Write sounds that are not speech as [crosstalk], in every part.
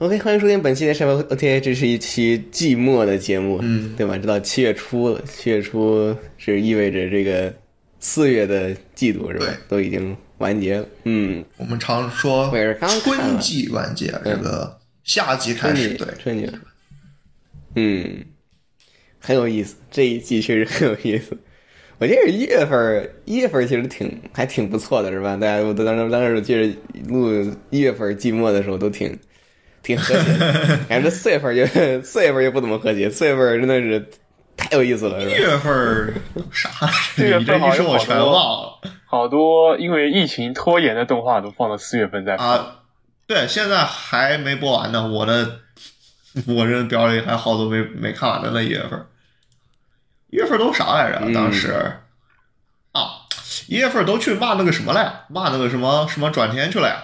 OK，欢迎收听本期的 h o OTA，这是一期季末的节目，嗯，对吧？知道七月初了，七月初是意味着这个四月的季度是吧对？都已经完结了，嗯，我们常说春季完结，这个夏季开始对，春季，嗯，很有意思，这一季确实很有意思。我记得一月份儿，一月份其实挺还挺不错的，是吧？大家我都当时当时我记得录一月份儿季末的时候都挺挺和谐的，[laughs] 感觉这四月份儿就四月份儿就不怎么和谐，四月份真的是太有意思了，是吧？一月份儿啥？四 [laughs] 月份你这一说我全忘了好多因为疫情拖延的动画都放到四月份再放。啊！对，现在还没播完呢，我的我这表里还好多没没看完的呢。一月份，一月份都啥来着？嗯当时啊，一月份都去骂那个什么了呀？骂那个什么什么转天去了呀？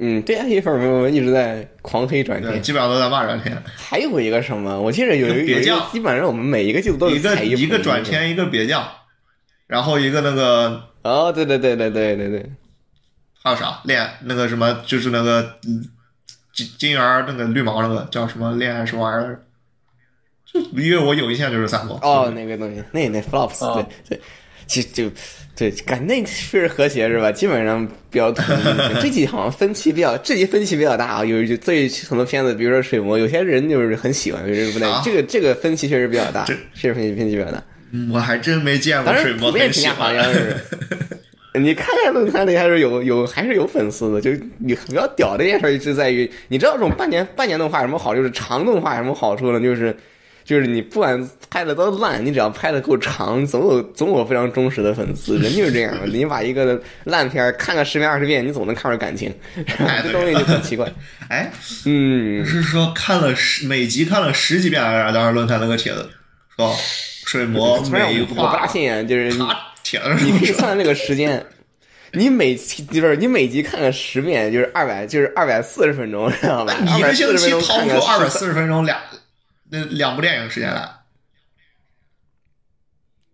嗯，对啊，一月份儿我一直在狂黑转对，天。基本上都在骂转天。还有一个什么，我记得有一个基本上我们每一个季度都有一个一一个转天，一个别将，然后一个那个哦，对对对对对对对，还有啥？恋那个什么，就是那个嗯金金元那个绿毛那个叫什么恋爱什么玩意儿？就因为我有印象就是三国哦，那个东西，那那 flops，、哦。对对，其实就对，感那确实和谐是吧？基本上比较统一。这季好像分歧比较，这季分歧比较大啊。有就对很多片子，比如说水魔，有些人就是很喜欢，有些人不太。啊这个这个分歧确实比较大，这确实分歧分歧比较大。嗯我还真没见过水魔然普遍很喜欢评价好。像是。[laughs] 你看看论坛里还是有有还是有粉丝的，就你比较屌的一件事就是在于，你知道这种半年半年动画有什么好，就是长动画有什么好处呢？就是就是你不管拍的多烂，你只要拍的够长，总有总有非常忠实的粉丝。[laughs] 人就是这样的，你把一个烂片看个十遍二十遍，你总能看出感情，哎这东西就很奇怪。哎，嗯，是说看了十每集看了十几遍来着？当时论坛那个帖子说水魔 [laughs] 虽然每一我我不大信啊，就是你帖子你可以算那个时间，你每期就是你每集看个十遍，就是二百，就是二百四十分钟，知道吧？你一个星期掏出二百四十分钟两那两部电影时间来，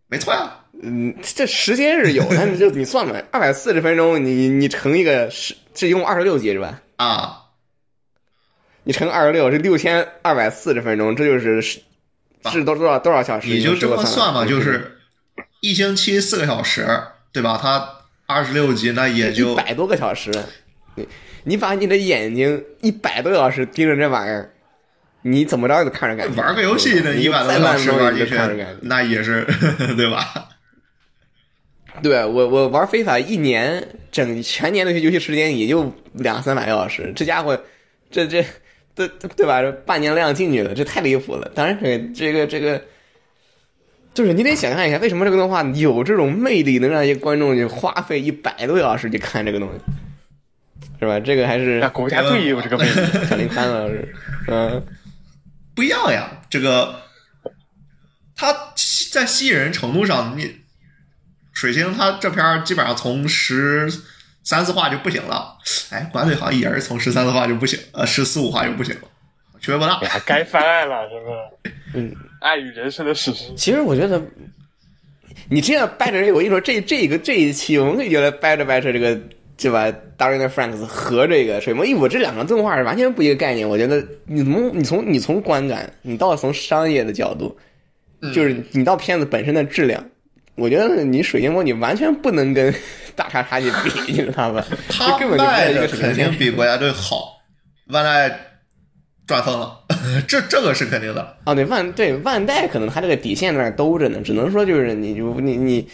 没错呀。嗯，这时间是有，但是就你算吧，二百四十分钟，你你乘一个十，这一共二十六集是吧？啊，你乘二十六是六千二百四十分钟，这就是是是多多少多少小时？你就这么算算吧，嗯就是一星期四个小时，对吧？它二十六集，那也就一百多个小时。你你把你的眼睛一百多小时盯着这玩意儿，你怎么着也得看着感觉。玩个游戏呢你一百多再个小时烂东西你玩进去都看着感觉，。那也是 [laughs] 对吧？对我我玩非法一年整全年的游戏时间也就两三百个小时，这家伙这这对对吧？这半年量进去了，这太离谱了。当然这个这个这个。就是你得想象一下，为什么这个动画有这种魅力，能让一些观众就花费一百多个小时去看这个东西，是吧？这个还是国家队有这个魅力，小林潘老师，嗯，不一样呀，这个它在吸引人程度上，你水星它这片儿基本上从十三四话就不行了，哎，管理好像也是从十三四话就不行，呃，十四五话就不行了，区别不大哎。呀，该翻案了，是不是？[laughs] 嗯，爱与人生的史诗。其实我觉得，你这样掰着，我跟你说，这这个这一期我们可以就来掰着掰扯这个，对吧 d a r i n Franks 和这个水墨一我这两个动画是完全不一个概念。我觉得你从你从你从观感，你到从商业的角度，就是你到片子本身的质量。我觉得你水晶魔你完全不能跟 [laughs] 大叉叉去比，你知道吧？他根本就不卖的是一个肯定比国家队好，万代赚疯了，[laughs] 这这个是肯定的。哦，对万对万代可能他这个底线在那兜着呢，只能说就是你就你你你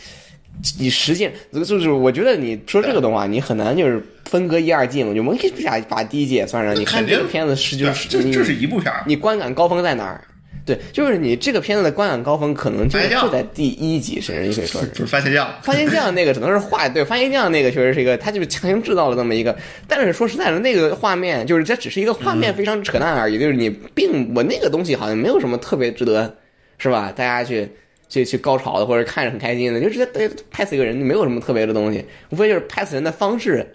实践，就是我觉得你说这个的话你很难就是分割一二季嘛，就我们把把第一季也算上，你看这个片子是就是你这这是一部片儿，你观感高峰在哪儿？对，就是你这个片子的观感高峰可能就就在第一集，甚至你可以说是 [laughs] 不是番茄酱，番茄酱那个只能是画对，番茄酱那个确实是一个，它就是强行制造了这么一个。但是说实在的，那个画面就是这只是一个画面非常扯淡而已，就是你并我那个东西好像没有什么特别值得，是吧？大家去去去高潮的或者看着很开心的，就直接对拍死一个人，没有什么特别的东西，无非就是拍死人的方式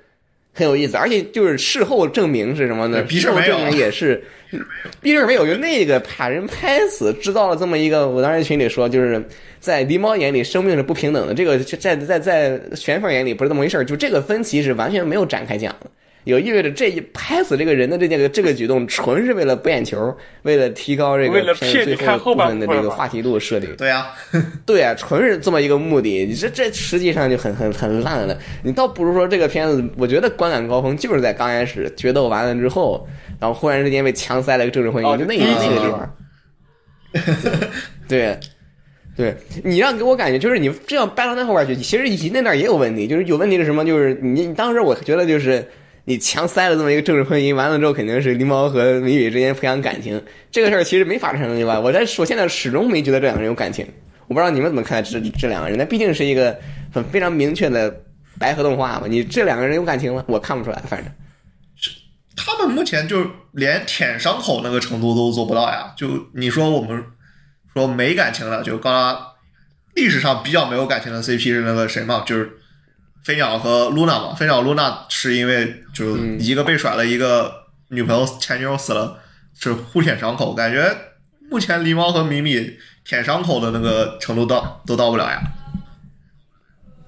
很有意思，而且就是事后证明是什么呢？事后证明也是，[laughs] 逼事儿没有，就那个把人拍死，制造了这么一个，我当时群里说，就是在狸猫眼里生命是不平等的，这个在在在玄凤眼里不是这么回事儿，就这个分歧是完全没有展开讲的。有意味着这一拍死这个人的这件这个举动，纯是为了博眼球，为了提高这个片子最骗你看后部分的这个话题度设定。对呀、[laughs] 对啊，纯是这么一个目的，你这这实际上就很很很烂了。你倒不如说这个片子，我觉得观感高峰就是在刚开始决斗完了之后，然后忽然之间被强塞了个政治婚姻，哦就那一那个地方。对，对你让给我感觉就是你这样掰到那后边去，其实以及那那也有问题，就是有问题是什么？就是你你当时我觉得就是。你强塞了这么一个政治婚姻，完了之后肯定是狸猫和米米之间培养感情，这个事儿其实没法成，对吧？我在我现在始终没觉得这两个人有感情，我不知道你们怎么看这这两个人，那毕竟是一个很非常明确的白河动画嘛。你这两个人有感情吗？我看不出来，反正他们目前就连舔伤口那个程度都做不到呀。就你说我们说没感情了，就刚刚历史上比较没有感情的 CP 是那个谁嘛，就是飞鸟和露娜嘛。飞鸟露娜是因为就一个被甩了，一个女朋友前女友死了，是互舔伤口。感觉目前狸猫和米米舔伤口的那个程度到都到不了呀。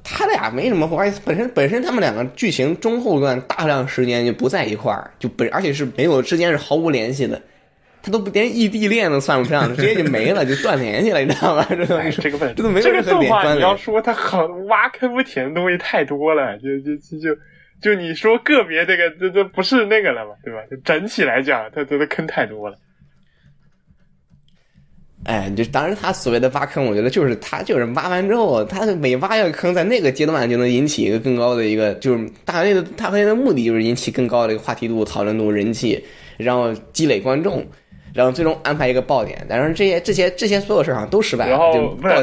他俩没什么关系，本身本身他们两个剧情中后段大量时间就不在一块儿，就本而且是没有之间是毫无联系的。他都不连异地恋都算不上，直接就没了，就断联系了，你知道吗？这东西哎这个本这都没有这个任何动画，连关联。你要说他好挖坑不填的东西太多了，就就就就就你说个别这个这这不是那个了嘛，对吧？就整体来讲，他他的坑太多了。哎，就当然他所谓的挖坑，我觉得就是他就是挖完之后，他每挖一个坑，在那个阶段就能引起一个更高的一个，就是大概的大概的目的就是引起更高的一个话题度、讨论度、人气，然后积累观众，然后最终安排一个爆点。但是这些这些这些所有事儿像都失败了，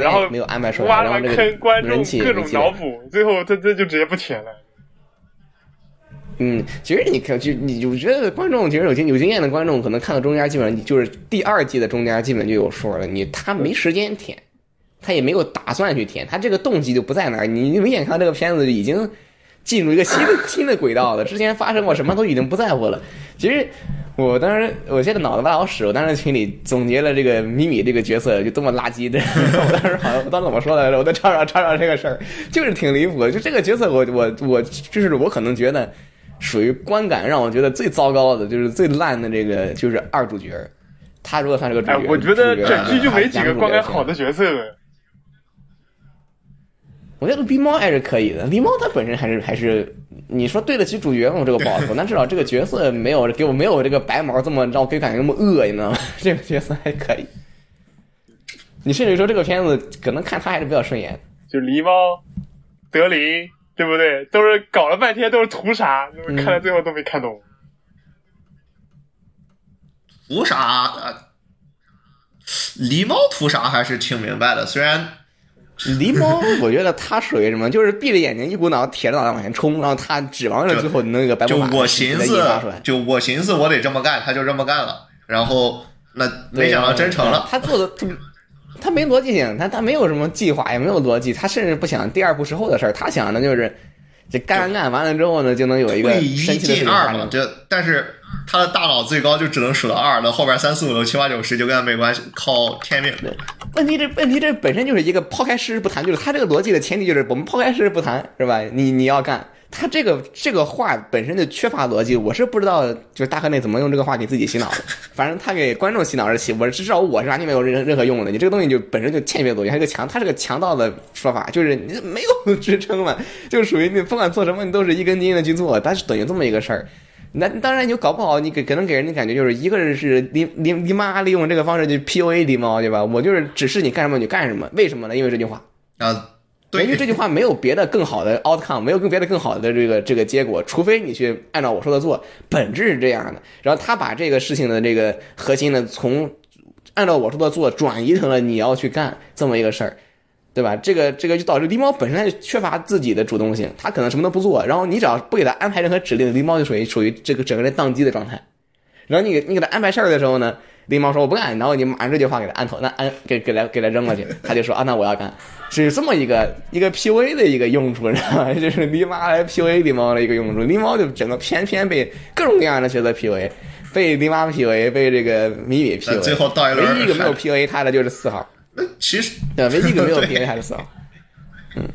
然后没有安排出来，然后这坑，观众个人气也各种。脑补，最后他这就直接不填了。嗯，其实你看，就你我觉得观众其实有经有经验的观众，可能看到中间基本上就是第二季的中间基本就有数了。你他没时间填，他也没有打算去填，他这个动机就不在那儿。你你明显看这个片子已经进入一个新的新的轨道了，之前发生过什么都已经不在乎了。其实 [laughs] 我当时我现在脑子不好使，我当时群里总结了这个米米这个角色就多么垃圾的。[laughs] 我当时好像我当时怎么说来着？我在吵吵吵吵这个事儿，就是挺离谱的。就这个角色我，我我就是我可能觉得。属于观感让我觉得最糟糕的，就是最烂的这个，就是二主角。他如果算是个主角，哎，我觉得整剧就没几个观感好。的角色了。我觉得狸猫还是可以的，狸猫它本身还是还是你说对得起主角吗？这个不好说，[laughs] 但至少这个角色没有给我没有这个白毛这么让我给感觉那么恶，你知道吗？这个角色还可以。你甚至说这个片子可能看他还是比较顺眼。就狸猫、德林，对不对？都是搞了半天都是图啥，就是看到最后都没看懂。图啥？呃狸猫图啥还是挺明白的，虽然 [laughs] 狸猫，我觉得他属于什么？就是闭着眼睛，一股脑铁着脑袋往前冲，然后他指望着最后那个白就魔法我寻思。就我寻思我得这么干，他就这么干了，然后那没想到真成了。他做的他他没逻辑性，他他没有什么计划，也没有逻辑，他甚至不想第二步之后的事儿，他想的就是这干干干完了之后呢，就能有一个退一神奇的事进二嘛，情发生。这但是他的大脑最高就只能数到二，那后边三四五六七八九十就跟他没关系，靠天命。问题这问题这本身就是一个抛开事实不谈，就是他这个逻辑的前提就是我们抛开事实不谈，是吧？你你要干。他这个这个话本身就缺乏逻辑，我是不知道，就是大河内怎么用这个话给自己洗脑的。[laughs] 反正他给观众洗脑是洗，我至少我是完全没有任任何用的。你这个东西就本身就欠缺逻辑，它是个强，他是个强盗的说法，就是你没有支撑嘛，就属于你不管做什么，你都是一根筋的去做，但是等于这么一个事儿。那当然，你就搞不好，你给可能给人的感觉就是一个人是你你你妈利用这个方式去 PUA 狸猫，对吧？我就是指示你干什么你就干什么，为什么呢？因为这句话。啊，对，因为这句话没有别的更好的 outcome，没有更别的更好的这个这个结果，除非你去按照我说的做，本质是这样的。然后他把这个事情的这个核心呢，从按照我说的做转移成了你要去干这么一个事儿，对吧？这个这个就导致狸猫本身它就缺乏自己的主动性，它可能什么都不做，然后你只要不给它安排任何指令，狸猫就属于属于这个整个人宕机的状态。然后你给你给它安排事儿的时候呢，狸猫说我不干，然后你马上这句话给它按头，那按给给它给它扔过去，它就说啊那我要干，是这么一个一个 PUA 的一个用处，你知道吗？[laughs] 就是狸猫来 PUA 狸猫的一个用处，狸猫就整个偏偏被各种各样的角色 PUA，被狸妈 PUA，被这个米米 PUA，最后到一轮唯一一个没有 PUA 他的就是四号。那其实对，唯一一个没有对 PA 还是。嗯，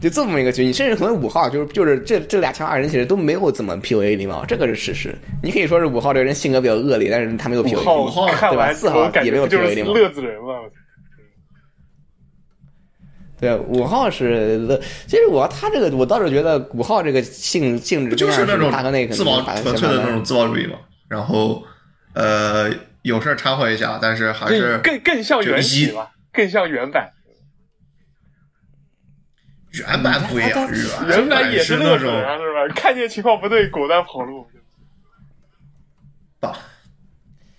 就这么一个局，你甚至可能五号就是就是这这俩强二人其实都没有怎么 PUA 狸猫，这个是事实。你可以说是五号这个人性格比较恶劣，但是他没有 PUA。号五号对吧四号也没有 PUA 嘛乐子人嘛。对，五号是乐，其实我他这个我倒是觉得五号这个性性质就是那种大哥那个自保纯粹的那种自保主义嘛？然后呃，有事儿掺和一下，但是还是更更更像原体吧，更像原版。原版不一样，嗯原版版也是那种是吧？看见情况不对，果断跑路。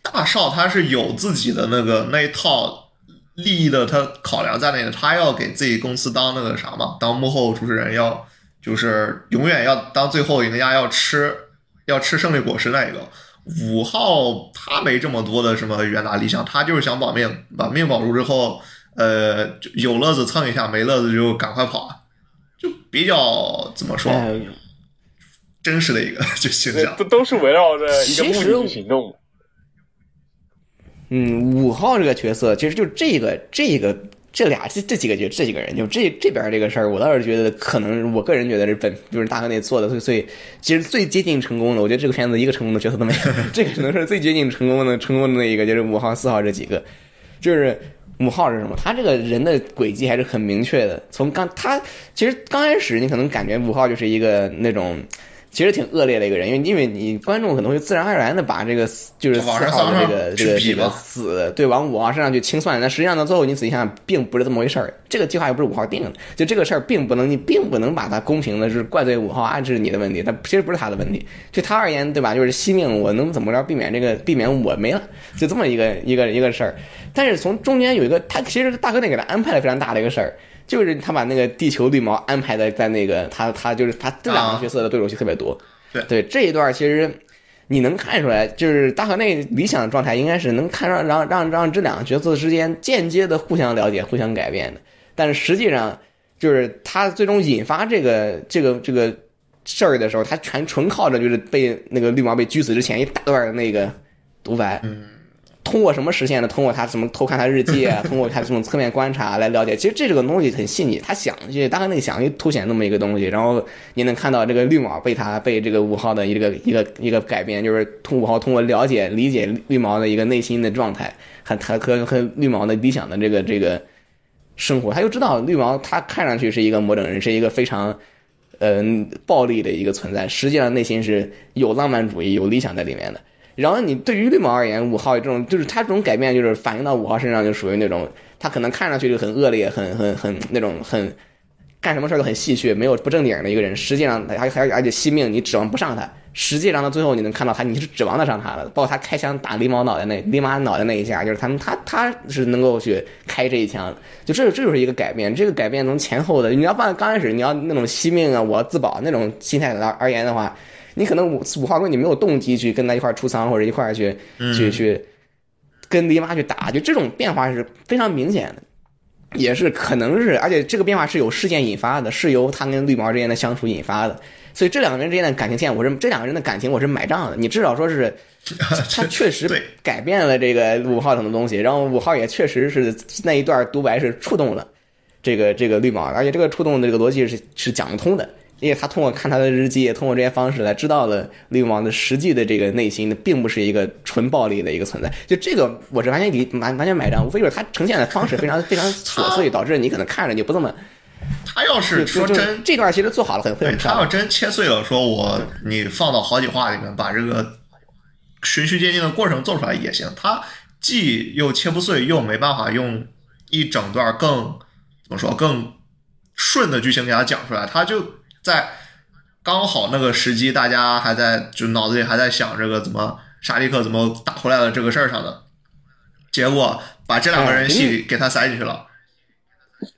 大少他是有自己的那个那一套利益的，他考量在内的，他要给自己公司当那个啥嘛，当幕后主持人，要就是永远要当最后赢家，要吃要吃胜利果实那一个。五号他没这么多的什么远大理想，他就是想保命，把命保住之后，呃，就有乐子蹭一下，没乐子就赶快跑，就比较怎么说，哎真实的一个就形象。都都是围绕着一个目的去行动。嗯，五号这个角色，其实就这个这个这俩这这几个角这几个人，就这这边这个事儿，我倒是觉得可能，我个人觉得是本就是大河内做的最最其实最接近成功的。我觉得这个片子一个成功的角色都没有，[laughs] 这个只能是最接近成功的成功的那一个，就是五号四号这几个，就是。五号是什么？他这个人的轨迹还是很明确的。从刚他其实刚开始，你可能感觉五号就是一个那种其实挺恶劣的一个人，因为因为你观众可能会自然而然的把这个就是四往上号的这个这个这个死对往五号身上去清算，但实际上呢，最后你仔细想想，并不是这么回事儿。这个计划又不是五号定的，就这个事儿并不能你并不能把它公平的是怪罪五号啊，这是你的问题，但其实不是他的问题。就他而言，对吧？就是惜命，我能怎么着避免这个避免我没了，就这么一个一个一个事儿。但是从中间有一个，他其实大哥那给他安排了非常大的一个事儿。就是他把那个地球绿毛安排在在那个他他就是他这两个角色的对手戏特别多，对。对这一段其实你能看出来，就是大河内理想的状态应该是能看让让让让这两个角色之间间接的互相了解、互相改变的，但是实际上就是他最终引发这个这个这个事儿的时候，他全纯靠着就是被那个绿毛被狙死之前一大段的那个独白，嗯通过什么实现的？通过他怎么偷看他日记啊，[laughs] 通过他这种侧面观察来了解。其实这个东西很细腻，他想去大概那个想去凸显那么一个东西，然后你能看到这个绿毛被他被这个五号的一个一个一个改变，就是通五号通过了解理解绿毛的一个内心的状态，和他和和绿毛的理想的这个这个生活，他就知道绿毛他看上去是一个魔怔人，是一个非常。嗯，暴力的一个存在，实际上内心是有浪漫主义、有理想在里面的。然后你对于绿毛而言，五号这种就是他这种改变，就是反映到五号身上，就属于那种他可能看上去就很恶劣、很很很那种很干什么事儿都很戏谑、没有不正经的一个人。实际上还还而且惜命，你指望不上他。实际上到最后你能看到他，你是指望得上他的。包括他开枪打狸猫脑袋那狸猫脑袋那一下，就是他们他他是能够去开这一枪，就这这就是一个改变。这个改变从前后的，你要放刚开始你要那种惜命啊，我自保那种心态而而言的话。你可能五五号跟你没有动机去跟他一块出仓或者一块去、去去跟狸妈去打，就这种变化是非常明显的，也是可能是，而且这个变化是由事件引发的，是由他跟绿毛之间的相处引发的，所以这两个人之间的感情线，我是这两个人的感情我是买账的，你至少说是 [laughs] 他确实改变了这个五号等的东西，然后五号也确实是那一段独白是触动了这个这个绿毛，而且这个触动的这个逻辑是是讲得通的。因为他通过看他的日记，也通过这些方式来知道了绿王的实际的这个内心，并不是一个纯暴力的一个存在。就这个，我是完全理完完全买账，无非就是他呈现的方式非常非常琐碎，导致你可能看着就不这么。他要是说真，这段其实做好了很会很。他要真切碎了，说我你放到好几话里面，把这个循序渐进的过程做出来也行。他既又切不碎，又没办法用一整段更怎么说更顺的剧情给他讲出来，他就在刚好那个时机，大家还在就脑子里还在想这个怎么沙利克怎么打回来的这个事儿上的，结果把这两个人戏给他塞进去了，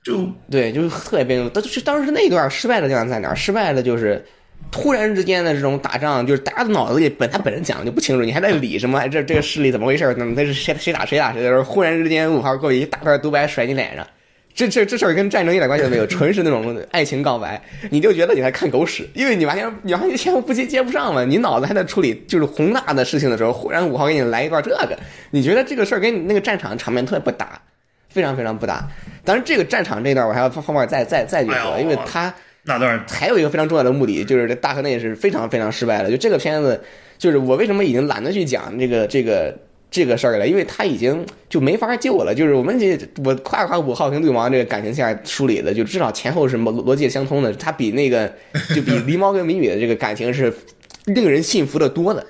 就对，就是特别别扭。但就是当时那一段失败的地方在哪儿？失败的就是突然之间的这种打仗，就是大家的脑子里本他本人讲的就不清楚，你还在理什么？哎这这个势力怎么回事？那那是谁谁打谁打谁的时候，忽然之间五号给我一大段独白甩你脸上。这这这事儿跟战争一点关系都没有，[laughs] 纯是那种爱情告白，你就觉得你在看狗屎，因为你完全你完全不接接不上嘛，你脑子还在处理就是宏大的事情的时候，忽然五号给你来一段这个，你觉得这个事儿跟你那个战场场面特别不搭，非常非常不搭。当然，这个战场这段我还要后面再再再去说，因为他那段还有一个非常重要的目的，就是这大河内是非常非常失败的。就这个片子，就是我为什么已经懒得去讲这个这个这个事儿了，因为他已经就没法救了。就是我们这我夸夸五号跟绿毛这个感情线梳理的，就至少前后是逻逻辑相通的。他比那个 [laughs] 就比狸猫跟米米的这个感情是令人信服的多的。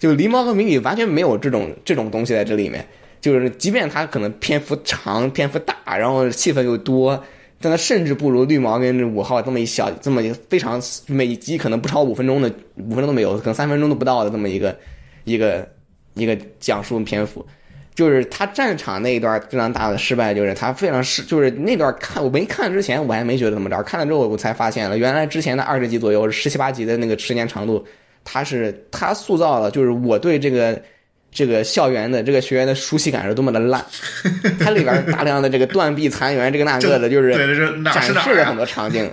就狸猫和米米完全没有这种这种东西在这里面。就是即便他可能篇幅长、篇幅大，然后戏份又多，但它甚至不如绿毛跟五号这么一小、这么一个非常每集可能不超五分钟的，五分钟都没有，可能三分钟都不到的这么一个一个一个讲述篇幅。就是他战场那一段非常大的失败，就是他非常失，就是那段看我没看之前我还没觉得怎么着，看了之后我才发现了，原来之前的二十集左右十七八集的那个时间长度，他是他塑造了，就是我对这个。这个校园的这个学员的熟悉感是多么的烂，它里边大量的这个断壁残垣，这个那个的，[laughs] 就是展示了很多场景。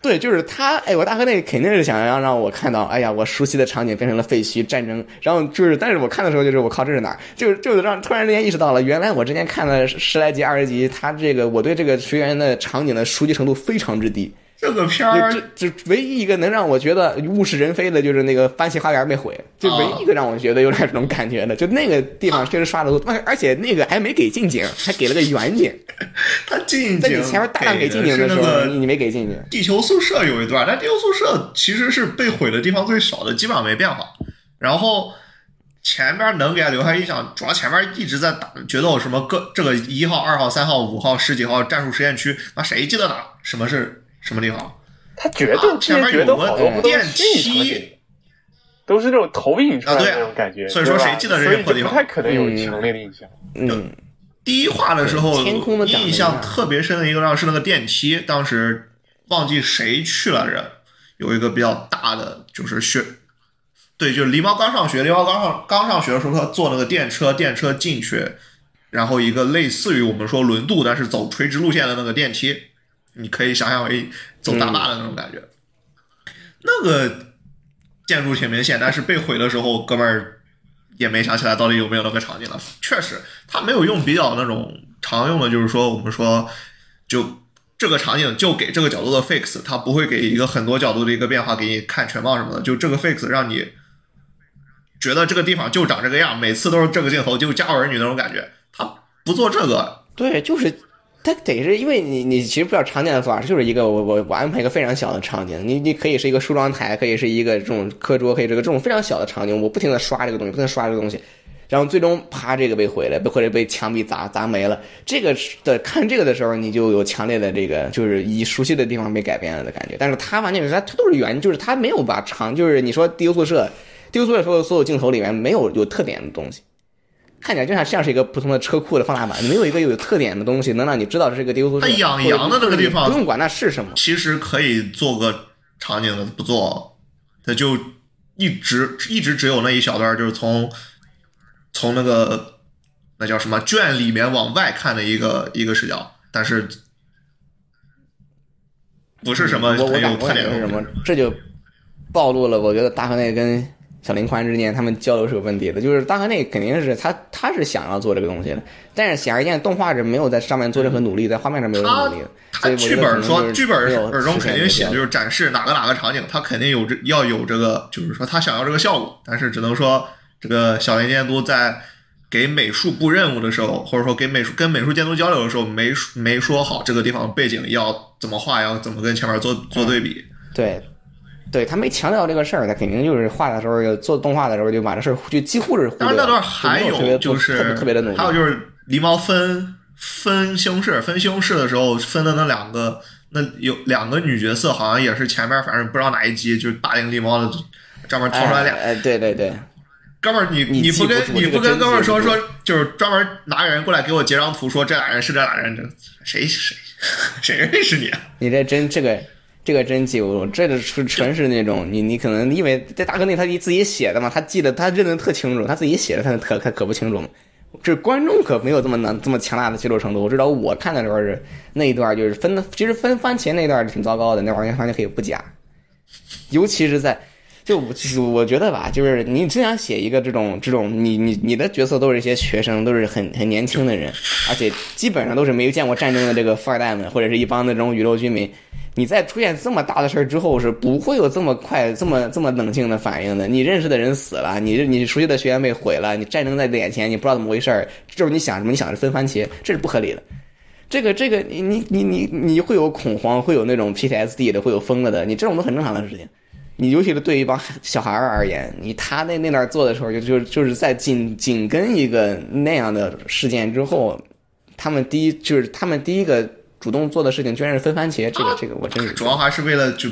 对，就是他，哎，我大哥那肯定是想要让我看到，哎呀，我熟悉的场景变成了废墟战争，然后就是，但是我看的时候就是我靠，这是哪儿？就就让突然之间意识到了，原来我之前看了十来集、二十集，他这个我对这个学员的场景的熟悉程度非常之低。这个片儿就就唯一一个能让我觉得物是人非的，就是那个番茄花园被毁，就唯一一个让我觉得有点这种感觉的，就那个地方确实刷的多，而且那个还没给近景，还给了个远景，[laughs] 他近在你景前面大量给近景的时候，你没给近景，地球宿舍有一段，但地球宿舍其实是被毁的地方最少的，基本上没变化。然后前边能给他留下印象，主要前面一直在打决斗，什么各这个一号、二号、三号、五号、十几号战术实验区，那谁记得哪？什么是什么地方？他决斗这前面有个电梯，都是那种投影出来的啊对那种感觉。所以说谁记得这些所以破地方？不太可能有嗯强烈的印象。嗯，第一话的时候，天空的印象特别深的一个让是那个电梯，当时忘记谁去了人，有一个比较大的就是学，对，就是狸猫刚上学，狸猫刚上刚上学的时候，他坐那个电车，电车进去，然后一个类似于我们说轮渡，但是走垂直路线的那个电梯，你可以想象为走大坝的那种感觉。那个建筑挺明显，但是被毁的时候，哥们儿也没想起来到底有没有那个场景了。确实，他没有用比较那种常用的，就是说我们说就这个场景就给这个角度的 fix，他不会给一个很多角度的一个变化给你看全貌什么的，就这个 fix 让你觉得这个地方就长这个样，每次都是这个镜头，就家有儿女那种感觉。他不做这个，对，就是它得是因为你你其实比较常见的做法，就是一个我我我安排一个非常小的场景，你你可以是一个梳妆台，可以是一个这种课桌，可以这个这种非常小的场景，我不停的刷这个东西，不停的刷这个东西，然后最终啪这个被毁了，被或者被墙壁砸砸没了。这个的看这个的时候，你就有强烈的这个就是以熟悉的地方被改变了的感觉。但是它完全是它都是原，就是它没有把长，就是你说地球宿舍，地球宿舍所有所有镜头里面没有有特点的东西。看起来就像像是一个普通的车库的放大版，没有一个有特点的东西能让你知道这是个地球宿舍。它养羊的那个地方不用管那是什么。其实可以做个场景的，不做，他就一直一直只有那一小段，就是从从那个那叫什么卷里面往外看的一个一个视角，但是不是什么我我很有特点的感觉是什么？这就暴露了，我觉得大河内跟小林宽之间他们交流是有问题的。就是大河内肯定是他他是想要做这个东西的，但是显而易见，动画是没有在上面做任何努力，在画面上没有任何努力的。所他剧本说，剧本中肯定写的就是展示哪个哪个场景，他肯定有这要有这个，就是说他想要这个效果，但是只能说这个小林监督在给美术布任务的时候，或者说给美术跟美术监督交流的时候，没没说好这个地方背景要怎么画，要怎么跟前面做做对比。对，对他没强调这个事儿，他肯定就是画的时候做动画的时候就把这事儿就几乎是。当然那段还有就是特别特别的努力，还有就是狸猫分分西红柿分西红柿的时候分的那两个，那有两个女角色好像也是前面反正不知道哪一集就是大龄狸猫的专门掏出来俩哎，哎对对对，哥们儿，你你不跟你不跟哥们儿说说，就是专门拿个人过来给我截张图，说这俩人是这俩人，这 [laughs] 谁谁谁认识你啊？你这真这个这个真记不住，这个纯纯是那种你你可能因为在大哥那他自己写的嘛，他记得他认得特清楚，他自己写的他可可可不清楚。这观众可没有这么难这么强大的记录程度。我知道我看的时候是那一段就是分的，其实分番茄那段挺糟糕的，那完全完全可以不加，尤其是在就就我觉得吧，就是你真想写一个这种这种，你你你的角色都是一些学生，都是很很年轻的人，而且基本上都是没有见过战争的这个富二代们，或者是一帮那种宇宙居民。你在出现这么大的事儿之后，是不会有这么快、这么这么冷静的反应的。你认识的人死了，你你熟悉的学员被毁了，你战争在眼前，你不知道怎么回事儿，这时候你想什么？你想着分番茄，这是不合理的。这个这个，你你你你你会有恐慌，会有那种 PTSD 的，会有疯了的，你这种都很正常的事情。你尤其是对一帮小孩儿而言，你他那那段做的时候，就就就是在紧紧跟一个那样的事件之后，他们第一就是他们第一个主动做的事情，居然是分番茄。这个这个我真是主要还是为了就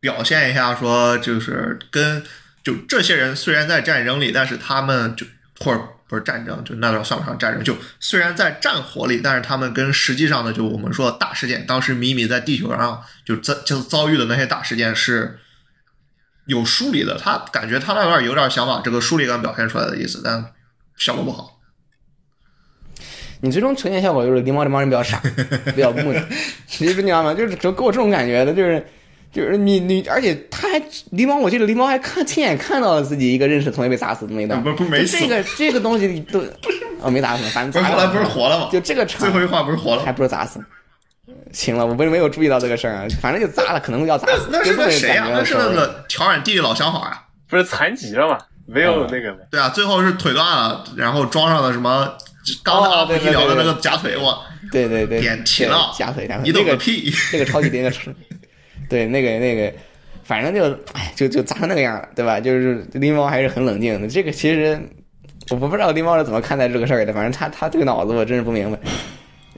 表现一下，说就是跟就这些人虽然在战争里，但是他们就或者不是战争，就那段算不上战争，就虽然在战火里，但是他们跟实际上的就我们说大事件，当时米米在地球上就遭就遭遇的那些大事件是。有梳理的，他感觉他那段有点想把这个梳理感表现出来的意思，但效果不好。你最终呈现效果就是狸猫这帮人比较傻，[laughs] 比较木讷，其实你知道吗？就是就给我这种感觉的，就是就是你你，而且他还狸猫，我记得狸猫还看亲眼看到了自己一个认识的同学被砸死的那一段，不不没死，这个这个东西都哦没砸死，反正后来不是活了吗？就这个场最后一话不是活了，还不是砸死。行了，我不是没有注意到这个事儿啊，反正就砸了，可能要砸死。那是那谁呀？那是那个调染地老相好啊，不是残疾了吗？没有那个。对啊，最后是腿断了，然后装上了什么刚阿布医疗的那个假腿，我。对对对。点题了，假腿，假腿。你懂个屁？[laughs] 那个超级那个，对，那个那个，反正就哎，就就砸成那个样了，对吧？就是狸猫还是很冷静的。这个其实我不知道狸猫是怎么看待这个事儿的，反正他他这个脑子我真是不明白。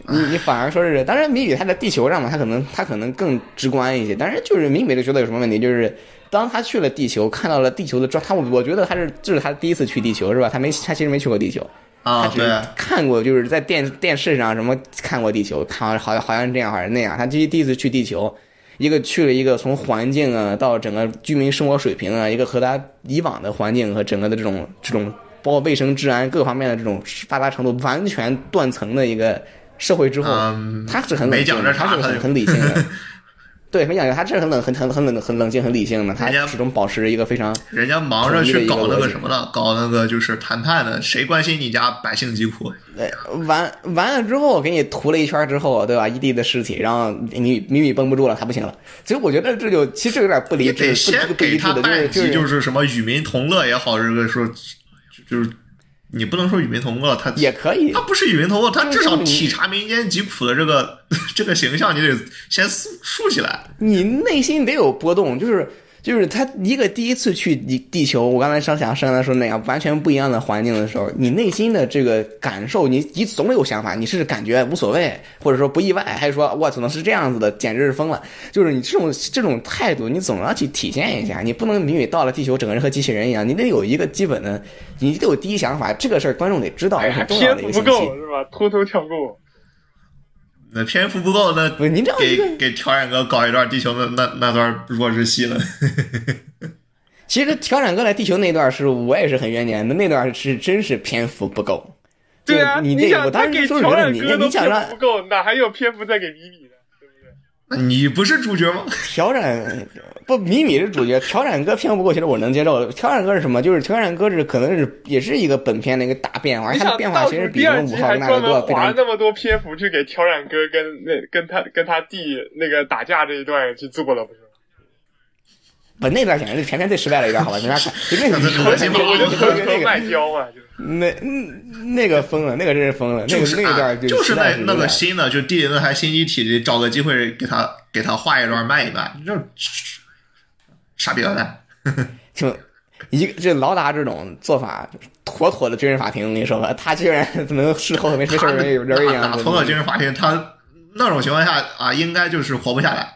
你你反而说是，当然谜语他在地球上嘛，他可能他可能更直观一些。但是就是明美就觉得有什么问题，就是当他去了地球，看到了地球的状，他我我觉得他是这是他第一次去地球是吧？他没他其实没去过地球啊，他只看过就是在电电视上什么看过地球，看好像好像这样还是那样。他第第一次去地球，一个去了一个从环境啊到整个居民生活水平啊，一个和他以往的环境和整个的这种这种包括卫生治安各方面的这种发达程度完全断层的一个。社会之后，他是很冷静，他是很很理性的。对，没讲究，他这是很冷、很很很冷、很冷静、很理性的。他始终保持着一个非常。人家忙着去搞那个什么了？搞那个就是谈判的，谁关心你家百姓疾苦？对，完完了之后，给你涂了一圈之后，对吧？一地的尸体，然后你米米绷不住了，他不行了。其实我觉得这就其实有点不理智，不不理智的，就是就是什么与民同乐也好，这个说就是。你不能说与民同乐，他也可以，他不是与民同乐，他至少体察民间疾苦的这个 [laughs] 这个形象，你得先竖竖起来。你内心得有波动，就是。就是他一个第一次去地地球，我刚才上想上来说那样完全不一样的环境的时候，你内心的这个感受，你你总有想法，你是感觉无所谓，或者说不意外，还是说我怎么是这样子的，简直是疯了。就是你这种这种态度，你总要去体现一下，你不能明明到了地球，整个人和机器人一样，你得有一个基本的，你得有第一想法，这个事儿观众得知道，很重要的一个信息。不够是吧？偷偷跳过。那篇幅不够，那不是您这样给给调染哥搞一段地球的那那段弱智戏了。[laughs] 其实调染哥来地球那段是我也是很怨念的，那段是真是篇幅不够。对啊，你那我当时说调染哥都篇幅不够，哪还有篇幅再给米米 [laughs] 你不是主角吗？[laughs] 挑染。不，米米是主角，挑染哥篇幅不过，其实我能接受。挑染哥是什么？就是挑染哥是可能是也是一个本片的一个大变化，他的变化其实比那五号那个多。花那么多篇幅去给挑染哥跟那跟他跟他弟那个打架这一段去做了，不是？不，那段简直是前天最失败的一段，好吧？没法看。[laughs] 就那个我就那个卖胶啊，就那那个疯了，那个真是疯了。那个那段就是那那个新的，就弟弟那台新机体，找个机会给他给他画一段卖一卖，就。傻逼蛋，[laughs] 就一个这劳达这种做法，妥妥的军事法庭。我跟你说吧，他居然能事后没没事人有人一样。妥妥军事法庭，他那种情况下啊，应该就是活不下来。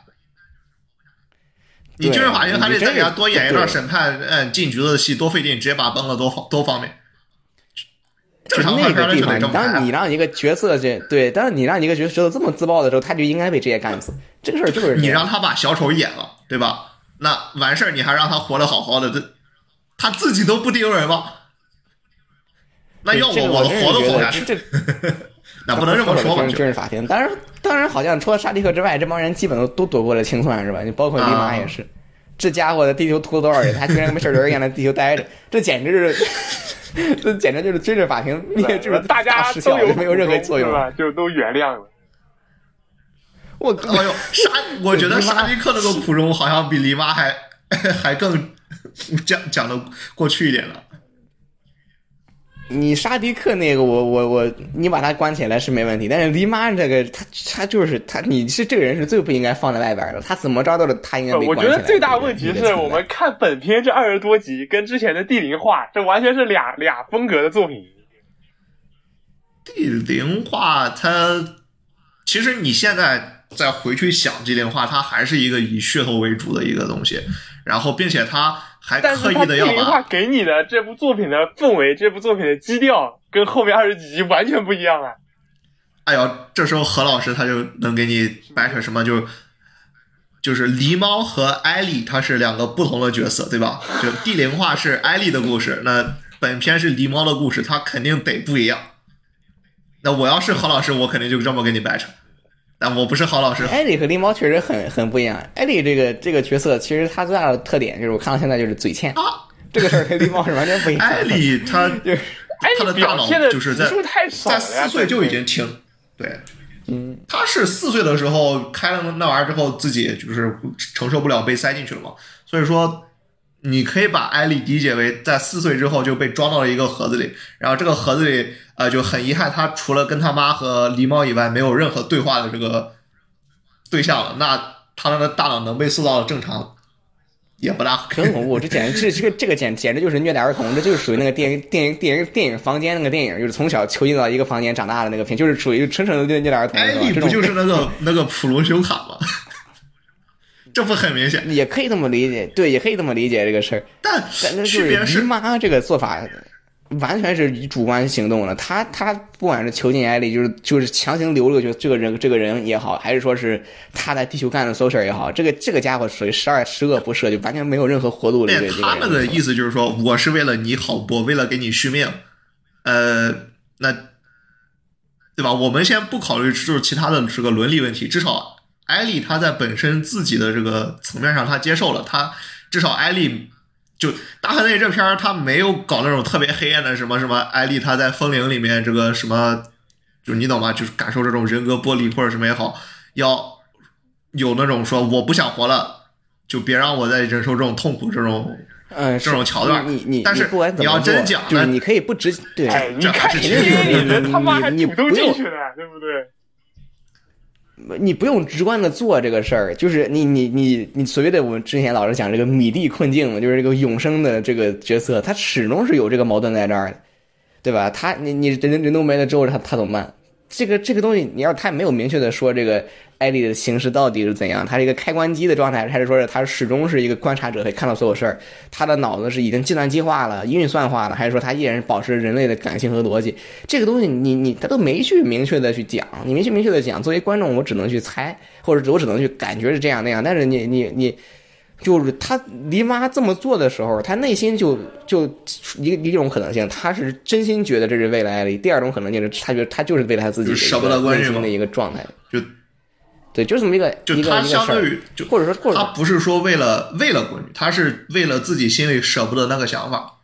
你军事法庭还得再给他多演一段审判，嗯，进局子的戏，多费劲，直接把崩了，多方多方便。就那个地方，当你让一个角色这对，当是你让一个角色这么自爆的时候，他就应该被直接干死。这个事儿就是你让他把小丑演了，对吧？那完事儿，你还让他活得好好的，这他自己都不丢人吗？那要我，我活都活不下去。[laughs] 那不能这么说吧？军事法庭，当然，当然，好像除了沙迪克之外，这帮人基本都都躲过了清算，是吧？你包括黎妈也是，这家伙在地球拖了多少人，他居然跟没事人一样在地球待着，这简直是，这简直就是追着法庭灭，就是大家失效，都有没有任何作用是。吧？就都原谅了。[laughs] 我哎呦，沙，我觉得沙迪克那个苦衷好像比黎妈还 [laughs] 还更讲讲的过去一点了。你沙迪克那个，我我我，你把他关起来是没问题，但是黎妈这个，他他就是他，你是这个人是最不应该放在外边的，他怎么着都是他应该关起来。觉得最大问题是我们看本片这二十多集，跟之前的地灵化，这完全是俩俩风格的作品。地灵化，它其实你现在再回去想地灵化，它还是一个以噱头为主的一个东西，然后并且它还刻意的要把给你的这部作品的氛围，这部作品的基调，跟后面二十几集完全不一样啊！哎呦，这时候何老师他就能给你掰扯什么，就就是狸猫和艾丽，它是两个不同的角色，对吧？[laughs] 就地灵化是艾丽的故事，那本片是狸猫的故事，它肯定得不一样。那我要是何老师，我肯定就这么给你掰扯。但我不是好老师，艾莉和狸猫确实很很不一样。艾莉这个这个角色，其实她最大的特点就是我看到现在就是嘴欠，啊这个事儿跟狸猫是完全不一样。艾丽她 [laughs] 就是哎，他的大脑就是在集数太少在，四岁就已经听，对，嗯，他是四岁的时候开了那玩意儿之后，自己就是承受不了被塞进去了嘛。所以说，你可以把艾丽理解为在四岁之后就被装到了一个盒子里，然后这个盒子里呃就很遗憾，他除了跟他妈和狸猫以外，没有任何对话的这个对象了。那他的大脑能被塑造的正常，也不大很恐怖，这简直这这个这个简简直就是虐待儿童，这就是属于那个电影电影电影电影房间那个电影，就是从小囚禁到一个房间长大的那个片，就是属于纯纯的虐虐待儿童。艾是吧这种丽不就是那个那个普罗修卡吗？这不很明显？也可以这么理解，对，也可以这么理解这个事儿。但区别是姨妈这个做法，完全是以主观行动了。他他不管是囚禁艾丽，就是就是强行留了就这个人这个人也好，还是说是他在地球干的所有事儿也好，这个这个家伙属于十二十恶不赦，就完全没有任何活路的这个这个他们的。意思就是说，我是为了你好，我为了给你续命，呃，那对吧？我们先不考虑就是其他的这个伦理问题，至少艾丽她在本身自己的这个层面上，她接受了，她至少艾丽就大河内这片儿，她没有搞那种特别黑暗的什么什么，艾丽她在风铃里面这个什么，就你懂吗？就是感受这种人格剥离或者什么也好，要有那种说我不想活了。就别让我再忍受这种痛苦，这种嗯，这种桥段你你但是你不管怎么你要真讲那就是你可以不直对，哎，你这看你他妈还你主动不用进去了，对不对？你不用直观的做这个事儿，就是你你你你所谓的我们之前老是讲这个米蒂困境，就是这个永生的这个角色，他始终是有这个矛盾在这儿的，对吧？他你你人人都没了之后，他他怎么办？这个这个东西，你要是他没有明确的说这个艾丽的形式到底是怎样，他是一个开关机的状态，还是说是他始终是一个观察者，可以看到所有事儿，他的脑子是已经计算机化了、运算化了，还是说他依然保持人类的感性和逻辑？这个东西你你他都没去明确的去讲，你没去明确的讲，作为观众我只能去猜，或者我只能去感觉是这样那样，但是你你你。就是他黎妈这么做的时候，他内心就就一一种可能性，他是真心觉得这是为了爱丽；第二种可能性是，他觉得他就是为了他自己舍不得关系嘛内心的一个状态。就对，就这么一个就一个他相一个事儿对于就或者说或者他不是说为了为了闺女，他是为了自己心里舍不得那个想法。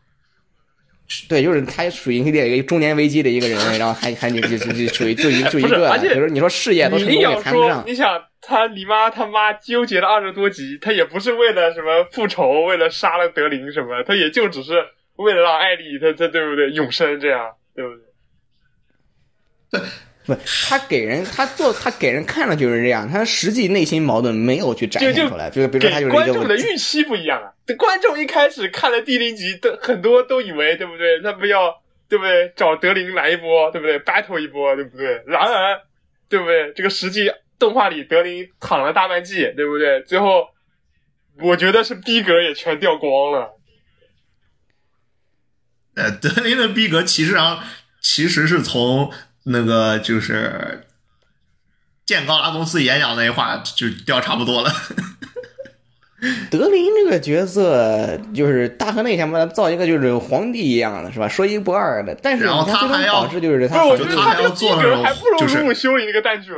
对，就是他属于一个一个中年危机的一个人，然后还还就就就就属于就一就一个，不是而且就是你说事业都成功也谈不上，，你想他你妈他妈纠结了二十多集，他也不是为了什么复仇，为了杀了德林什么，他也就只是为了让艾丽他他对不对永生这样，对不对？不，他给人他做他给人看了就是这样，他实际内心矛盾没有去展就就现出来，比如比如说他就是观众的预期不一样啊！观众一开始看了第零集，的很多都以为对不对？他不要对不对？找德林来一波，对不对？battle 一波，对不对？然而，对不对？这个实际动画里德林躺了大半季，对不对？最后，我觉得是逼格也全掉光了。呃，德林的逼格其实上其实是从那个就是建高拉公司演讲那一话就掉差不多了。[laughs] 德林这个角色，就是大河内想把他造一个就是皇帝一样的，是吧？说一不二的，但是然后他还要导致就是他好像觉得他要做那种格还不如就是修理那个蛋卷。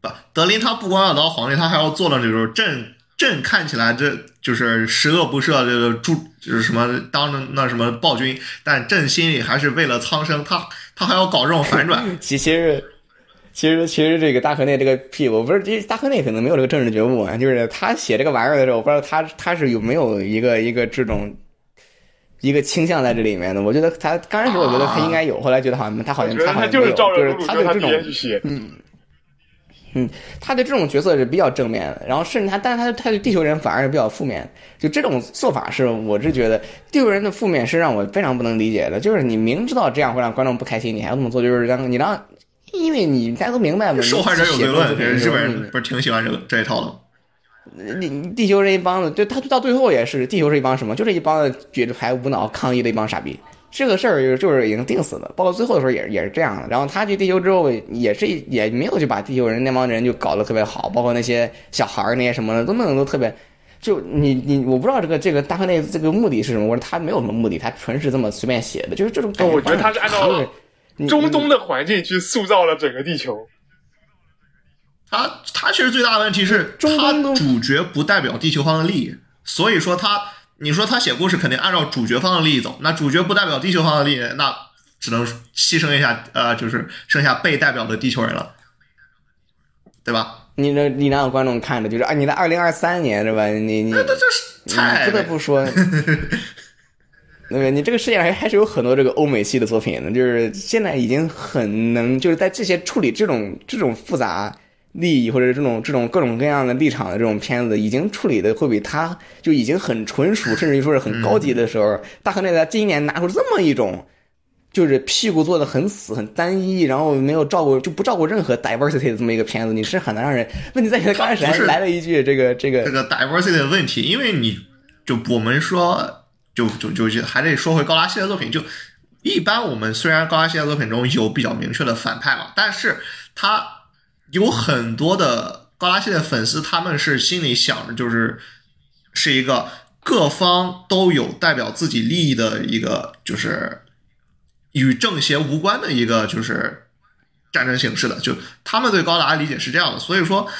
不，德林他不光要当皇帝，他还要做了那种镇朕看起来这就是十恶不赦，这个助就是什么当着那什么暴君，但朕心里还是为了苍生，他他还要搞这种反转。其其实其实其实这个大河内这个屁，我不是这大河内可能没有这个政治觉悟啊，就是他写这个玩意儿的时候，我不知道他他是有没有一个一个这种。一个倾向在这里面的，我觉得他刚开始我觉得他应该有，后来觉得好像他好像他好像就是照着就是他的这种去写，嗯嗯，他对这种角色是比较正面的，然后甚至他，但是他他对地球人反而是比较负面，就这种做法是我是觉得地球人的负面是让我非常不能理解的，就是你明知道这样会让观众不开心，你还要这么做，就是让你让，因为你大家都明白嘛，受害者有罪论，日本人不是挺喜欢这个这一套的。你地球人一帮子，就他到最后也是地球是一帮什么，就是一帮子举着牌无脑抗议的一帮傻逼。这个事儿就是已经定死了，包括最后的时候也也是这样的。然后他去地球之后，也是也没有就把地球人那帮人就搞得特别好，包括那些小孩儿那些什么的都弄得都特别。就你你我不知道这个这个大河内这个目的是什么，我说他没有什么目的，他纯是这么随便写的，就是这种。我觉得他是按照中东的环境去塑造了整个地球。他他其实最大的问题是，他主角不代表地球方的利益，所以说他，你说他写故事肯定按照主角方的利益走，那主角不代表地球方的利益，那只能牺牲一下，呃，就是剩下被代表的地球人了，对吧？你这你让观众看着就是啊，你在二零二三年是吧？你你这是不得不说，[laughs] 那个你这个世界上还还是有很多这个欧美系的作品的，就是现在已经很能就是在这些处理这种这种复杂。利益或者这种这种各种各样的立场的这种片子，已经处理的会比他就已经很纯熟，甚至于说是很高级的时候，大河内在今年拿出这么一种，就是屁股坐的很死、很单一，然后没有照顾就不照顾任何 diversity 的这么一个片子，你是很难让人。问题在于刚开始还来了一句这个这个这个 diversity 的问题，因为你就我们说就就就还得说回高拉系列作品，就一般我们虽然高拉系列作品中有比较明确的反派嘛，但是他。有很多的高达系列粉丝，他们是心里想着，就是是一个各方都有代表自己利益的一个，就是与正邪无关的一个，就是战争形式的。就他们对高达的理解是这样的，所以说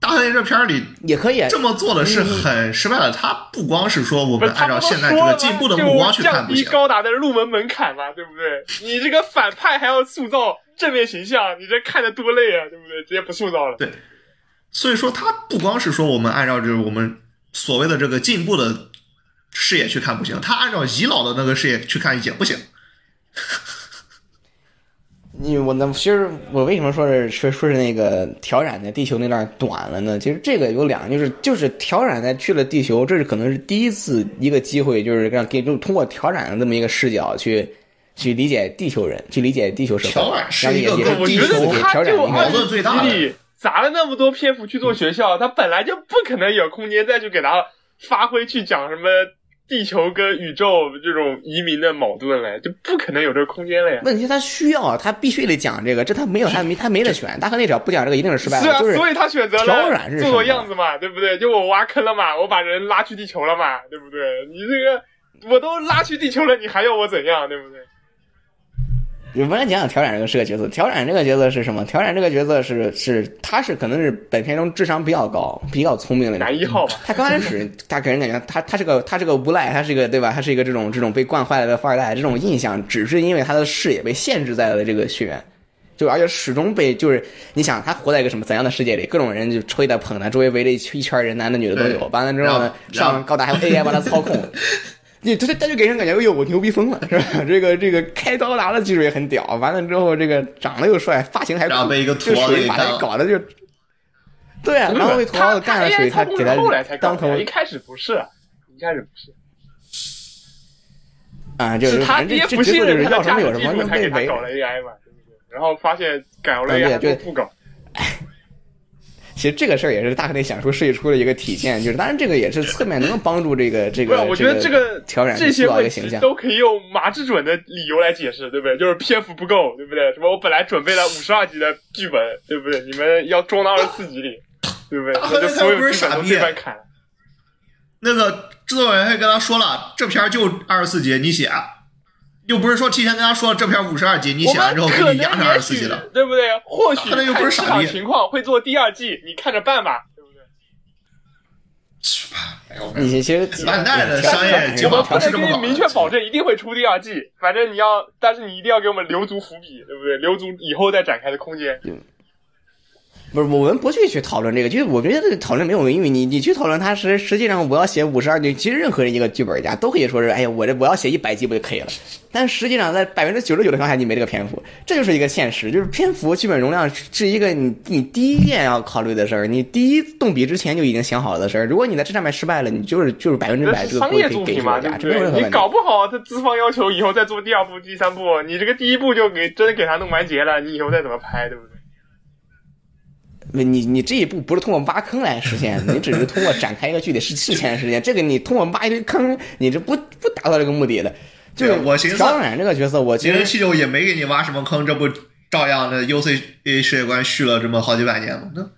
大黑这片儿里也可以这么做的是很失败的。他不光是说我们按照现在这个进步的目光去看，降低高达的入门门槛嘛，对不对？你这个反派还要塑造。正面形象，你这看着多累啊，对不对？直接不塑造了。对，所以说他不光是说我们按照就是我们所谓的这个进步的视野去看不行，他按照遗老的那个视野去看也不行。你我那其实我为什么说是说说是那个调染在地球那段短了呢？其实这个有两个，就是就是调染在去了地球，这是可能是第一次一个机会，就是让给就通过调染的这么一个视角去。去理解地球人，去理解地球社会，然后也也是地球调整矛盾最大的。砸了那么多篇幅去做学校，他本来就不可能有空间再去给他发挥去讲什么地球跟宇宙这种移民的矛盾了，就不可能有这个空间了呀。问题他需要，他必须得讲这个，这他没有他没他没得 [laughs] 选。大河内只要不讲这个，一定是失败的。是啊，所以他选择了做做样子嘛，对不对？就我挖坑了嘛，我把人拉去地球了嘛，对不对？你这个我都拉去地球了，你还要我怎样，对不对？我们来讲讲挑染这个是个角色。挑染这个角色是什么？挑染这个角色是是他是可能是本片中智商比较高、比较聪明的男一号吧。他刚开始他给人感觉他他是个他是个无赖，他是一个对吧？他是一个这种这种被惯坏了的富二代。这种印象只是因为他的视野被限制在了这个学院，就而且始终被就是你想他活在一个什么怎样的世界里？各种人就吹的捧他，周围围着一圈人，男的女的都有。完了之后呢，上高达还有 AI 帮他操控。[laughs] 你他他就给人感觉，哎呦，我牛逼疯了，是吧？[laughs] 这个这个开高达的技术也很屌，完了之后这个长得又帅，发型还酷，就属于把他搞的就，对啊，然后被土豪干了，属于他给他当头。一开始不是，一开始不是，啊，就是他爹不信任要什么有什么，才给他搞了 AI 嘛，对不对？然后发现搞了 AI 就不搞。其实这个事儿也是大河内想出设计出的一个体现，就是当然这个也是侧面能够帮助这个这个。我觉得这个调染这些问题都可以用马志准的理由来解释，对不对？就是篇幅不够，对不对？什么我本来准备了五十二集的剧本，对不对？你们要装到二十四集里，对不对？大河内他不是傻逼。那个制作人还跟他说了，这片就二十四集，你写。又不是说提前跟他说这片五十二集，你写完之后给你压成二十四集了，对不对？或许又不是市场情况会做第二季，你看着办吧，对不对？去吧？哎呦，你其实万代的商业计我们不划不是这么搞的。能给你明确保证一定会出第二季，反正你要，但是你一定要给我们留足伏笔，对不对？留足以后再展开的空间。不是，我们不去去讨论这个，就是我觉得讨论没有用，因为你你去讨论它实实际上我要写五十二集，其实任何一个剧本家都可以说是，哎呀，我这我要写一百集不就可以了？[laughs] 但实际上在百分之九十九的情况下，你没这个篇幅，这就是一个现实，就是篇幅剧本容量是一个你你第一件要考虑的事儿，你第一动笔之前就已经想好的事儿。如果你在这上面失败了，你就是就是百分之百这个商业锅可以给作品嘛，对，不这没有任何对？问题。你搞不好他资方要求以后再做第二部、第三部，你这个第一部就给真的给他弄完结了，你以后再怎么拍，对不对？你你这一步不是通过挖坑来实现的，你只是通过展开一个具体事事前实现。这个你通过挖一堆坑，你这不不达到这个目的的。就是我寻思当然这个角色，我其实七九也没给你挖什么坑，这不照样的 UC A 世界观续了这么好几百年吗？那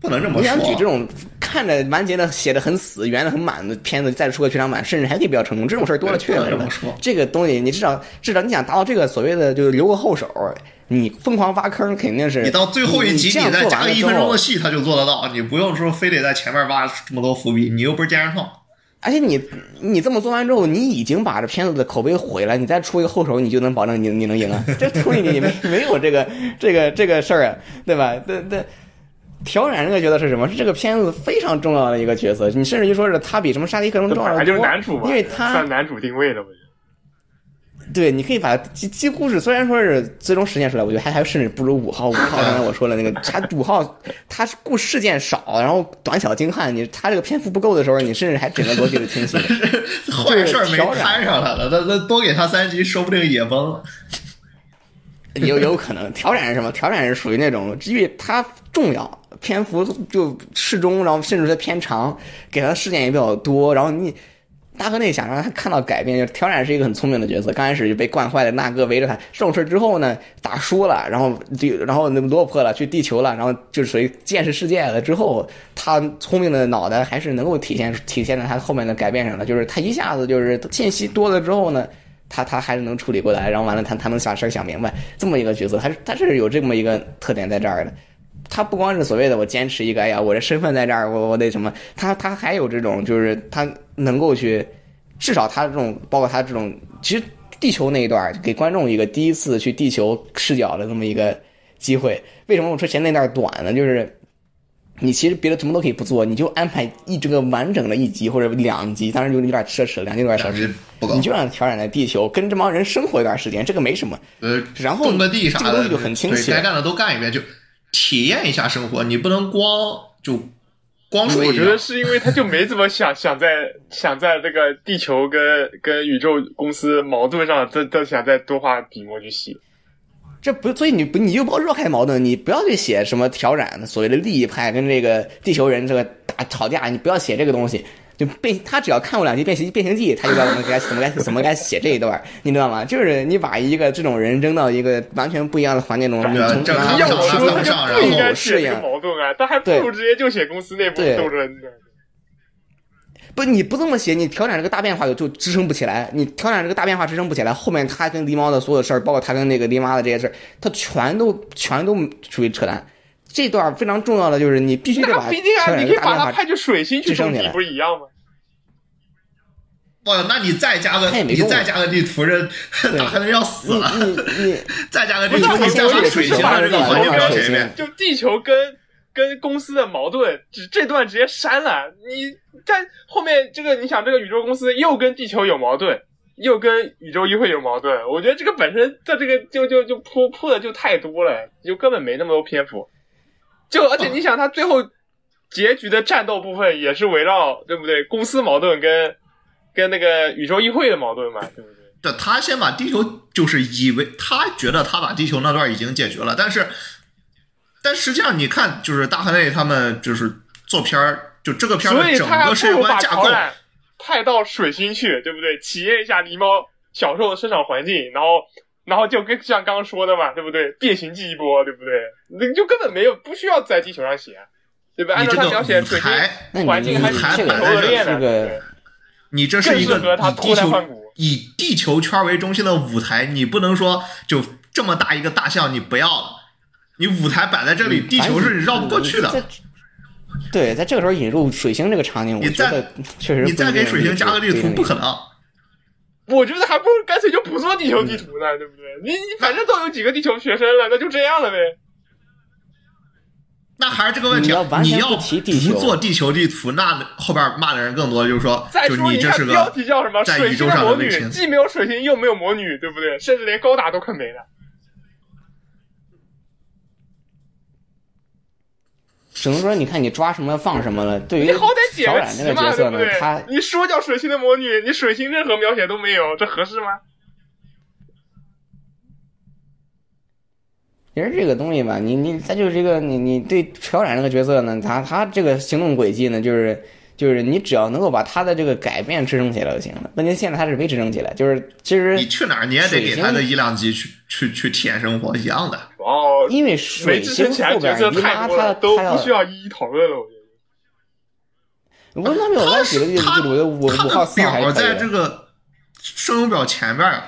不能这么你想举这说。种看着完结的、写的很死、圆的很满的片子，再出个剧场版，甚至还可以比较成功，这种事儿多了去了。这么说这个东西，你至少至少你想达到这个所谓的就是留个后手，你疯狂挖坑肯定是你到最后一集，你再加个一分钟的戏，他就做得到。你不用说非得在前面挖这么多伏笔，你又不是健身创。而且你你这么做完之后，你已经把这片子的口碑毁了，你再出一个后手，你就能保证你你能赢啊？这东西你没没有这个这个这个事儿啊，对吧？对对。调染这个角色是什么？是这个片子非常重要的一个角色，你甚至于说是他比什么沙迪克更重要的就是男主嘛，因为他算男主定位的，我觉得。对，你可以把几几乎是虽然说是最终实现出来，我觉得还还甚至不如五号。五号刚才我说了那个，他五号他是故事件少，然后短小精悍，你他这个篇幅不够的时候，你甚至还整个逻辑是清晰的。坏事儿没摊上来了，那那多给他三集，说不定也崩了。有有可能 [laughs] 调染是什么？调染是属于那种，因为它重要，篇幅就适中，然后甚至是偏长，给他的事件也比较多，然后你。大河内想让他看到改变，就是调染是一个很聪明的角色。刚开始就被惯坏了，那个围着他。这种事之后呢，打输了，然后就然后那落魄了，去地球了，然后就属于见识世界了。之后，他聪明的脑袋还是能够体现体现在他后面的改变上的。就是他一下子就是信息多了之后呢，他他还是能处理过来，然后完了他他能把事儿想明白，这么一个角色，他是他是有这么一个特点在这儿的。他不光是所谓的我坚持一个，哎呀，我这身份在这儿，我我得什么？他他还有这种，就是他能够去，至少他这种，包括他这种，其实地球那一段给观众一个第一次去地球视角的这么一个机会。为什么我说前那段短呢？就是你其实别的什么都可以不做，你就安排一整个完整的一集或者两集，当然就有点奢侈了，两集有点奢侈两集。不够你，就让调染在地球，跟这帮人生活一段时间，这个没什么。呃，然后种个地啥的，这个东西就很清晰该干的都干一遍，就体验一下生活。你不能光就光说我觉得是因为他就没怎么想想在想在这个地球跟跟宇宙公司矛盾上，都都想再多花笔墨去写。这不，所以你不你就不要绕开矛盾，你不要去写什么挑染所谓的利益派跟这个地球人这个打吵架，你不要写这个东西。就变他只要看过两集《变形变形记》，他就知道怎么该怎么该怎么该写这一段，你知道吗？就是你把一个这种人扔到一个完全不一样的环境中，你从这让要我说，他这上就不应该适写这个应。矛盾啊，他还不如直接就写公司内部斗争呢。不，你不这么写，你调整这个大变化就就支撑不起来。你调整这个大变化支撑不起来，后面他跟狸猫的所有事儿，包括他跟那个狸妈的这些事儿，他全都全都属于扯淡。这段非常重要的就是你必须得把那不一定啊，你可以把他派去水星去种地，支撑起来不是一样吗？哇，那你再加个 [laughs] [laughs] 你再加个地图，这大黑人要死你了。你你再加个地图，你再把我水星的这个环境描写一遍。就地球跟跟公司的矛盾，这这段直接删了。你在后面这个，你想这个宇宙公司又跟地球有矛盾，又跟宇宙议会有矛盾，我觉得这个本身在这个就就就铺铺的就太多了，就根本没那么多篇幅。就而且你想，他最后结局的战斗部分也是围绕对不对？公司矛盾跟跟那个宇宙议会的矛盾嘛，对不对？这他先把地球，就是以为他觉得他把地球那段已经解决了，但是，但实际上你看，就是大河内他们就是做片儿，就这个片儿所的整个世界观架构，派到水星去，对不对？体验一下狸猫小时候的生长环境，然后，然后就跟像刚刚说的嘛，对不对？变形记一波，对不对？你就根本没有不需要在地球上写，对吧？按照他描写水星台，环境还挺恶劣的？你这是一个以地球以地球圈为中心的舞台，你不能说就这么大一个大象你不要了，你舞台摆在这里，地球是绕不过去的。对，在这个时候引入水星这个场景，我你再觉得确实你再给水星加个地图，不可能。我觉得还不如干脆就不做地球地图呢，对不对？你你反正都有几个地球学生了，那就这样了呗。[laughs] 那还是这个问题啊你要，不做地球地图，那后边骂的人更多，就是说，就再说，看你这是标题叫什么？在水宇宙上星的魔女。既没有水星又没有魔女，对不对？甚至连高达都快没了。只能说，你看你抓什么放什么了。对于你好歹解个朴染这个，角色呢对对，他？你说叫水星的魔女，你水星任何描写都没有，这合适吗？其实这个东西吧，你你他就是这个你你对朴冉这个角色呢，他他这个行动轨迹呢，就是就是你只要能够把它的这个改变支撑起来就行了。问题现在它是没支撑起来，就是其实你去哪儿你也得给他水星个一辆机去去去体验生活一样的。哦，因为没水支星撑起来角后边姨色太多了，妈他他要都不需要一一讨论了。我觉得。我在这个声优表前边儿，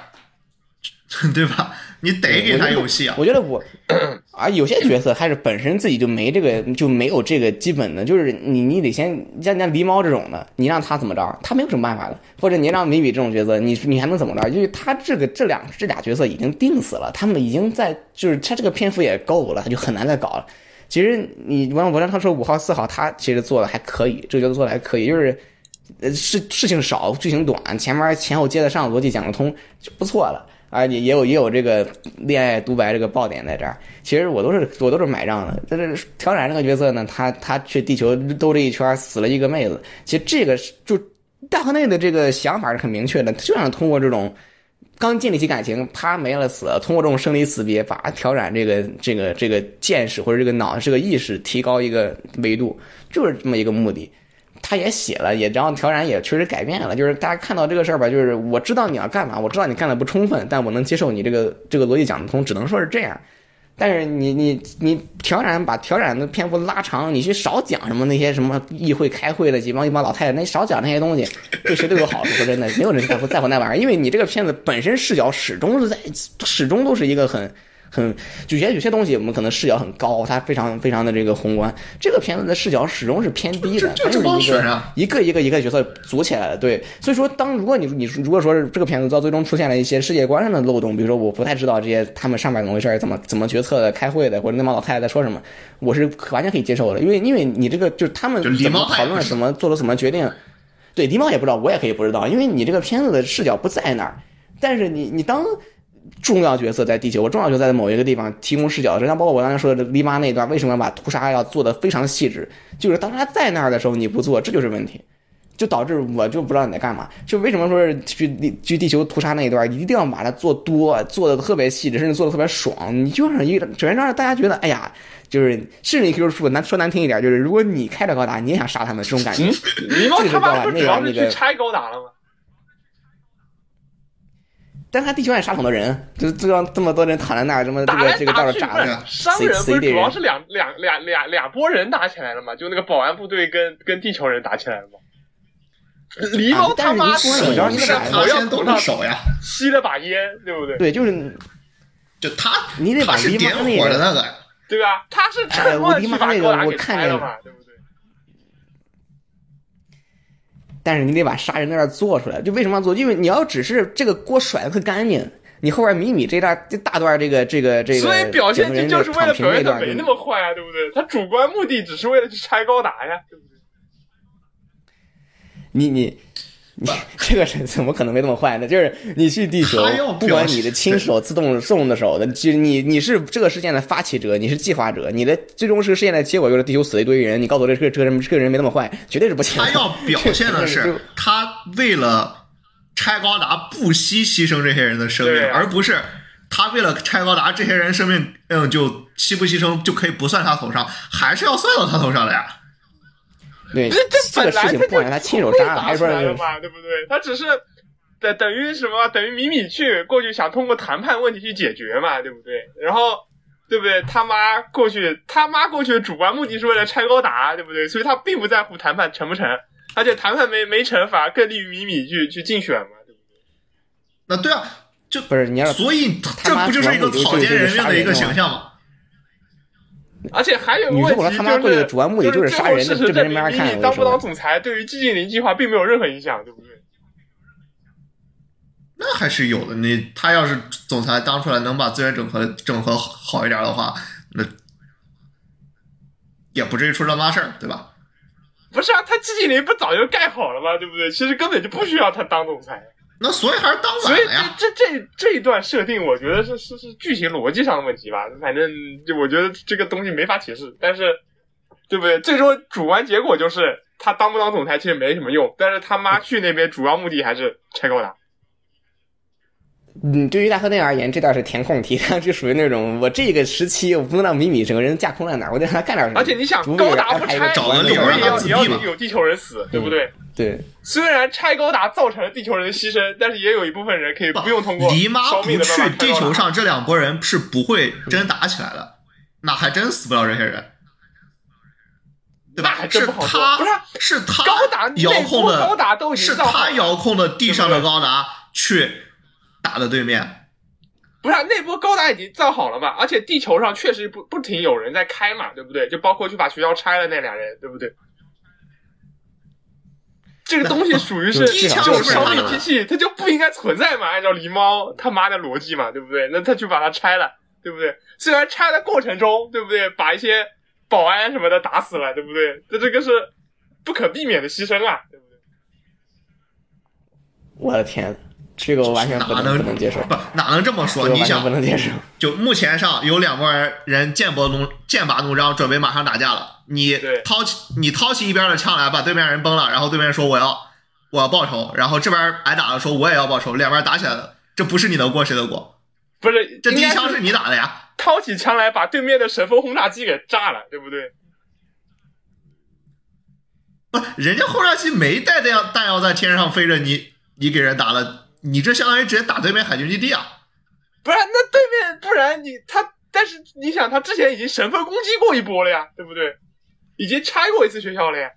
[laughs] 对吧？你得给他游戏啊。我觉得我 [clears throat] 啊，有些角色还是本身自己就没这个就没有这个基本的，就是你你得先像像狸猫这种的，你让他怎么着，他没有什么办法的。或者你让米米这种角色，你你还能怎么着？因为他这个这两这俩角色已经定死了，他们已经在就是他这个篇幅也够了，他就很难再搞了。其实你我我让他说五号四号，他其实做的还可以，这个角色做的还可以，就是呃事事情少，剧情短，前面前后接得上，逻辑讲得通就不错了。啊，也也有也有这个恋爱独白这个爆点在这儿，其实我都是我都是买账的。但是调染这个角色呢，他他去地球兜这一圈死了一个妹子，其实这个就大河内的这个想法是很明确的，就想通过这种刚建立起感情，啪没了死，通过这种生离死别，把调染这个这个这个见识或者这个脑这个意识提高一个维度，就是这么一个目的。他也写了，也然后调染也确实改变了，就是大家看到这个事儿吧，就是我知道你要干嘛，我知道你干的不充分，但我能接受你这个这个逻辑讲得通，只能说是这样。但是你你你调染把调染的篇幅拉长，你去少讲什么那些什么议会开会的几帮一帮老太太，那少讲那些东西，对谁都有好处。说真的，没有人在乎在乎那玩意儿，因为你这个片子本身视角始终是在始终都是一个很。很有些有些东西我们可能视角很高，它非常非常的这个宏观。这个片子的视角始终是偏低的，它就是一个一个一个一个角色组起来的。对，所以说当如果你你如果说是这个片子到最终出现了一些世界观上的漏洞，比如说我不太知道这些他们上面怎么回事，怎么怎么决策的、开会的，或者那帮老太太在说什么，我是完全可以接受的，因为因为你这个就是他们怎么讨论什么，做了什么决定，对狸猫也不知道，我也可以不知道，因为你这个片子的视角不在那儿。但是你你当重要角色在地球，我重要角色在某一个地方提供视角，就像包括我刚才说的黎妈那一段，为什么把屠杀要做的非常细致？就是当他在那儿的时候你不做，这就是问题，就导致我就不知道你在干嘛。就为什么说是去地去地球屠杀那一段，一定要把它做多，做的特别细致，甚至做的特别爽。你就让一个，首先让大家觉得，哎呀。就是，甚至你可以说难说难听一点，就是如果你开着高达，你也想杀他们，这种感觉。狸猫他妈不主要是去拆高达了吗？但是他地球上也杀很多人，就这样这么多人躺在那儿，这么这个这个到处炸的，商人不是主要是两两两两两拨人打起来了吗？就那个保安部队跟跟地球人打起来了吗？狸猫他妈手要是在火药桶上手呀，吸了把烟，对不对？对，就是就他，你得把点火的那个，对吧？他是趁乱去把高达给拆了嘛，对不对？但是你得把杀人那段做出来，就为什么要做？因为你要只是这个锅甩的特干净，你后边米米这段这大段这个这个这个，所以表现就就是为了表现的没那么坏啊，对不对？他主观目的只是为了去拆高达呀，对不对？你你你这个人怎么可能没那么坏呢？就是你去地球，不管你的亲手自动送的手的，就是你你是这个事件的发起者，你是计划者，你的最终这个事件的结果就是地球死了一堆人，你告诉我这个这个人这个人没那么坏，绝对是不行。他要表现的是 [laughs] 他为了拆高达不惜牺牲这些人的生命，而不是他为了拆高达这些人生命，嗯，就牺不牺牲就可以不算他头上，还是要算到他头上的呀。对，这这个事情不管他亲手杀了还嘛，对不对？他只是等等于什么？等于米米去过去想通过谈判问题去解决嘛，对不对？然后对不对？他妈过去，他妈过去的主观目的是为了拆高达，对不对？所以他并不在乎谈判成不成，而且谈判没没成，反而更利于米米去去竞选嘛，对不对？那对啊，就不是你要，所以这不就是一个草菅人命的一个形象吗？而且还有个问题就是，主要目的就是杀人最后事这实证明，你当不当总裁，对于寂静岭计划并没有任何影响，对不对？那还是有的。你他要是总裁当出来能把资源整合整合好一点的话，那也不至于出这么大事儿，对吧？不是啊，他寂静岭不早就盖好了吗？对不对？其实根本就不需要他当总裁。那所以还是当所以晚了呀。这这这这一段设定，我觉得是是是剧情逻辑上的问题吧。反正就我觉得这个东西没法解释，但是对不对？最终主观结果就是他当不当总裁其实没什么用，但是他妈去那边主要目的还是拆高达。嗯，对于大河内而言，这段是填空题，它就属于那种我这个时期我不能让米米整个人架空在哪儿，我得让他干点什么。而且你想，高达不拆，找个理由让也要也要他自闭嘛有地球人死，对不对？对，虽然拆高达造成了地球人的牺牲，但是也有一部分人可以不用通过狸妈烧不去地球上，这两拨人是不会真打起来的，那还真死不了这些人，对吧？那还真是不好说他不是是他高达遥控的高达都已经是他遥控的地上的高达去打的对面。不是啊那波高达已经造好了嘛，而且地球上确实不不停有人在开嘛，对不对？就包括去把学校拆了那俩人，对不对？这个东西属于是就至少这种是烧他的命机器，它就不应该存在嘛。按照狸猫他妈的逻辑嘛，对不对？那他去把它拆了，对不对？虽然拆的过程中，对不对？把一些保安什么的打死了，对不对？这这个是不可避免的牺牲啊，对不对？我的天，这个我完全不哪能不能接受，不哪能这么说？你想不，能接受。[laughs] 就目前上有两拨人剑拔弩剑拔弩张，准备马上打架了。你对掏起你掏起一边的枪来，把对面人崩了，然后对面说我要我要报仇，然后这边挨打了说我也要报仇，两边打起来了，这不是你的锅谁的锅？不是，这第一枪是你打的呀。掏起枪来把对面的神风轰炸机给炸了，对不对？不，人家轰炸机没带弹药弹药在天上飞着，你你给人打了，你这相当于直接打对面海军基地啊！不然那对面，不然你他，但是你想，他之前已经神风攻击过一波了呀，对不对？已经拆过一次学校了呀。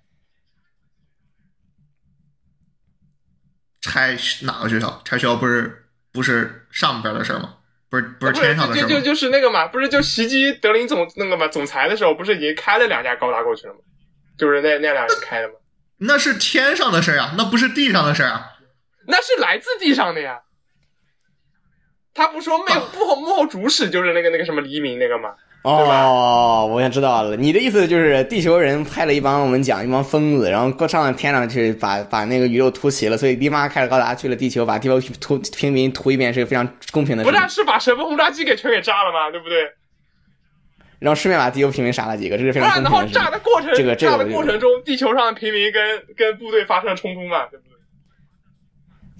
拆哪个学校？拆学校不是不是上边的事吗？不是不是天上的事？就就就是那个嘛，不是就袭击德林总那个嘛总裁的时候，不是已经开了两架高达过去了吗？就是那那两人开的吗？那是天上的事儿啊，那不是地上的事儿啊！那是来自地上的呀。他不说幕幕后幕后主使就是那个那个什么黎明那个吗？哦，我想知道了，你的意思就是地球人派了一帮我们讲一帮疯子，然后过上了天上去把把那个宇宙突袭了，所以立马开着高达去了地球，把地球突平民屠一遍是个非常公平的不是啊，，是把神风轰炸机给全给炸了吗？对不对？然后顺便把地球平民杀了几个，这是非不然，后常公平的事情炸。的过程，这个这个炸的过程中，地球上的平民跟跟部队发生了冲突嘛，对不对？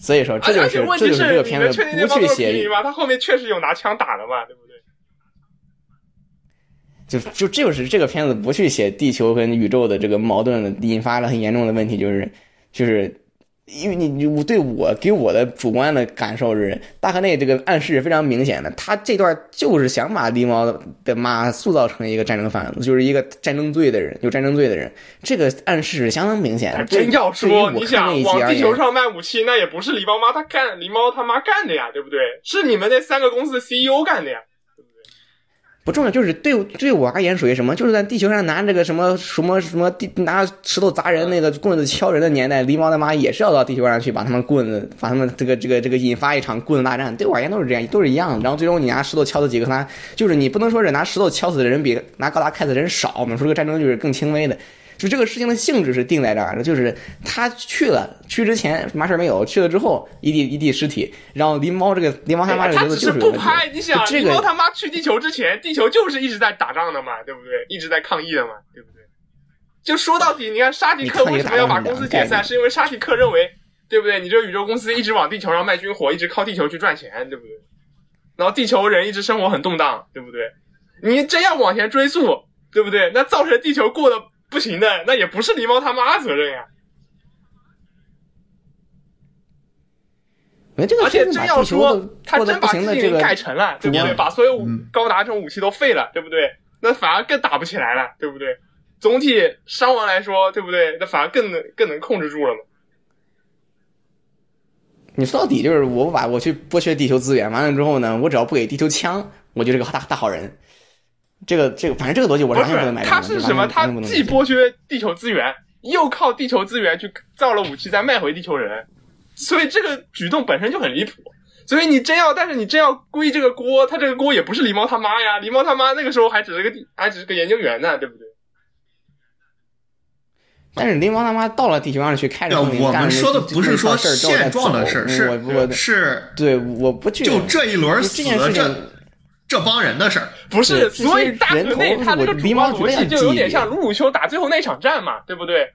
所以说，这就是这就是这个片子不去写民吗？他后面确实有拿枪打的嘛，对不对？就就这就是这个片子不去写地球跟宇宙的这个矛盾，引发了很严重的问题，就是就是因为你你对我给我的主观的感受是，大河内这个暗示是非常明显的，他这段就是想把狸猫的妈塑造成一个战争贩子，就是一个战争罪的人，有战争罪的人，这个暗示是相当明显真要说，你想往地球上卖武器，那也不是狸猫妈他干，狸猫他妈干的呀，对不对？是你们那三个公司的 CEO 干的呀。不重要，就是对对我而言属于什么？就是在地球上拿这个什么什么什么地拿石头砸人那个棍子敲人的年代，狸猫他妈也是要到地球上去把他们棍子，把他们这个这个这个引发一场棍子大战。对我而言都是这样，都是一样的。然后最终你拿石头敲死几个他，就是你不能说是拿石头敲死的人比拿高达开死的人少，我们说这个战争就是更轻微的。就这个事情的性质是定在这儿的，就是他去了，去之前嘛事儿没有，去了之后一地一地尸体，然后狸猫这个狸猫他妈这个他只是角色就是有问题不拍，你想，就这个狸猫他妈去地球之前，地球就是一直在打仗的嘛，对不对？一直在抗议的嘛，对不对？就说到底，你看沙迪克为什么要把公司解散？是因为沙迪克认为，对不对？你这个宇宙公司一直往地球上卖军火，一直靠地球去赚钱，对不对？然后地球人一直生活很动荡，对不对？你真要往前追溯，对不对？那造成地球过得不行的，那也不是狸猫他妈责任呀。而且真要说他真把自己给行的这个盖成了，对不对？把所有高达这种武器都废了，对不对？那反而更打不起来了，对不对？总体伤亡来说，对不对？那反而更能更能控制住了嘛。你说到底就是我把我去剥削地球资源，完了之后呢，我只要不给地球枪，我就是个大大好人。这个这个，反正这个逻辑我不是完全不能买是，单的。他是什么？他既剥削地球资源，又靠地球资源去造了武器，再卖回地球人，所以这个举动本身就很离谱。所以你真要，但是你真要归这个锅，他这个锅也不是狸猫他妈呀，狸猫他妈那个时候还只是个地，还只是个研究员呢，对不对？但是狸猫他妈到了地球上去开着对，风铃我们说的不是说现状的事儿，走我我是是对我不去就这一轮这死了件事情这这帮人的事儿。不是，所以大河内人头他这个主要观逻辑就有点像鲁鲁修打最后那场战嘛，对不对？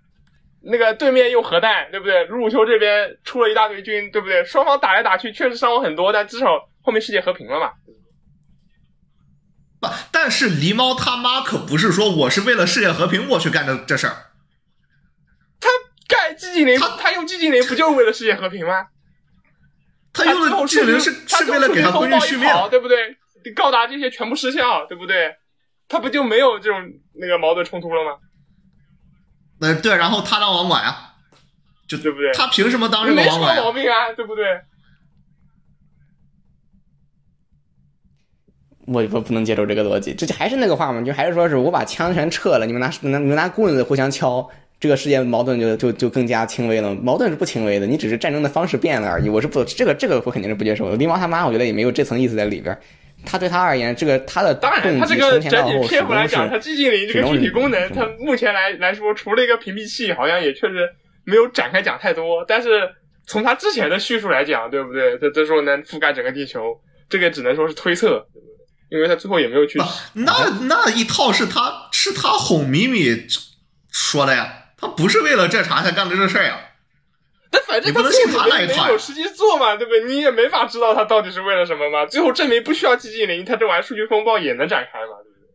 那个对面用核弹，对不对？鲁鲁修这边出了一大堆军，对不对？双方打来打去，确实伤亡很多，但至少后面世界和平了嘛。不，但是狸猫他妈可不是说我是为了世界和平我去干的这事儿，他干寂静岭，他他用寂静岭不就是为了世界和平吗？他用的这灵是他是为了给他闺女续命。对不对？高达这些全部失效，对不对？他不就没有这种那个矛盾冲突了吗？呃，对，然后他当网管啊，就对不对？他凭什么当这个没什么？毛病啊，对不对？我我不能接受这个逻辑，这就还是那个话嘛，就还是说是我把枪全撤了，你们拿拿你们拿棍子互相敲，这个世界矛盾就就就更加轻微了。矛盾是不轻微的，你只是战争的方式变了而已。我是不这个这个我肯定是不接受的。狸猫他妈，我觉得也没有这层意思在里边儿。他对他而言，这个他的当然，他这个整体篇幅来讲，他寂静岭这个具体功能，始终它目前来来说，除了一个屏蔽器，好像也确实没有展开讲太多。但是从他之前的叙述来讲，对不对？这这说能覆盖整个地球，这个只能说是推测，对不对？因为他最后也没有去不，那那一套是他是他哄米米说的呀，他不是为了这茬才干的这事儿呀。但反正他那一套呀没有实际做嘛，对不对？你也没法知道他到底是为了什么嘛。最后证明不需要寂静岭，他这玩意数据风暴也能展开嘛，对不对？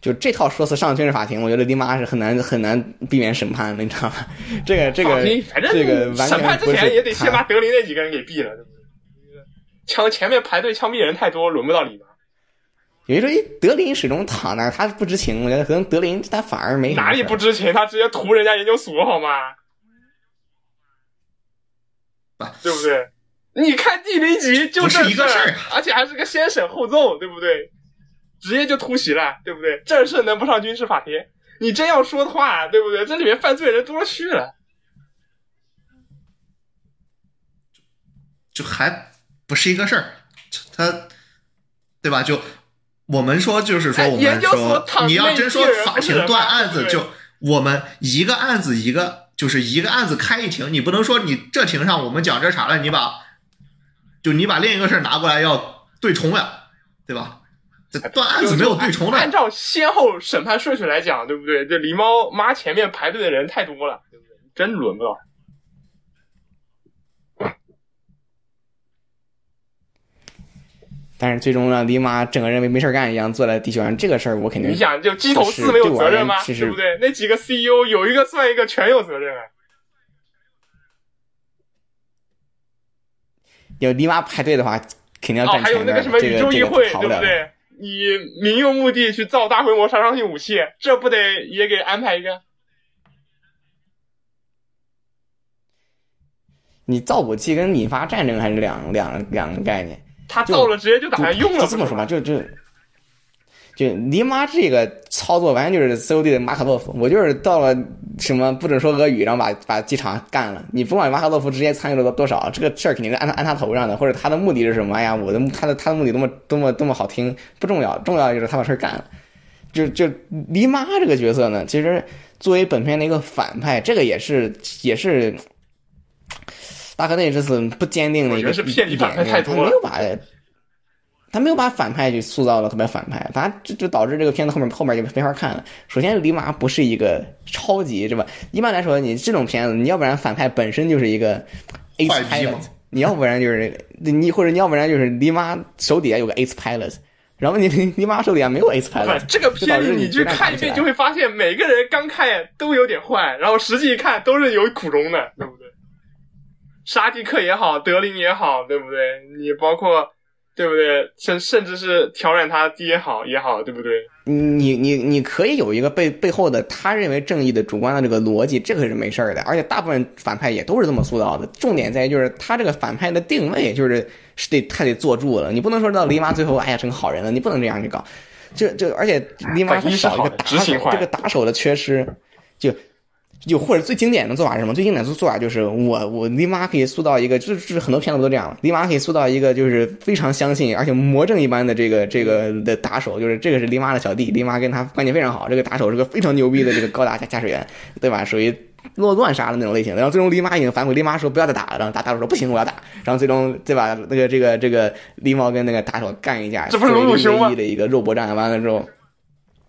就这套说辞上军事法庭，我觉得狸妈是很难很难避免审判的，你知道吗？[laughs] 这个这个这个审判之前也得先把德林那几个人给毙了，对不对？枪前面排队枪毙人太多，轮不到你嘛。有人说，哎德林始终躺那儿，他不知情。我觉得可能德林他反而没哪里不知情？他直接屠人家研究所好吗？对不对？你看第零集就这事一个事儿而且还是个先审后奏，对不对？直接就突袭了，对不对？这事能不上军事法庭？你真要说的话，对不对？这里面犯罪人多了去了。就还不是一个事儿，他对吧？就我们说，就是说，我们说，你要真说法庭断案子就我们一个案子一个，就是一个案子开一庭，你不能说你这庭上我们讲这啥了，你把就你把另一个事儿拿过来要对冲呀，对吧？这断案子没有对冲的，按照先后审判顺序来讲，对不对？这狸猫妈前面排队的人太多了，对不对？真轮不到。但是最终让狸妈整个人没没事干一样坐在地球上，这个事儿我肯定你想，就鸡头四没有责任吗？是对不对？那几个 CEO 有一个算一个，全有责任啊。有黎妈排队的话，肯定要哦，站前面。还有那个什么这宇宙议这个会。对不对？以民用目的去造大规模杀伤性武器，这不得也给安排一个？你造武器跟引发战争还是两两两个概念。就他到了直接就打算用了，就这么说吧，就就就尼妈这个操作完全就是 COD 的马卡洛夫，我就是到了什么不准说俄语，然后把把机场干了。你不管马卡洛夫直接参与了多少，这个事儿肯定是按他按他头上的，或者他的目的是什么？哎呀，我的他的他的目的多么多么多么好听不重要，重要就是他把事儿干了。就就黎妈这个角色呢，其实作为本片的一个反派，这个也是也是大河内这次不坚定的一个我觉得是骗你反派太多了他没有把他没有把反派去塑造的特别反派，他这就导致这个片子后面后面就没法看了。首先，狸妈不是一个超级，是吧？一般来说，你这种片子，你要不然反派本身就是一个 ace pilot，嘛你要不然就是你或者你要不然就是狸妈手底下有个 ace pilot，然后你李妈手底下没有 ace 不 pilot，这个片子，你去看一遍就会发现，每个人刚看都有点坏，然后实际一看都是有苦衷的，对不对？沙迪克也好，德林也好，对不对？你包括对不对？甚甚至是调染他爹好也好，对不对？你你你可以有一个背背后的他认为正义的主观的这个逻辑，这个是没事儿的。而且大部分反派也都是这么塑造的。重点在于就是他这个反派的定位，就是是得他得坐住了。你不能说到黎妈最后哎呀成好人了，你不能这样去搞。这这而且黎妈他少一个打手，这个打手的缺失，就。就或者最经典的做法是什么？最经典的做法就是我我黎妈可以塑造一个，就是就是很多片子都这样，黎妈可以塑造一个就是非常相信而且魔怔一般的这个这个的打手，就是这个是黎妈的小弟，黎妈跟他关系非常好，这个打手是个非常牛逼的这个高达驾驾驶员，对吧？属于落乱杀的那种类型。然后最终黎妈已经反悔，黎妈说不要再打了，然后打打手说不行，我要打。然后最终对吧？那个这个这个狸猫跟那个打手干一架，这不是鲁唯一的一个肉搏战，完了之后。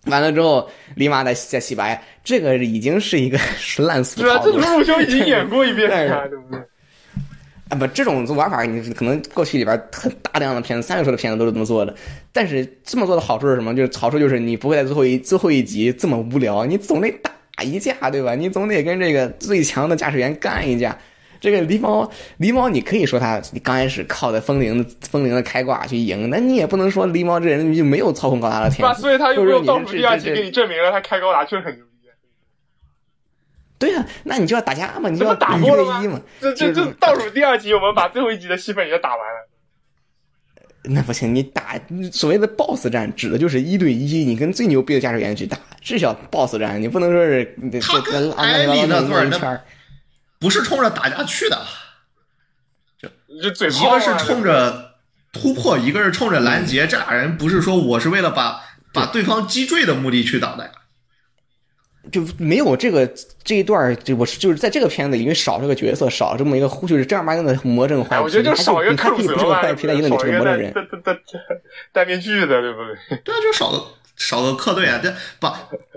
完了之后，立马再再洗白，这个已经是一个 [laughs] 烂俗套路。这鲁修已经演过一遍了，对不对？[laughs] 啊不，这种玩法你可能过去里边很大量的片子，三位数的片子都是这么做的。但是这么做的好处是什么？就是好处就是你不会在最后一最后一集这么无聊，你总得打一架，对吧？你总得跟这个最强的驾驶员干一架。这个狸猫，狸猫，你可以说他你刚开始靠的风铃风铃的开挂去赢，那你也不能说狸猫这人就没有操控高达的天赋。[laughs] 所以他又用倒数第二集给你证明了他开高达确实很牛逼。对呀，那你就要打架嘛，你就要打过了吗？这这这倒数第二集，我们把最后一集的戏份也打完了。那不行，你打所谓的 BOSS 战，指的就是一对一，你跟最牛逼的驾驶员去打，这叫 BOSS 战，你不能说是他跟艾米那段儿。不是冲着打架去的，这这嘴一个是冲着突破，一个是冲着拦截。这俩人不是说我是为了把把对方击坠的目的去打的呀，就没有这个这一段就我是就是在这个片子因为少这个角色，少这么一个就是正儿八经的魔怔坏皮。我觉得就少一个克鲁泽嘛，少一个魔怔戴戴戴面具的，对不对？对啊，就少个。少个客队啊，这不，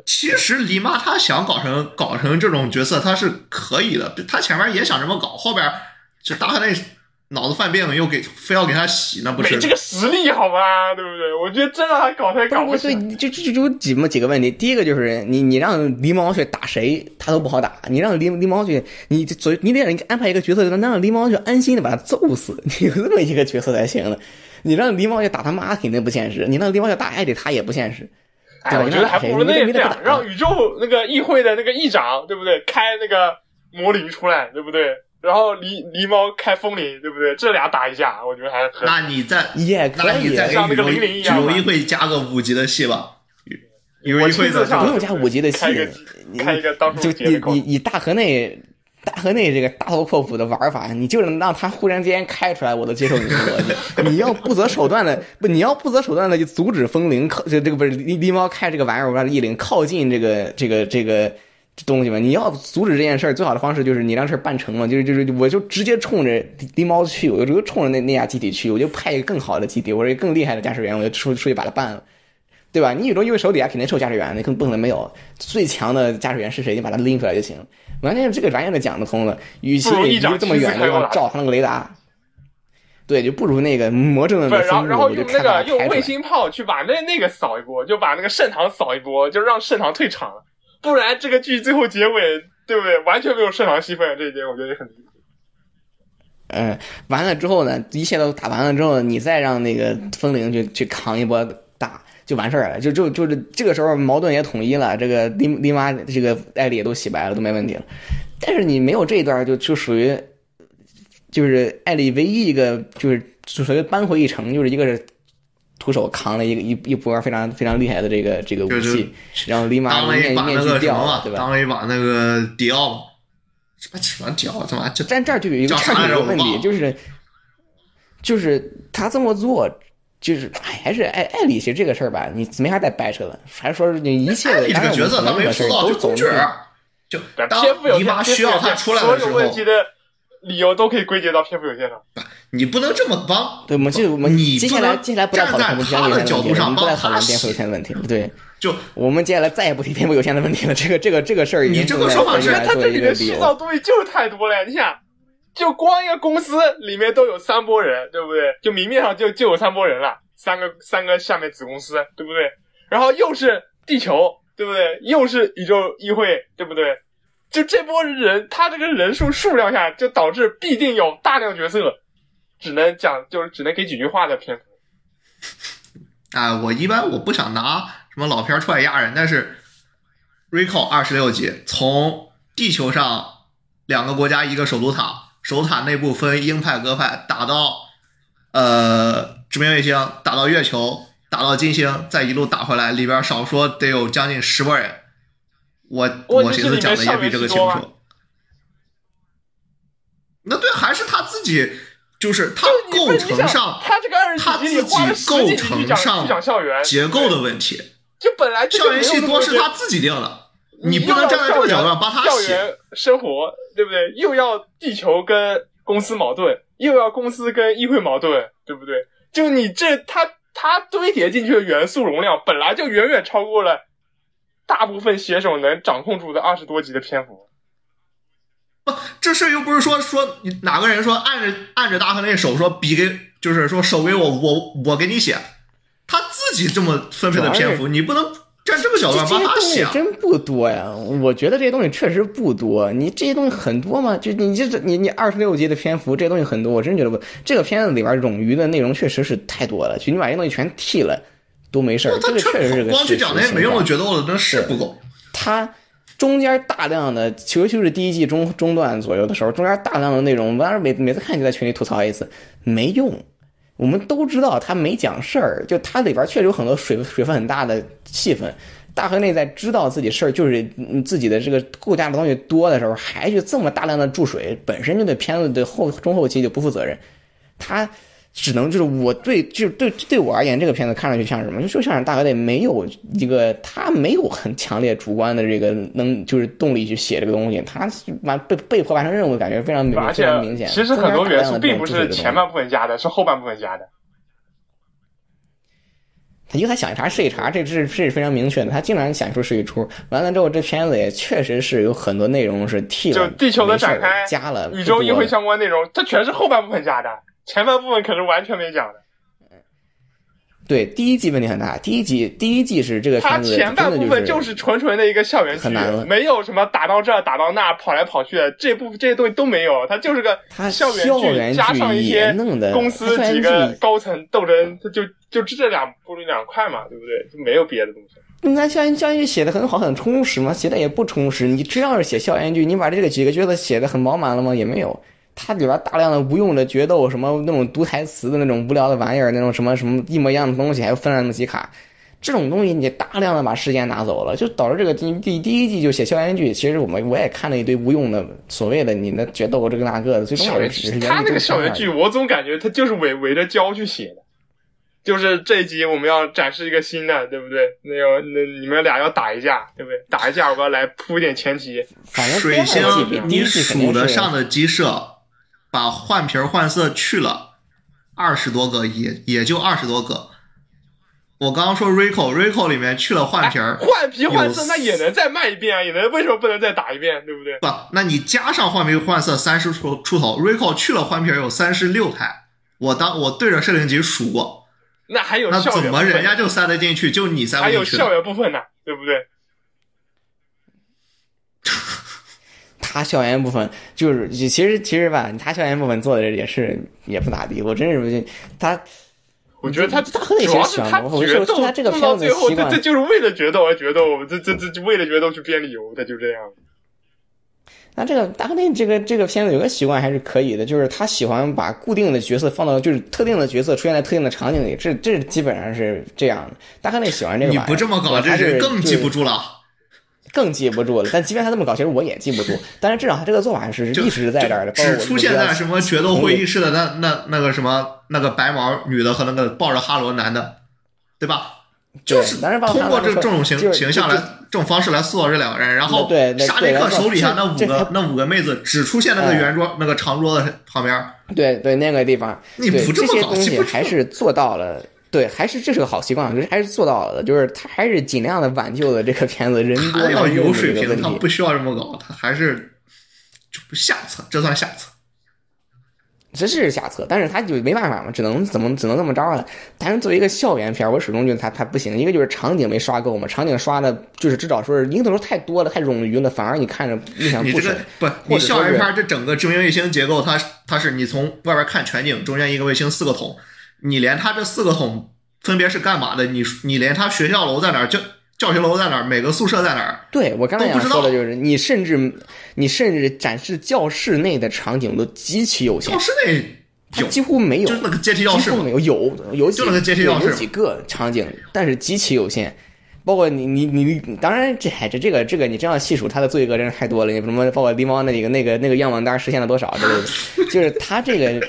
其实李妈他想搞成搞成这种角色，他是可以的。他前面也想这么搞，后边就大河内脑子犯病了，又给非要给他洗，那不是没这个实力好吗？对不对？我觉得真让他搞，他也搞不行。就就就几么几个问题，第一个就是你你让狸猫去打谁，他都不好打。你让狸狸猫去，你所以你得让安排一个角色，能让狸猫去安心的把他揍死。[laughs] 你有这么一个角色才行的。你让狸猫去打他妈肯定不现实，你让狸猫去打艾迪他也不现实。哎，我觉得还不如那样，让宇宙那个议会的那个议长，对不对？开那个魔灵出来，对不对？然后狸狸猫开风铃，对不对？这俩打一架，我觉得还很。那你再也那你再像那个灵灵一样，宇宙议会加个五级的戏吧。宇宙议会的不用加五级的戏，开一个当就以以以大河内。大河内这个大刀阔斧的玩法，你就能让他忽然间开出来，我都接受你的逻辑。[laughs] 你要不择手段的不，你要不择手段的就阻止风铃靠这这个不是狸狸猫开这个玩意儿，我让异灵靠近这个这个这个东西嘛。你要阻止这件事儿，最好的方式就是你让事儿办成嘛，就是就是我就直接冲着狸猫去，我就冲着那那架机体去，我就派一个更好的机体，我一个更厉害的驾驶员，我就出出去把它办了。对吧？你宇宙因为手底下肯定是有驾驶员，你更不可能没有最强的驾驶员是谁？你把他拎出来就行，完全是这个完全的讲得通了。与其离这么远的照他那个雷达，对，就不如那个魔怔的然后然后用那个用卫星炮去把那那个扫一波，就把那个圣堂扫一波，就让圣堂退场了。不然这个剧最后结尾，对不对？完全没有圣堂戏份，这一点我觉得也很离谱。嗯，完了之后呢，一切都打完了之后，你再让那个风铃去去扛一波大。就完事儿了，就就就是这个时候矛盾也统一了，这个丽丽妈这个艾丽也都洗白了，都没问题了。但是你没有这一段，就就属于，就是艾丽唯一一个就是就属于扳回一城，就是一个是徒手扛了一个一一波非常非常厉害的这个这个武器，然后丽妈面面具掉，对吧？当了一把那个迪奥，什么什么迪奥，怎么就？但这儿就有一个差的问题，就是就是他这么做。就是还是爱爱理，其实这个事儿吧，你没啥再掰扯了。还是说你一切的这个角色他没塑造就总角，就当你妈需要他出来的时候，所有问题的理由都可以归结到篇幅有限上。你不能这么帮，对，我们就我们你接下来接下来不再讨论他的角度上不再讨论篇幅有限的问题了。对，就我们接下来再也不提篇幅有限的问题了。这个这个这个事儿，你这个说法是他这里面塑造东西就是太多了。你想，就光一个公司里面都有三波人，对不对？就明面上就就有三波人了。三个三个下面子公司，对不对？然后又是地球，对不对？又是宇宙议会，对不对？就这波人，他这个人数数量下，就导致必定有大量角色，只能讲就是只能给几句话的篇幅，[laughs] 啊，我一般我不想拿什么老片儿出来压人，但是 Recall 二十六集从地球上两个国家一个首都塔，首都塔内部分鹰派鸽派，打到呃殖民卫星，打到月球，打到金星，再一路打回来，里边少说得有将近十波人。我我寻思讲的也比这个清楚。那对，还是他自己，就是他构成上，他这个二他自己构成上结构的问题。就本来校园戏多是他自己定的，你不能站在这个角度上帮他写。生活对不对？又要地球跟公司矛盾，又要公司跟议会矛盾，对不对？就你这他他堆叠进去的元素容量，本来就远远超过了大部分写手能掌控住的二十多集的篇幅。不，这事又不是说说你哪个人说按着按着大河那手说笔给，就是说手给我，我我给你写，他自己这么分配的篇幅，你不能站这个角度帮他写。真不多呀，我觉得这些东西确实不多。你这些东西很多吗？就你这你你二十六集的篇幅，这些东西很多，我真觉得不。这个片子里边冗余的内容确实是太多了，就你把这些东西全剃了都没事儿。这个确实是个光去讲那些没用的决斗了，真是不够。他。中间大量的，尤其是第一季中中段左右的时候，中间大量的内容，当时每每次看就在群里吐槽一次，没用。我们都知道他没讲事儿，就他里边确实有很多水水分很大的戏份。大河内在知道自己事儿就是自己的这个构架的东西多的时候，还去这么大量的注水，本身就对片子的后中后期就不负责任。他。只能就是我对就对对我而言，这个片子看上去像什么？就像是大河内没有一个他没有很强烈主观的这个能就是动力去写这个东西，他完被被迫完成任务，感觉非常明非常明显。其实很多元素并不是前半部分加的，是后半部分加的。他因为他想一茬是一茬，这是是非常明确的。他经常想出是一出，完了之后这片子也确实是有很多内容是替了地球的展开加了宇宙议会相关内容，它全是后半部分加的。前半部分可是完全没讲的。对，第一季问题很大。第一集，第一季是这个片子，前半部分就是纯纯的一个校园剧，没有什么打到这打到那跑来跑去的，这部这些东西都没有。它就是个校园剧，加上一些公司几个高层斗争，它就就这两部两块嘛，对不对？就没有别的东西。那校园校园剧写的很好，很充实吗？写的也不充实。你真要是写校园剧，你把这个几个角色写的很饱满了吗？也没有。它里边大量的无用的决斗，什么那种读台词的那种无聊的玩意儿，那种什么什么一模一样的东西，还有分了那么几卡，这种东西你大量的把时间拿走了，就导致这个第第第一季就写校园剧。其实我们我也看了一堆无用的所谓的你的决斗这个那个的，最终也是他那个校园剧，我总感觉他就是围围着胶去写的。就是这一集我们要展示一个新的，对不对？那个那你们俩要打一架，对不对？打一架我要来铺点前提。水星，你数得上的鸡舍。把换皮换色去了二十多个，也也就二十多个。我刚刚说 Rico，Rico 里面去了换皮儿，换皮换色那也能再卖一遍啊，也能为什么不能再打一遍，对不对？不，那你加上换皮换色三十出出头，Rico 去了换皮有三十六台，我当我对着摄影机数过，那还有那怎么人家就塞得进去，就你塞不进去？还有校园部分呢，对不对？[laughs] 他校园部分就是，其实其实吧，他校园部分做的也是也不咋地。我真是他，我觉得他他主要是他决斗，他这个片子这这就是为了决斗而决斗，这这这为了决斗去编理由，他就这样。那这个达克内这个这个片子有个习惯还是可以的，就是他喜欢把固定的角色放到就是特定的角色出现在特定的场景里，这这基本上是这样的。达克内喜欢这个，你不这么搞，这是更记不住了。更记不住了，但即便他这么搞，其实我也记不住。[laughs] 但是至少他这个做法是一直在这儿的。只出现在什么决斗会议室的那那那个什么那个白毛女的和那个抱着哈罗男的，对吧？就是通过这这种形形象来这种方式来塑造这两个人。然后沙利克手底下那五个那五个妹子只出现那个圆桌那个长桌子旁边。对对，那个地方，你不这么搞，这些东西还是做到了。对，还是这是个好习惯，就是还是做到了，就是他还是尽量的挽救了这个片子人多要有水平，他不需要这么搞，他还是下策，这算下策，这是下策，但是他就没办法嘛，只能怎么只能这么着了。但是作为一个校园片，我始终觉得他他不行，一个就是场景没刷够嘛，场景刷的就是至少说是镜头太多了，太冗余了，反而你看着印象不深。不，你校园片这整个殖民卫星结构，它它是你从外边看全景，中间一个卫星四个筒。你连他这四个桶分别是干嘛的，你你连他学校楼在哪儿，教教学楼在哪儿，每个宿舍在哪儿，对我刚才想都不知道说的就是，你甚至你甚至展示教室内的场景都极其有限教，室内几乎没有就是，那个阶梯教室几乎没，有，有有几就那个阶梯教室有几个场景，但是极其有限。包括你你你，当然这哎这这个这个你这样细数他的罪恶真是太多了。你什么包括狸猫那个那个那个愿望单实现了多少之类的，[laughs] 就是他这个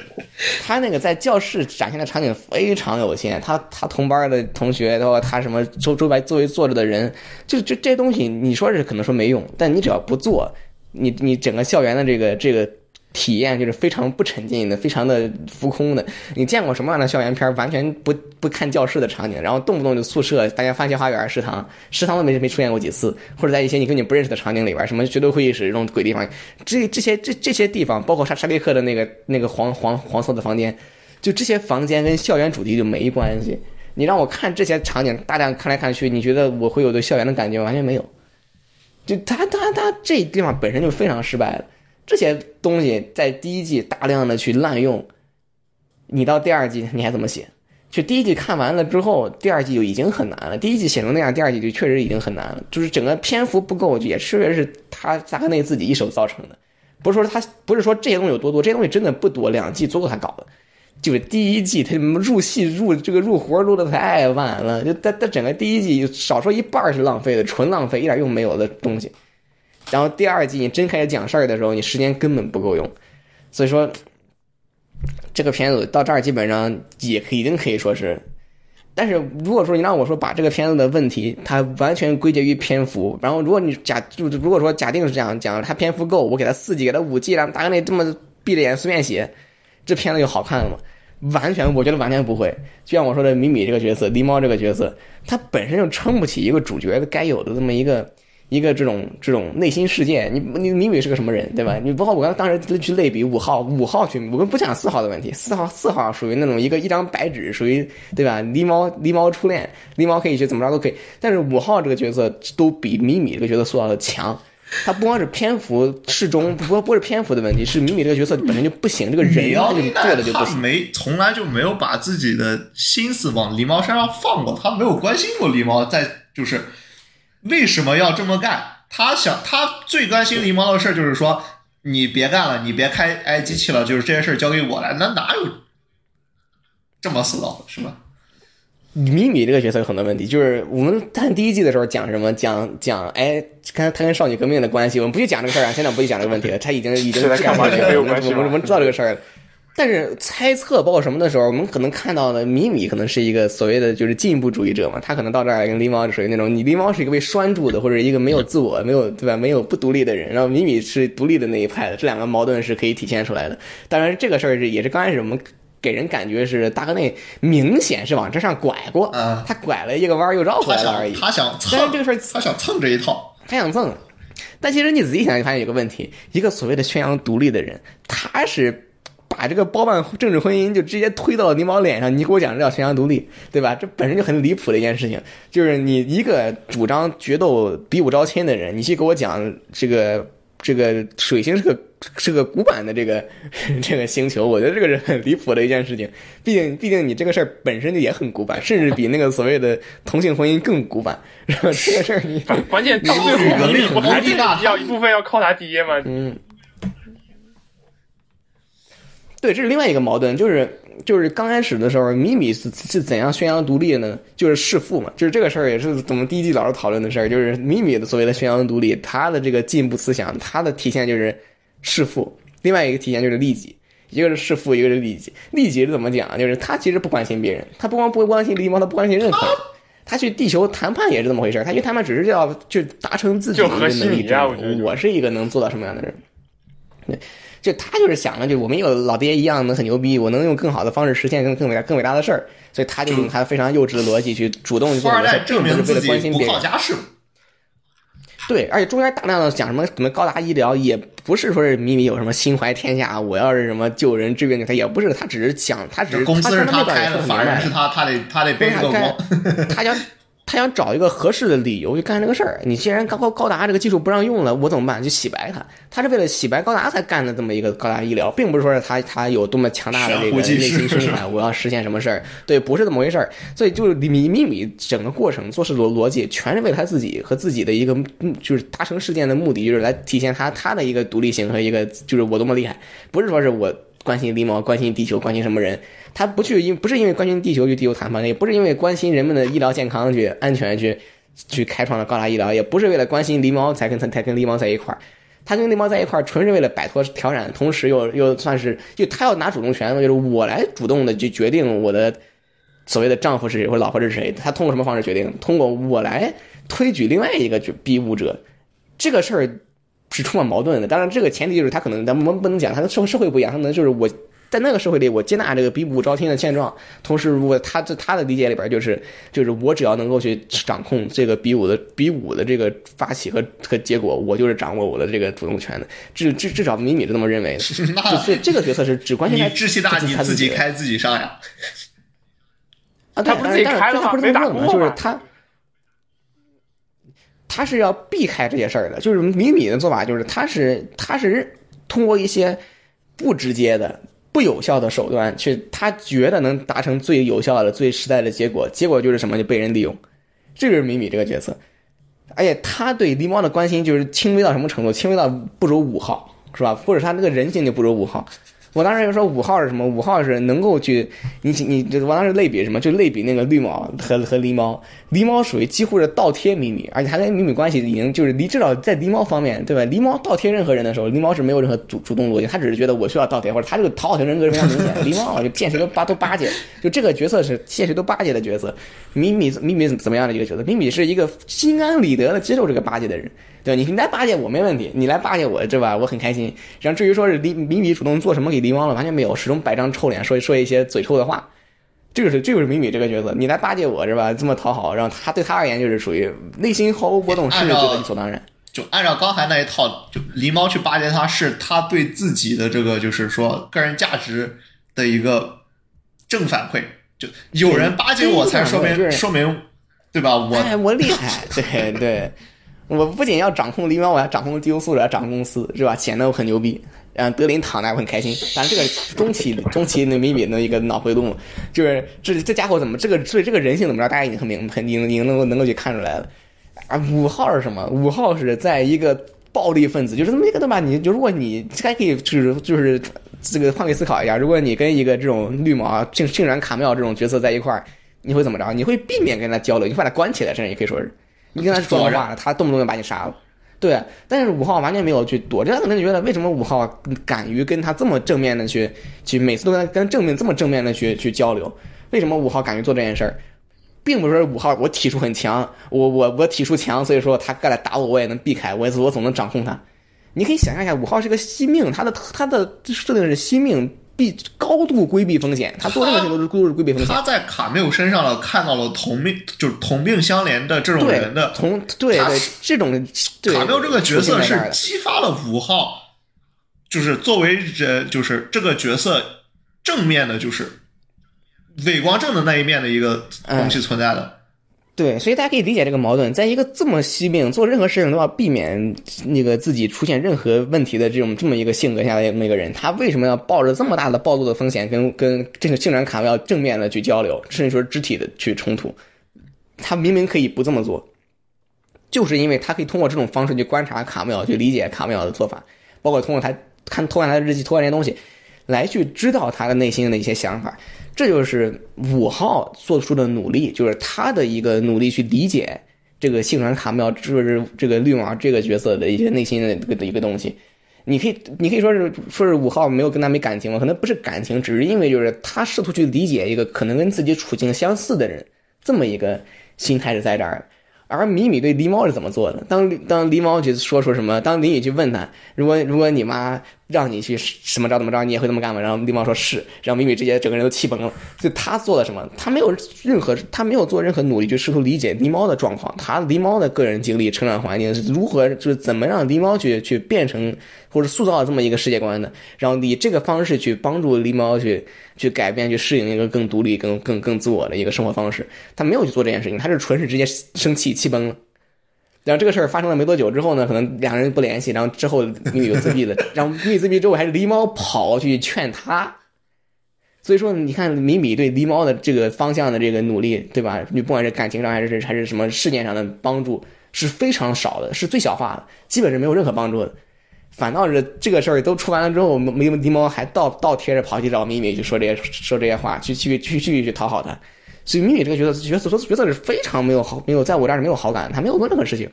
他那个在教室展现的场景非常有限。他他同班的同学，包括他什么周周围周围坐着的人，就就这些东西，你说是可能说没用，但你只要不做，你你整个校园的这个这个体验就是非常不沉浸的，非常的浮空的。你见过什么样的校园片完全不不看教室的场景，然后动不动就宿舍、大家番茄花园、食堂，食堂都没没出现过几次，或者在一些你根本不认识的场景里边，什么绝对会议室这种鬼地方，这这些这这些地方，包括沙沙利克的那个那个黄黄黄色的房间，就这些房间跟校园主题就没关系。你让我看这些场景，大量看来看去，你觉得我会有对校园的感觉？完全没有。就他他他这地方本身就非常失败了。这些东西在第一季大量的去滥用，你到第二季你还怎么写？就第一季看完了之后，第二季就已经很难了。第一季写成那样，第二季就确实已经很难了。就是整个篇幅不够，也确实是他扎克内自己一手造成的。不是说他不是说这些东西有多多，这些东西真的不多，两季足够他搞的。就是第一季他入戏入这个入活入的太晚了，就他他整个第一季少说一半是浪费的，纯浪费，一点用没有的东西。然后第二季你真开始讲事儿的时候，你时间根本不够用，所以说这个片子到这儿基本上也可以已经可以说是，但是如果说你让我说把这个片子的问题，它完全归结于篇幅，然后如果你假就如果说假定是这样讲，它篇幅够，我给它四季，给它五季，让大概那这么闭着眼随便写，这片子就好看了吗？完全，我觉得完全不会。就像我说的，米米这个角色，狸猫这个角色，他本身就撑不起一个主角该有的这么一个一个这种这种内心世界。你你米米是个什么人，对吧？你包括我刚当时去类比五号，五号去，我们不讲四号的问题，四号四号属于那种一个一张白纸，属于对吧？狸猫狸猫初恋，狸猫可以去怎么着都可以，但是五号这个角色都比米米这个角色塑造的强。他不光是篇幅适中，不不是篇幅的问题，是米米这个角色本身就不行，这个人米他就做的就不行。他没从来就没有把自己的心思往狸猫身上放过，他没有关心过狸猫，在就是为什么要这么干？他想他最关心狸猫的事儿就是说，你别干了，你别开挨机器了，就是这些事儿交给我来。那哪有这么死道的，是吧？米米这个角色有很多问题，就是我们看第一季的时候讲什么，讲讲哎，看他跟少女革命的关系，我们不去讲这个事儿啊，现在不去讲这个问题了，他已经已经干完了，跟马没有我们关系我们我们知道这个事儿了。但是猜测包括什么的时候，我们可能看到的米米可能是一个所谓的就是进步主义者嘛，他可能到这儿跟狸猫属于那种你狸猫是一个被拴住的，或者一个没有自我、没有对吧、没有不独立的人，然后米米是独立的那一派的，这两个矛盾是可以体现出来的。当然，这个事儿是也是刚开始我们给人感觉是大哥内明显是往这上拐过，嗯他拐了一个弯儿又绕回来了而已。想他想蹭但是这个事儿他想蹭这一套，他想蹭，但其实你仔细想，就发现有个问题：一个所谓的宣扬独立的人，他是把这个包办政治婚姻就直接推到了狸猫脸上。你给我讲这叫宣扬独立，对吧？这本身就很离谱的一件事情。就是你一个主张决斗、比武招亲的人，你去给我讲这个这个水星是个是个古板的这个 [laughs] 这个星球，我觉得这个是很离谱的一件事情。毕竟毕竟你这个事儿本身就也很古板，甚至比那个所谓的同性婚姻更古板。然后这个事儿你关 [laughs] 关键到最这个后，不还是要一部分要靠他爹吗？嗯，对，这是另外一个矛盾，就是就是刚开始的时候，米米是是怎样宣扬独立的呢？就是弑父嘛，就是这个事儿也是我们第一季老是讨论的事儿，就是米米的所谓的宣扬独立，他的这个进步思想，他的体现就是弑父，另外一个体现就是利己。一个是弑父，一个是利己。利己是怎么讲？就是他其实不关心别人，他不光不关心狸猫，他不关心任何人。他去地球谈判也是这么回事儿，他去谈判只是要就达成自己的就和一个能力稀泥啊值我是一个能做到什么样的人。对，就他就是想着，就我们有老爹一样能很牛逼，我能用更好的方式实现更更伟大更伟大的事儿，所以他就用他非常幼稚的逻辑去主动去富二做这个事儿，代证明自己不。靠家世。对，而且中间大量的讲什么什么高达医疗，也不是说是米米有什么心怀天下，我要是什么救人治病，他也不是，他只是想，他只是公司是他他开的，他法人是他，他得他得背这个他锅。他要他他想找一个合适的理由去干这个事儿。你既然高高高达这个技术不让用了，我怎么办？就洗白他。他是为了洗白高达才干的这么一个高达医疗，并不是说是他他有多么强大的这个内心胸怀，[laughs] 我要实现什么事儿。对，不是这么回事儿。所以就是米米米整个过程做事逻逻辑，全是为了他自己和自己的一个就是达成事件的目的，就是来体现他他的一个独立性和一个就是我多么厉害，不是说是我。关心狸猫，关心地球，关心什么人？他不去，因不是因为关心地球去地球谈判，也不是因为关心人们的医疗健康去安全去去开创了高达医疗，也不是为了关心狸猫才跟他才跟狸猫在一块儿。他跟狸猫在一块儿，纯是为了摆脱挑染，同时又又算是就他要拿主动权，就是我来主动的去决定我的所谓的丈夫是谁或老婆是谁。他通过什么方式决定？通过我来推举另外一个逼武者，这个事儿。是充满矛盾的，当然这个前提就是他可能咱们不能讲他的社会社会不一样，他可能就是我在那个社会里我接纳这个比武招亲的现状，同时如果他在他的理解里边就是就是我只要能够去掌控这个比武的比武的这个发起和和结果，我就是掌握我的这个主动权的，至至至少米米是这么认为的，所以这个角色是只关心他志气大，你自己开自己上呀，啊，他不是自己开了吗？没打过就是他。他是要避开这些事儿的，就是米米的做法，就是他是他是通过一些不直接的、不有效的手段去，他觉得能达成最有效的、最实在的结果，结果就是什么就被人利用，这就是米米这个角色。而且他对狸猫的关心就是轻微到什么程度？轻微到不如五号，是吧？或者他那个人性就不如五号。我当时就说五号是什么？五号是能够去，你你就我当时类比什么？就类比那个绿毛和和狸猫，狸猫属于几乎是倒贴米米，而且他跟米米关系已经就是离至少在狸猫方面，对吧？狸猫倒贴任何人的时候，狸猫是没有任何主主动逻辑，他只是觉得我需要倒贴，或者他这个讨好型人格非常明显。狸猫就见谁都巴都巴结，就这个角色是见谁都巴结的角色。米米米米怎么样的一个角色？米米是一个心安理得的接受这个巴结的人。对，你来巴结我没问题，你来巴结我，对吧？我很开心。然后至于说是李米米主动做什么给狸猫了，完全没有，始终摆张臭脸，说说一些嘴臭的话。这个是这个是米米这个角色，你来巴结我是吧？这么讨好，然后他对他而言就是属于内心毫无波动，甚至觉得理所当然。就按照刚才那一套，就狸猫去巴结他，是他对自己的这个就是说个人价值的一个正反馈。就有人巴结我才说明说明，对吧？我我厉害，对对。我不仅要掌控狸猫，我要掌控地球素质，要掌控公司，是吧？显得我很牛逼。让德林躺那，我很开心。但是这个中期 [laughs] 中期那米米的一个脑回路，就是这这家伙怎么这个所以这个人性怎么着？大家已经很明很已经已经能够能够去看出来了。啊，五号是什么？五号是在一个暴力分子，就是这么一个对吧？你就如果你还可以就是就是这个换位思考一下，如果你跟一个这种绿毛竟竟然卡妙这种角色在一块儿，你会怎么着？你会避免跟他交流，你把他关起来，甚至也可以说是。你跟他说话了，他动不动就把你杀了，对。但是五号完全没有去躲，这他可能觉得为什么五号敢于跟他这么正面的去去每次都跟跟正面这么正面的去去交流？为什么五号敢于做这件事儿？并不是说五号我体术很强，我我我体术强，所以说他过来打我我也能避开，我我总能掌控他。你可以想象一下，五号是个惜命，他的他的设定是惜命。避高度规避风险，他做任何事情都是都是规避风险。他在卡缪身上了看到了同病就是同病相怜的这种人的同对对这种卡缪这个角色是激发了五号，就是作为人就是这个角色正面的，就是伪光正的那一面的一个东西存在的。对，所以大家可以理解这个矛盾，在一个这么惜命、做任何事情都要避免那个自己出现任何问题的这种这么一个性格下的那个人，他为什么要抱着这么大的暴露的风险跟跟这个竟然卡要正面的去交流，甚至说肢体的去冲突？他明明可以不这么做，就是因为他可以通过这种方式去观察卡缪，去理解卡缪的做法，包括通过他看偷看他的日记、偷看这些东西，来去知道他的内心的一些想法。这就是五号做出的努力，就是他的一个努力去理解这个幸传卡缪，就是这个绿毛这个角色的一些内心的一个东西。你可以，你可以说是说是五号没有跟他没感情吗？可能不是感情，只是因为就是他试图去理解一个可能跟自己处境相似的人，这么一个心态是在这儿。而米米对狸猫是怎么做的？当当狸猫去说出什么？当林雨去问他，如果如果你妈让你去怎么着怎么着，你也会这么干吗？然后狸猫说是，然后米米直接整个人都气崩了。就他做了什么？他没有任何，他没有做任何努力去试图理解狸猫的状况，他狸猫的个人经历、成长环境是如何，就是怎么让狸猫去去变成或者塑造这么一个世界观的，然后以这个方式去帮助狸猫去去改变、去适应一个更独立、更更更自我的一个生活方式。他没有去做这件事情，他是纯是直接生气气崩了。然后这个事儿发生了没多久之后呢，可能两人不联系，然后之后米米就自闭了，[laughs] 然后米米自闭之后还是狸猫跑去劝他，所以说你看米米对狸猫的这个方向的这个努力，对吧？你不管是感情上还是还是什么事件上的帮助是非常少的，是最小化的，基本是没有任何帮助的。反倒是这个事儿都出完了之后，狸狸猫还倒倒贴着跑去找米米去说这些说这些话，去去去去去讨好他。所以米米这个角色角色角色是非常没有好没有在我这儿是没有好感，他没有做任何事情，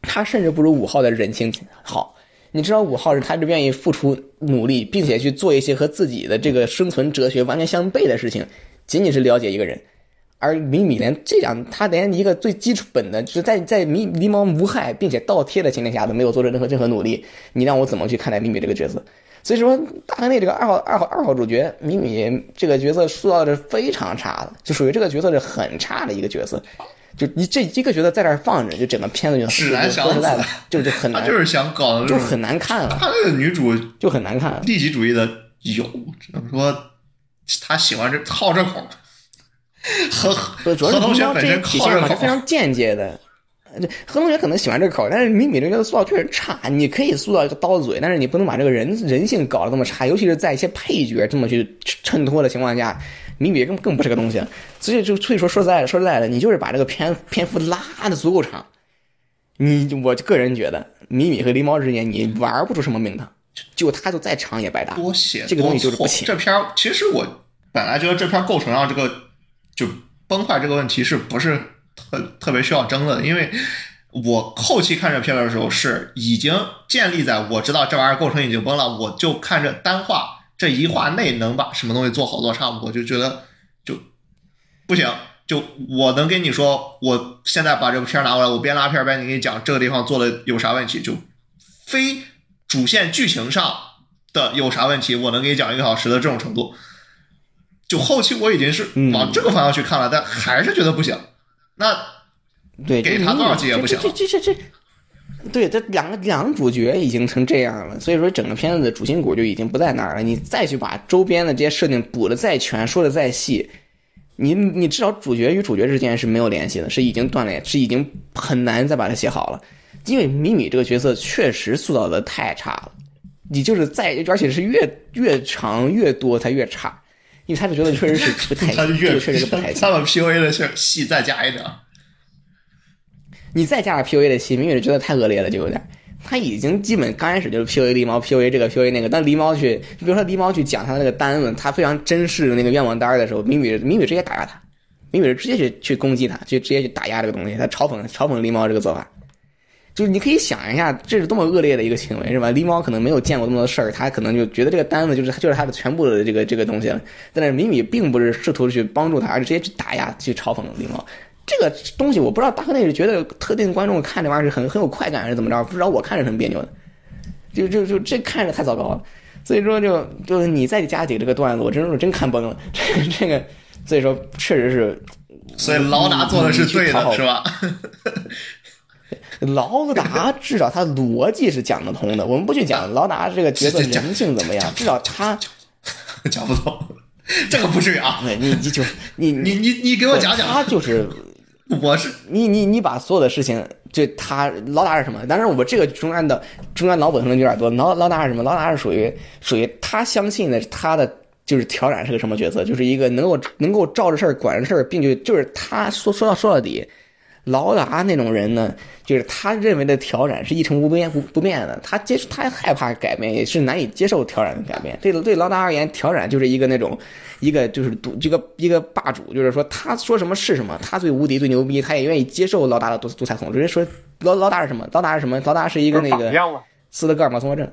他甚至不如五号的人性好。你知道五号是他是愿意付出努力，并且去做一些和自己的这个生存哲学完全相悖的事情，仅仅是了解一个人。而米米连这样，他连一个最基础本的，就是在在迷迷茫无害并且倒贴的情况下都没有做出任何任何努力，你让我怎么去看待米米这个角色？所以说，大河内这个二号二号二号主角米米这个角色塑造的是非常差的，就属于这个角色是很差的一个角色。就你这一个角色在这儿放着，就整个片子就指南说实在的，就就很难，就是想搞的就很难看了。他那个女主就很难看，利己主义的有，只能说他喜欢这好这口。和和同学本身靠这口，非常间接的。这何同学可能喜欢这个口，但是米米这个塑造确实差。你可以塑造一个刀子嘴，但是你不能把这个人人性搞得这么差，尤其是在一些配角这么去衬托的情况下，米米更更不是个东西。所以就所以说说实在的，说实在的，你就是把这个篇篇幅拉的足够长，你我个人觉得米米和狸猫之间你玩不出什么名堂，就他就再长也白搭。多写这个东西就是不行。这篇其实我本来觉得这篇构成上这个就崩坏这个问题是不是？特特别需要争论，因为我后期看这片的时候是已经建立在我知道这玩意儿构成已经崩了，我就看这单画这一画内能把什么东西做好做差，我就觉得就不行。就我能跟你说，我现在把这部片拿过来，我边拉片边给你讲这个地方做的有啥问题，就非主线剧情上的有啥问题，我能给你讲一个小时的这种程度。就后期我已经是往这个方向去看了，但还是觉得不行。那对，给他多少集也不行。这这这这，对，这两个两个主角已经成这样了，所以说整个片子的主心骨就已经不在那儿了。你再去把周边的这些设定补的再全，说的再细，你你至少主角与主角之间是没有联系的，是已经断裂，是已经很难再把它写好了。因为米米这个角色确实塑造的太差了，你就是在而且是越越长越多，它越差。因为他就觉得确实是不太，[laughs] 他就越确实是不太他把 P U A 的戏再加一点，你再加点 P U A 的戏，明显觉得太恶劣了，就有点。他已经基本刚开始就是 P U A 狸猫，P U A 这个 P U A 那个。但狸猫去，比如说狸猫去讲他那个单子，他非常珍视的那个愿望单的时候，米米米米直接打压他，米米直接去去攻击他，去直接去打压这个东西，他嘲讽嘲讽狸猫这个做法。就是你可以想一下，这是多么恶劣的一个行为，是吧？狸猫可能没有见过这么多事儿，他可能就觉得这个单子就是就是他的全部的这个这个东西了。但是米米并不是试图去帮助他，而是直接去打压、去嘲讽狸猫。这个东西我不知道，大河内是觉得特定观众看这玩意儿是很很有快感，还是怎么着？不知道我看着很别扭的，就就就这看着太糟糕了。所以说，就就是你再加几个这个段子，我真是真看崩了。这个这个，所以说确实是，所以老大做的是对的，是吧？[laughs] 劳达至少他逻辑是讲得通的。我们不去讲劳达这个角色人性怎么样，至少他讲不通。这个不至于啊！你你就你你你你给我讲讲。他就是 [laughs] 我是你你你把所有的事情，就他劳达是什么？当然我这个中间的中间脑补可能有点多。劳劳达是什么？劳达是属于属于他相信的他的就是调染是个什么角色？就是一个能够能够照着事儿管着事儿，并且就是他说说到说到底。劳达那种人呢，就是他认为的挑染是一成不变不不变的，他接他害怕改变，也是难以接受挑染的改变。对对，劳达而言，挑染就是一个那种一个就是独这个一个霸主，就是说他说什么是什么，他最无敌最牛逼，他也愿意接受劳达的独独裁统治。说劳劳达是什么？劳达是什么？劳达是一个那个斯德哥尔摩综合症。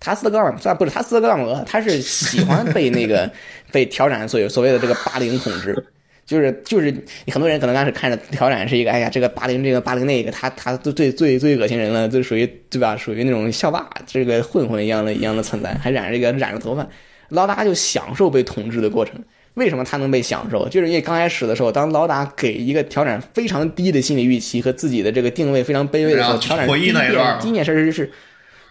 他斯德哥尔摩不是他斯德哥尔摩，他是喜欢被那个被挑染所有所谓的这个霸凌统治。就是就是很多人可能当时看着挑染是一个，哎呀，这个霸凌这个霸凌那个，他他都最最最恶心人了，就属于对吧？属于那种校霸，这个混混一样的一样的存在，还染这个染着头发，劳达就享受被统治的过程。为什么他能被享受？就是因为刚开始的时候，当劳达给一个调染非常低的心理预期和自己的这个定位非常卑微的时候，调染第一件第一件事是。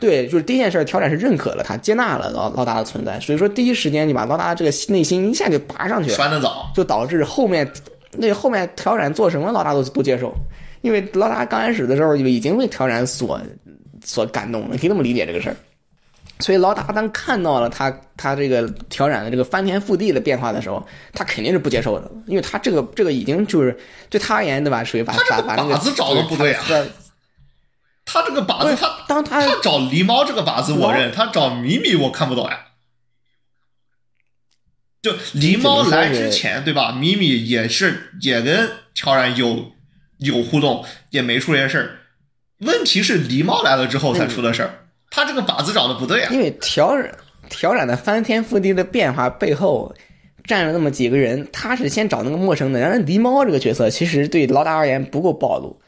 对，就是第一件事，挑染是认可了他，接纳了老老大的存在，所以说第一时间你把老大这个内心一下就拔上去了，拴得早，就导致后面那后面挑染做什么，老大都都接受，因为老大刚开始的时候就已经被挑染所所感动了，可以这么理解这个事儿。所以老大当看到了他他这个挑染的这个翻天覆地的变化的时候，他肯定是不接受的，因为他这个这个已经就是对他而言，对吧？属于把把把那个子找的不对啊。[laughs] 他这个靶子，他当他他找狸猫这个靶子我认，他找米米我看不懂呀。就狸猫来之前，对吧？米米也是也跟调然有有互动，也没出这些事儿。问题是狸猫来了之后才出的事儿。他这个靶子找的不对啊。因为调染调染的翻天覆地的变化背后站了那么几个人，他是先找那个陌生的，然后狸猫这个角色其实对老大而言不够暴露。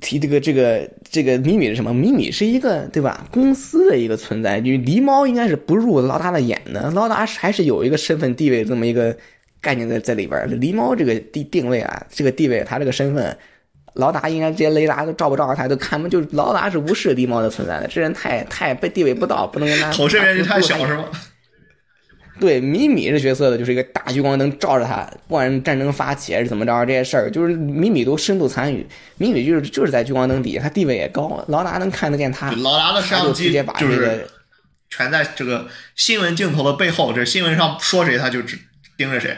提这个这个这个米米是什么？米米是一个对吧？公司的一个存在，就狸猫应该是不入老大的眼的。老大还是有一个身份地位这么一个概念在在里边。狸猫这个地定位啊，这个地位，他这个身份，老大应该这些雷达都照不着他，都看不就是老大是无视狸猫的存在的。这人太太被地位不到，不能跟他 [laughs] 投射面积太小是吗？对，米米这角色的就是一个大聚光灯照着他，不管战争发起还是怎么着，这些事儿就是米米都深度参与。米米就是就是在聚光灯底下，他地位也高，劳达能看得见他。劳达的摄像机就是全在这个新闻镜头的背后，这新闻上说谁他就只盯着谁。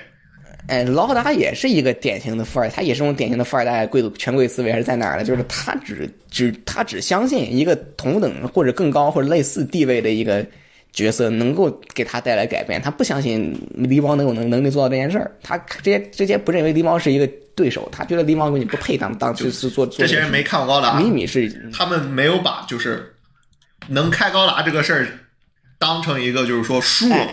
哎，劳达也是一个典型的富二代，他也是种典型的富二代贵族权贵思维，还是在哪儿呢？就是他只只他只相信一个同等或者更高或者类似地位的一个。角色能够给他带来改变，他不相信狸猫能有能能力做到这件事儿，他直接直接不认为狸猫是一个对手，他觉得狸猫根本不配当当 [laughs] 就是做这些人没看过高达，米米是他们没有把就是能开高达这个事儿当成一个就是说输了。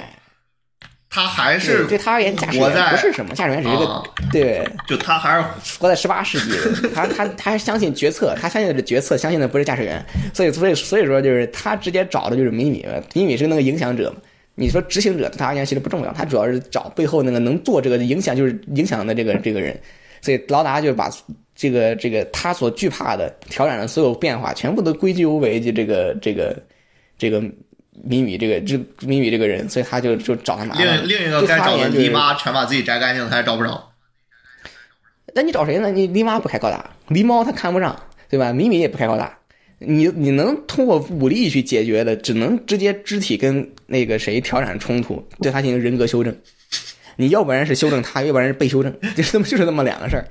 他还是对他而言，驾驶员不是什么，驾驶员只是一个对，就他还是活在十八世纪，他他他还相信决策，他相信的是决策，相信的不是驾驶员，所以所以所以说就是他直接找的就是米米，米米是那个影响者，你说执行者对他而言其实不重要，他主要是找背后那个能做这个影响就是影响的这个这个人，所以劳达就把这个这个他所惧怕的挑染的所有变化全部都归咎为就这个这个这个。米米这个这米米这个人，所以他就就找他麻烦。另另一个该找的狸妈全把自己摘干净，他也找不着。那你找谁呢？你狸妈不开高达，狸猫他看不上，对吧？米米也不开高达，你你能通过武力去解决的，只能直接肢体跟那个谁调染冲突，对他进行人格修正。你要不然是修正他，要不然是被修正，就是这么就是这么两个事儿。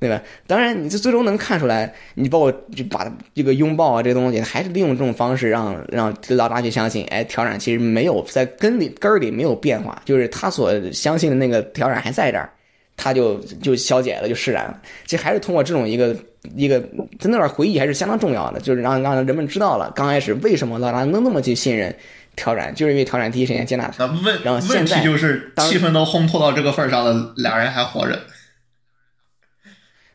对吧？当然，你这最终能看出来，你包括就把这个拥抱啊，这东西，还是利用这种方式让让老大去相信，哎，调染其实没有在根里根儿里没有变化，就是他所相信的那个调染还在这儿，他就就消解了，就释然了。其实还是通过这种一个一个在那段回忆还是相当重要的，就是让让人们知道了刚开始为什么老大能那么去信任调染，就是因为调染第一时间接纳他。那问然后现在就是气氛都烘托到这个份上了，俩人还活着。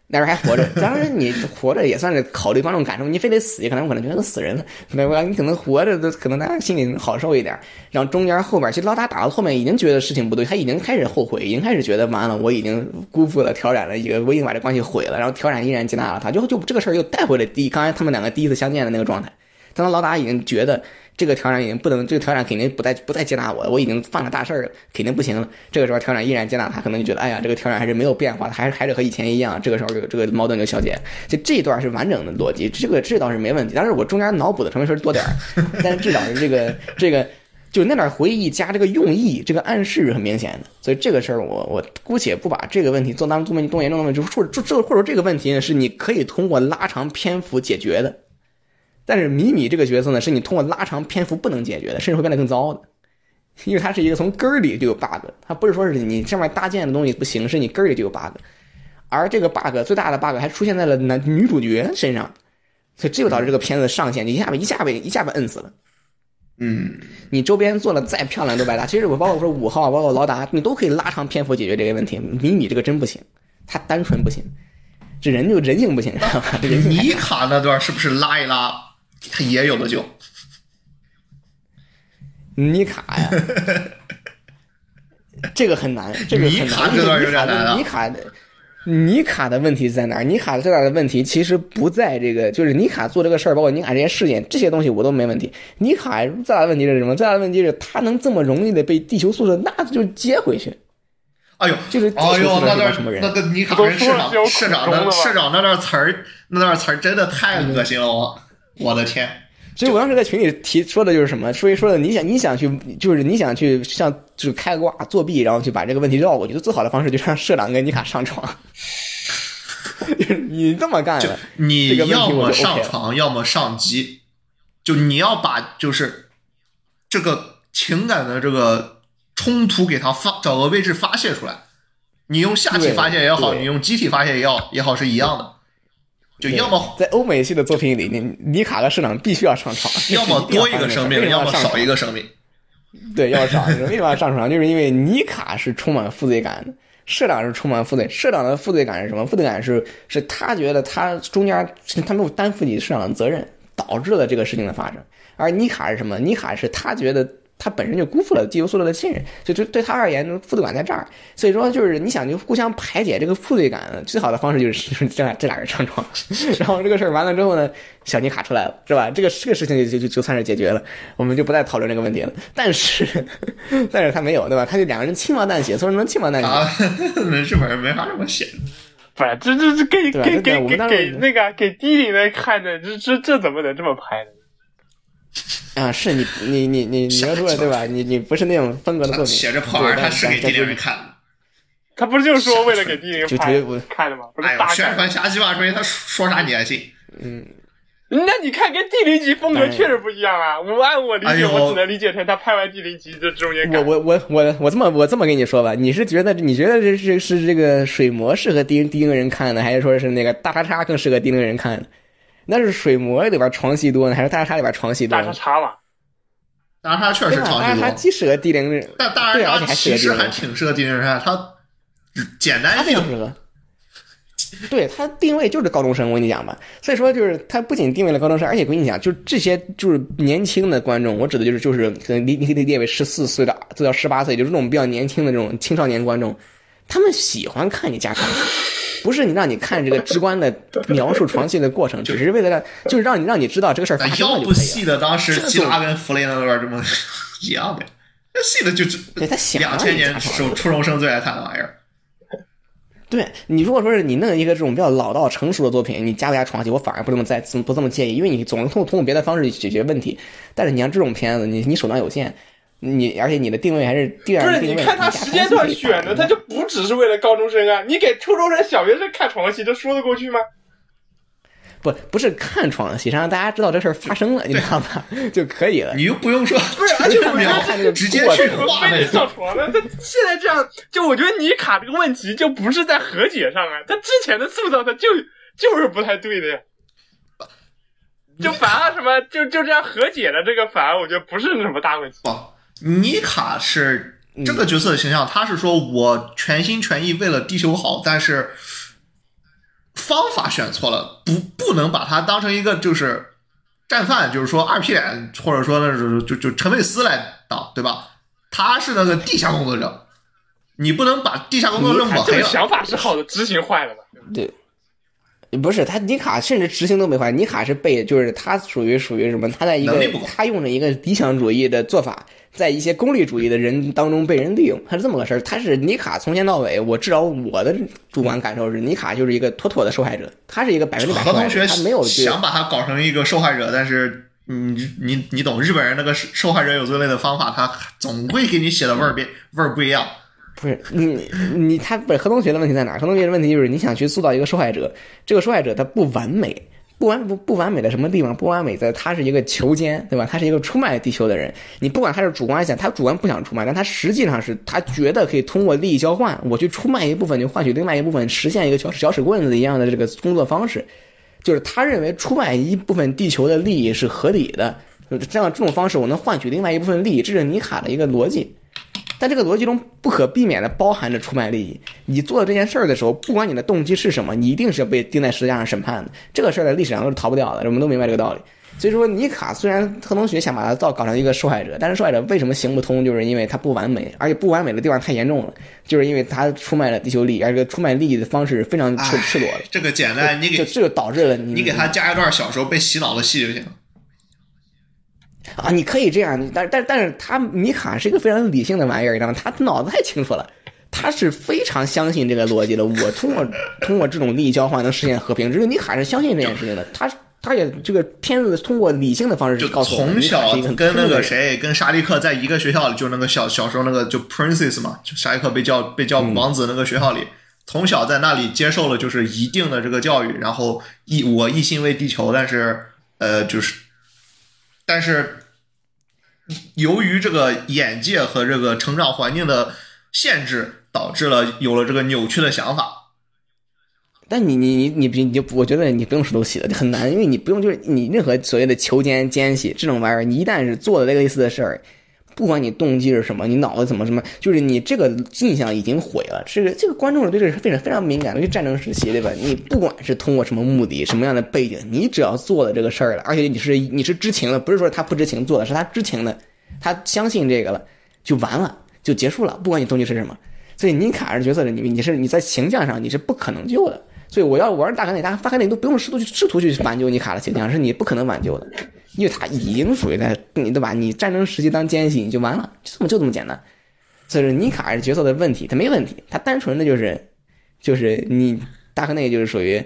那时还活着，当然你活着也算是考虑观众感受。你非得死，可能可能觉得死人了，对吧？你可能活着，都可能大家心里好受一点。然后中间后边，其实老大打到后面已经觉得事情不对，他已经开始后悔，已经开始觉得完了，我已经辜负了调染的一个，我已经把这关系毁了。然后调染依然接纳了他，就就这个事儿又带回了第刚才他们两个第一次相见的那个状态。当老大已经觉得。这个调染已经不能，这个调染肯定不再不再接纳我，我已经犯了大事儿了，肯定不行了。这个时候调染依然接纳他，可能就觉得，哎呀，这个调染还是没有变化，还是还是和以前一样。这个时候，这个这个矛盾就消解。就这一段是完整的逻辑，这个这倒是没问题。但是我中间脑补的成分是多点儿，但是至少是这个这个，就那点回忆加这个用意，这个暗示是很明显的。所以这个事儿，我我姑且不把这个问题做当做多严重的问题，或者这或者这个问题呢，是你可以通过拉长篇幅解决的。但是米米这个角色呢，是你通过拉长篇幅不能解决的，甚至会变得更糟的，因为它是一个从根儿里就有 bug，它不是说是你上面搭建的东西不行，是你根儿里就有 bug，而这个 bug 最大的 bug 还出现在了男女主角身上，所以这就导致这个片子上限就一下被一下被一下被摁死了。嗯，你周边做了再漂亮都白搭。其实我包括说五号，包括劳达，你都可以拉长篇幅解决这个问题。米米这个真不行，他单纯不行，这人就人性不行，知道吧？这人性太尼 [laughs] 卡那段是不是拉一拉，它也有的救？尼卡呀，[laughs] 这个很难，这个很尼卡难。这段有点难啊尼卡的尼卡的问题在哪儿？尼卡最大的问题其实不在这个，就是尼卡做这个事儿，包括尼卡这些事件，这些东西我都没问题。尼卡最大的问题是什么？最大的问题是他能这么容易的被地球宿舍，那就接回去。哎呦，就是地球哎呦，宿舍那段什么人那个尼卡都跟社长说了社长的苦衷的吗社长那段词儿，那段词儿真的太恶心了，我我的天！所以我当时在群里提说的就是什么，说一说的你想你想去就是你想去像就是开挂作弊，然后去把这个问题绕过去，最好的方式就是让社长跟妮卡上床。[laughs] 你这么干你要么上床，要么上机，就你要把就是这个情感的这个冲突给他发找个位置发泄出来。你用下体发泄也好，你用机体发泄也好，也好是一样的。就要么在欧美系的作品里，你尼卡和社长必须要上场，要么多一个生命，要么少一个。生命。对，要上。为什么要上场？就是因为尼卡是充满负罪感的，社长是充满负罪。社长的负罪感是什么？负罪感是是他觉得他中间他没有担负起社长的责任，导致了这个事情的发生。而尼卡是什么？尼卡是他觉得他本身就辜负了地球宿舍的信任，就就对他而言，负罪感在这儿。所以说，就是你想就互相排解这个负罪感，最好的方式就是就是这俩这俩人上床。[laughs] 然后这个事儿完了之后呢，小尼卡出来了，是吧？这个这个事情就就就就算是解决了，我们就不再讨论这个问题了。但是，[laughs] 但是他没有，对吧？他就两个人轻描淡写，所以说能轻描淡写。啊，那日本人没法这么写。不是，这这这给给给给给那个给低龄的看的，这这这怎么能这么拍呢？啊，是你你你你你要说的对吧？你你不是那种风格的作品，写着破玩意儿，对他是给低龄人。看的。他不是就是说为了给低龄拍就觉得我看的吗？不是大，宣传瞎鸡巴吹，他说啥你还信？嗯那你看跟地灵级风格确实不一样啊！我按我理解，我只能理解成他拍完地灵级这中间感。我我我我我这么我这么跟你说吧，你是觉得你觉得这是是这个水魔适合低低龄人看的，还是说是那个大叉叉更适合低龄人看的？那是水魔里边床戏多呢，还是大叉叉里边床戏多大叉呢？叉嘛，当然他确实床戏多？大叉既适合低龄人，但大对，而且还适合其实还挺适合低龄人看，他简单性适合。对它定位就是高中生，我跟你讲吧，所以说就是它不仅定位了高中生，而且我跟你讲，就这些就是年轻的观众，我指的就是就是可能你你可以列为十四岁的最到十八岁，就是这种比较年轻的这种青少年观众，他们喜欢看你加床戏，不是你让你看这个直观的 [laughs] 描述床戏的过程，只是为了让就是让你让你知道这个事儿发生了就可以了。细的当时基拉跟弗雷那段这么一样的，那细的就是对他想两千年初初中生最爱看的玩意儿。[laughs] 对你如果说是你弄一个这种比较老道成熟的作品，你加不加床戏，我反而不这么在不这么介意，因为你总能通通过别的方式去解决问题。但是你像这种片子，你你手段有限，你而且你的定位还是第不是？二定位，你看他时间段选的，他就不只是为了高中生啊！你给初中生、小学生看床戏，这说得过去吗？不不是看床戏，是让大家知道这事儿发生了，你知道吧？[laughs] 就可以了。你又不用说，不是，而且我觉描得看这个直接去程画那非得上。床了。他现在这样，就我觉得你卡这个问题就不是在和解上啊，他之前的塑造他就就是不太对的呀。就反而什么，就就这样和解了，这个反而我觉得不是什么大问题。不，尼卡是这个角色的形象，他是说我全心全意为了地球好，但是方法选错了，不不能把他当成一个就是战犯，就是说二皮脸，或者说那种就就陈佩斯来当，对吧？他是那个地下工作者，你不能把地下工作者抹黑了。这个想法是好的，执行坏了吧？对，不是他尼卡甚至执行都没坏，尼卡是被就是他属于属于什么？他在一个他用着一个理想主义的做法，在一些功利主义的人当中被人利用，他是这么个事儿。他是尼卡从前到尾，我至少我的主观感受是，尼卡就是一个妥妥的受害者，他是一个百分之百何同学受害者，他没有去想把他搞成一个受害者，但是你你你懂日本人那个受害者有罪类的方法，他总会给你写的味儿变味儿不一样。不是你你他不是何同学的问题在哪？何同学的问题就是你想去塑造一个受害者，这个受害者他不完美，不完不不完美的什么地方？不完美在他是一个囚奸，对吧？他是一个出卖地球的人。你不管他是主观想，他主观不想出卖，但他实际上是他觉得可以通过利益交换，我去出卖一部分，就换取另外一部分，实现一个小小屎棍子一样的这个工作方式。就是他认为出卖一部分地球的利益是合理的，这样这种方式我能换取另外一部分利益，这是尼卡的一个逻辑。但这个逻辑中不可避免的包含着出卖利益。你做了这件事儿的时候，不管你的动机是什么，你一定是被钉在十字架上审判的。这个事儿在历史上都是逃不掉的，我们都明白这个道理。所以说，尼卡虽然特农学想把他造搞成一个受害者，但是受害者为什么行不通，就是因为他不完美，而且不完美的地方太严重了，就是因为他出卖了地球利益，而这个出卖利益的方式非常赤赤裸的。这个简单，你给就这个导致了你你给他加一段小时候被洗脑的戏就行。啊，你可以这样，但但但是他米卡是一个非常理性的玩意儿，你知道吗？他脑子太清楚了，他是非常相信这个逻辑的。我通过 [laughs] 通过这种利益交换能实现和平，这个米卡是相信这件事情的。他他也这个片子通过理性的方式就告诉，从小跟那个谁，跟沙利克在一个学校里，就那个小小时候那个就 princess 嘛，就沙利克被叫被叫王子那个学校里，从小在那里接受了就是一定的这个教育，然后一我一心为地球，但是呃就是，但是由于这个眼界和这个成长环境的限制，导致了有了这个扭曲的想法。但你你你你你你，我觉得你不用石头洗的，很难，因为你不用就是你任何所谓的求奸奸细这种玩意儿，你一旦是做了类似的事儿，不管你动机是什么，你脑子怎么什么，就是你这个印象已经毁了。这个这个观众对这个是非常非常敏感的，尤其战争时期，对吧？你不管是通过什么目的、什么样的背景，你只要做了这个事儿了，而且你是你是知情的，不是说他不知情做的，是他知情的，他相信这个了，就完了，就结束了，不管你动机是什么。所以尼卡这角色的，你你是你在形象上你是不可能救的。所以我要玩大哥内，大大哥内都不用试图去试图去挽救尼卡的形象，是你不可能挽救的，因为他已经属于在你对吧？你战争时期当奸细你就完了，就这么就这么简单。所以说尼卡这角色的问题，他没问题，他单纯的就是就是你大哥内就是属于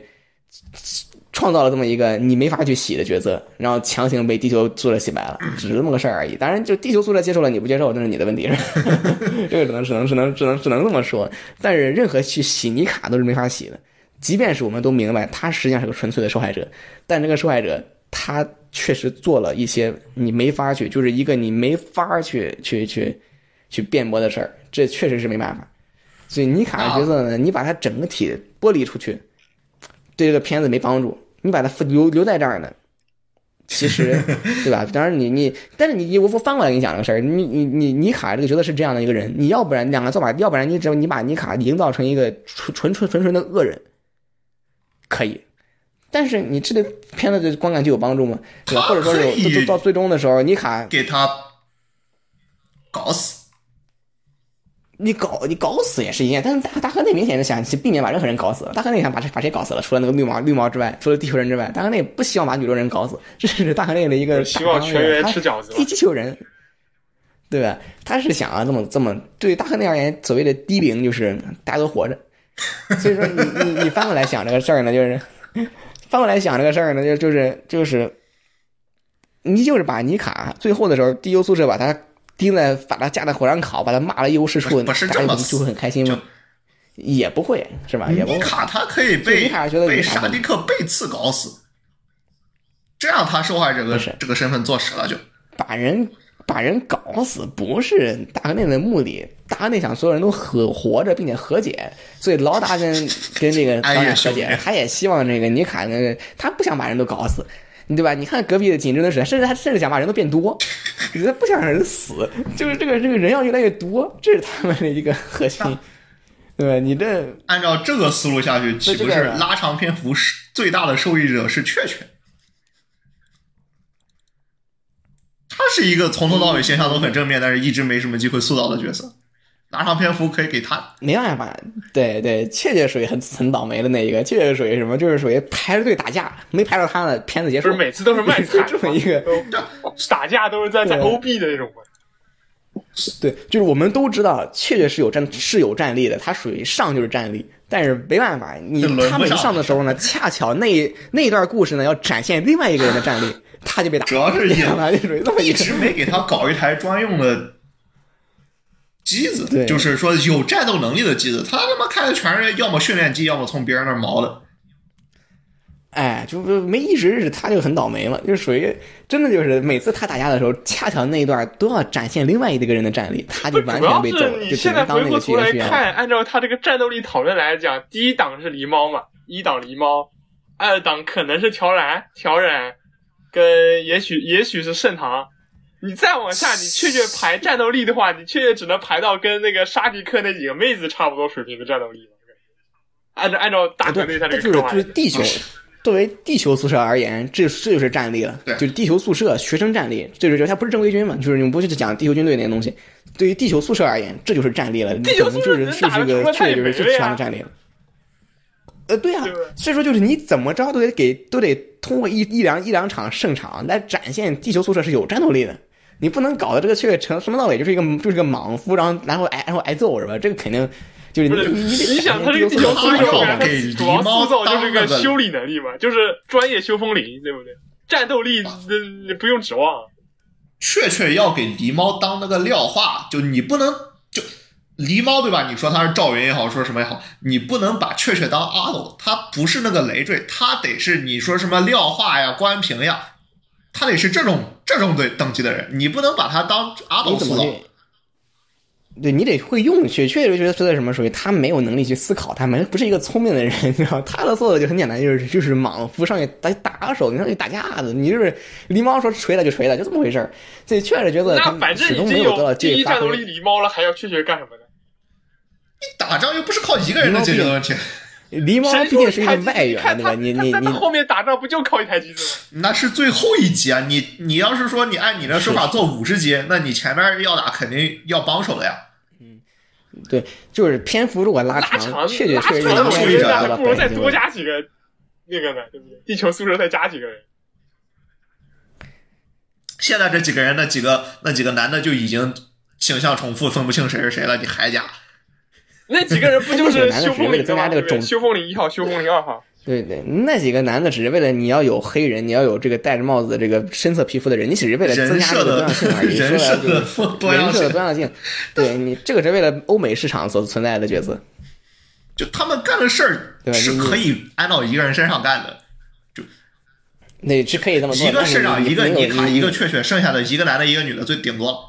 创造了这么一个你没法去洗的角色，然后强行被地球宿舍洗白了，只是这么个事儿而已。当然，就地球宿舍接受了，你不接受，那是你的问题，是吧？这个只能只能只能只能只能这么说。但是任何去洗尼卡都是没法洗的。即便是我们都明白他实际上是个纯粹的受害者，但这个受害者他确实做了一些你没法去，就是一个你没法去去去去辩驳的事儿，这确实是没办法。所以尼卡的角色呢，你把他整个体剥离出去，对这个片子没帮助。你把他留留在这儿呢，其实 [laughs] 对吧？当然你你，但是你我我翻过来跟你讲这个事儿，你你你尼卡这个角色是这样的一个人，你要不然两个做法，要不然你只要你把尼卡营造成一个纯纯纯纯纯的恶人。可以，但是你这对片子的观感就有帮助吗？对吧？或者说是到最终的时候，尼卡给他搞死，你搞你搞死也是一件，但是大大河内明显是想去避免把任何人搞死。大河内想把谁把谁搞死了，除了那个绿毛绿毛之外，除了地球人之外，大河内不希望把宇宙人搞死，这是大河内的一个希望全员吃饺子，地球人，对吧？他是想啊这么这么对大河内而言，所谓的低龄就是大家都活着。[laughs] 所以说你你你翻过来想这个事儿呢，就是翻过来想这个事儿呢，就就是就是，你就是把尼卡最后的时候，地球宿舍把他钉在，把他架在火上烤，把他骂了一无是处，不是这么就会很开心吗？也不会是吧？也不尼卡他可以被尼卡觉得被沙迪克背刺搞死，这样他受害者这个这个身份坐实了就把人。把人搞死不是大哥内的目的，大河内想所有人都和活着并且和解，所以老大跟跟这个导演和解，[laughs] 他也希望这个尼卡那个他不想把人都搞死，对吧？你看隔壁的锦织的水，甚至他甚至想把人都变多，[laughs] 他不想让人死，就是这个这个人要越来越多，这是他们的一个核心，[laughs] 对？你这按照这个思路下去，岂不是拉长篇幅是最大的受益者是雀雀？他是一个从头到尾形象都很正面，但是一直没什么机会塑造的角色。拉长篇幅可以给他，没办法。对对，确确属于很很倒霉的那一个，确确属于什么？就是属于排着队打架，没排到他的片子结束。不是每次都是卖惨，[laughs] 这么一个 [laughs] 打架都是在在 OB 的那种。对，就是我们都知道，确确是有战是有战力的，他属于上就是战力，但是没办法，你他们一上的时候呢，[laughs] 恰巧那那一段故事呢要展现另外一个人的战力。他就被打，主要是一一直没给他搞一台专用的机子，就是说有战斗能力的机子。他他妈开的全是要么训练机，要么从别人那毛的。哎，就是没一直是他就很倒霉嘛，就属于真的就是每次他打架的时候，恰巧那一段都要展现另外一个人的战力，他就完全被揍，你现在回过头来看，按照他这个战斗力讨论来讲，第一档是狸猫嘛，一档狸猫，二档可能是乔然乔然。跟也许也许是盛唐。你再往下，你确确排战斗力的话，你确确只能排到跟那个沙迪克那几个妹子差不多水平的战斗力了。按照按照大哥对，对他这就是就是地球，作为地球宿舍而言，这这就是战力了，对就是地球宿舍学生战力，这就是它不是正规军嘛，就是你们不是讲地球军队那些东西，对于地球宿舍而言，这就是战力了，地球宿舍就是这个确实就是强的战力了。呃，对啊，所以说就是你怎么着都得给都得通过一一两一两场胜场来展现地球宿舍是有战斗力的。你不能搞得这个雀成从头到尾就是一个就是个莽夫，然后然后挨然后挨揍是吧？这个肯定就是你你你想他这个地地球宿舍球宿舍，好我感觉给主要狸猫塑造就是当那个个修理能力嘛，就是专业修风铃，对不对？战斗力你不用指望。雀雀要给狸猫当那个廖化，就你不能就狸猫对吧？你说他是赵云也好，说什么也好，你不能把雀雀当阿斗，他不是那个累赘，他得是你说什么廖化呀、关平呀，他得是这种这种对等级的人，你不能把他当阿斗塑造。你怎么？对你得会用，确确实觉得是在什么属于他没有能力去思考，他没不是一个聪明的人，[laughs] 你知道？他的做的就很简单，就是就是莽夫上去打打手，你上去打架子，你就是狸猫说锤了就锤了，就这么回事儿。所以确实觉得他那反正始终已经没有得到第一战斗力。狸猫了，还要确确干什么呢？你打仗又不是靠一个人能解决的问题，狸猫谁毕竟是一个外援，看他对吧？你你你后面打仗不就靠一台机子吗？那是最后一集啊！你你要是说你按你的说法做五十集，那你前面要打肯定要帮手的呀。对，就是篇幅如果拉拉长确确实确实长的我我觉得觉得还不如再多加。加几个那个呢，对不对？地球宿舍再加几个人。现在这几个人，那几个那几个男的就已经形象重复，分不清谁是谁了，你还加？那几个人不就是那几个男的只是为了修风岭的吗？增加这个种修风岭一号、修风岭二号。[laughs] 对对，那几个男的只是为了你要有黑人，你要有这个戴着帽子的这个深色皮肤的人，你只是为了增人设的加这个多样性而已。人设的多样人设的性，多样性，[laughs] 对你这个是为了欧美市场所存在的角色。[laughs] 就他们干的事儿对是可以安到一个人身上干的，就那是可以这么做，一个但是身上一个尼卡，你一个确确，剩下的一个男的，一个女的，最顶多了。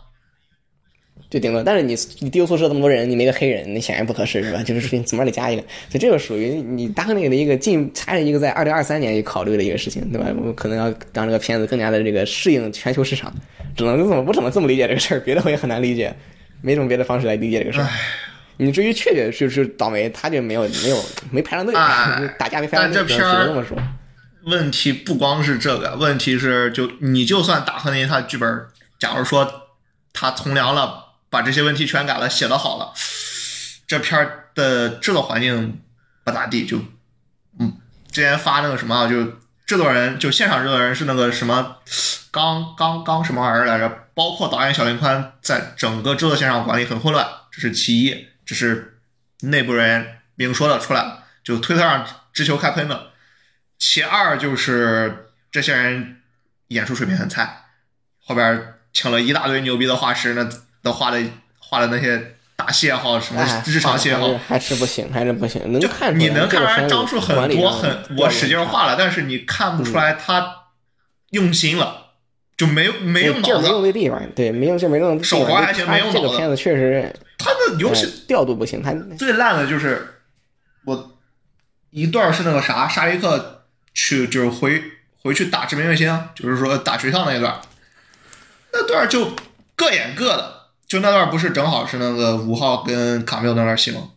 就顶多，但是你你丢宿舍这么多人，你没个黑人，你显然不合适是吧？就是说你怎么得加一个，所以这个属于你当那个的一个进，还是一个在二零二三年也考虑的一个事情，对吧？我可能要让这个片子更加的这个适应全球市场，只能这么我只能这么理解这个事儿，别的我也很难理解，没什么别的方式来理解这个事儿。你至于确确是是倒霉，他就没有没有没排上队，[laughs] 哎打架没排上队，只能这么说。问题不光是这个，问题是就你就算达克尼他剧本，假如说他从良了，把这些问题全改了，写的好了，这片儿的制作环境不咋地，就嗯，之前发那个什么，就制作人就现场制作人是那个什么刚刚刚什么玩意儿来着，包括导演小林宽在整个制作现场管理很混乱，这是其一，这是内部人员明说的出来了，就推特上直球开喷的。其二就是这些人演出水平很菜，后边请了一大堆牛逼的画师，那都画的画的那些打戏也好，什么哎，日常戏也好，还是不行，还是不行，能就你能看出来张数很多，很我使劲画了，但是你看不出来他用心了，就没有没用脑这没用子，对地方，对，没用这没用。手滑还行没用脑子这个片子确实，他的游戏呃调度不行，他最烂的就是我一段是那个啥，沙利克去就是回回去打致命卫星，就是说打学校那一段，那段就各演各的，就那段不是正好是那个五号跟卡缪那段戏吗？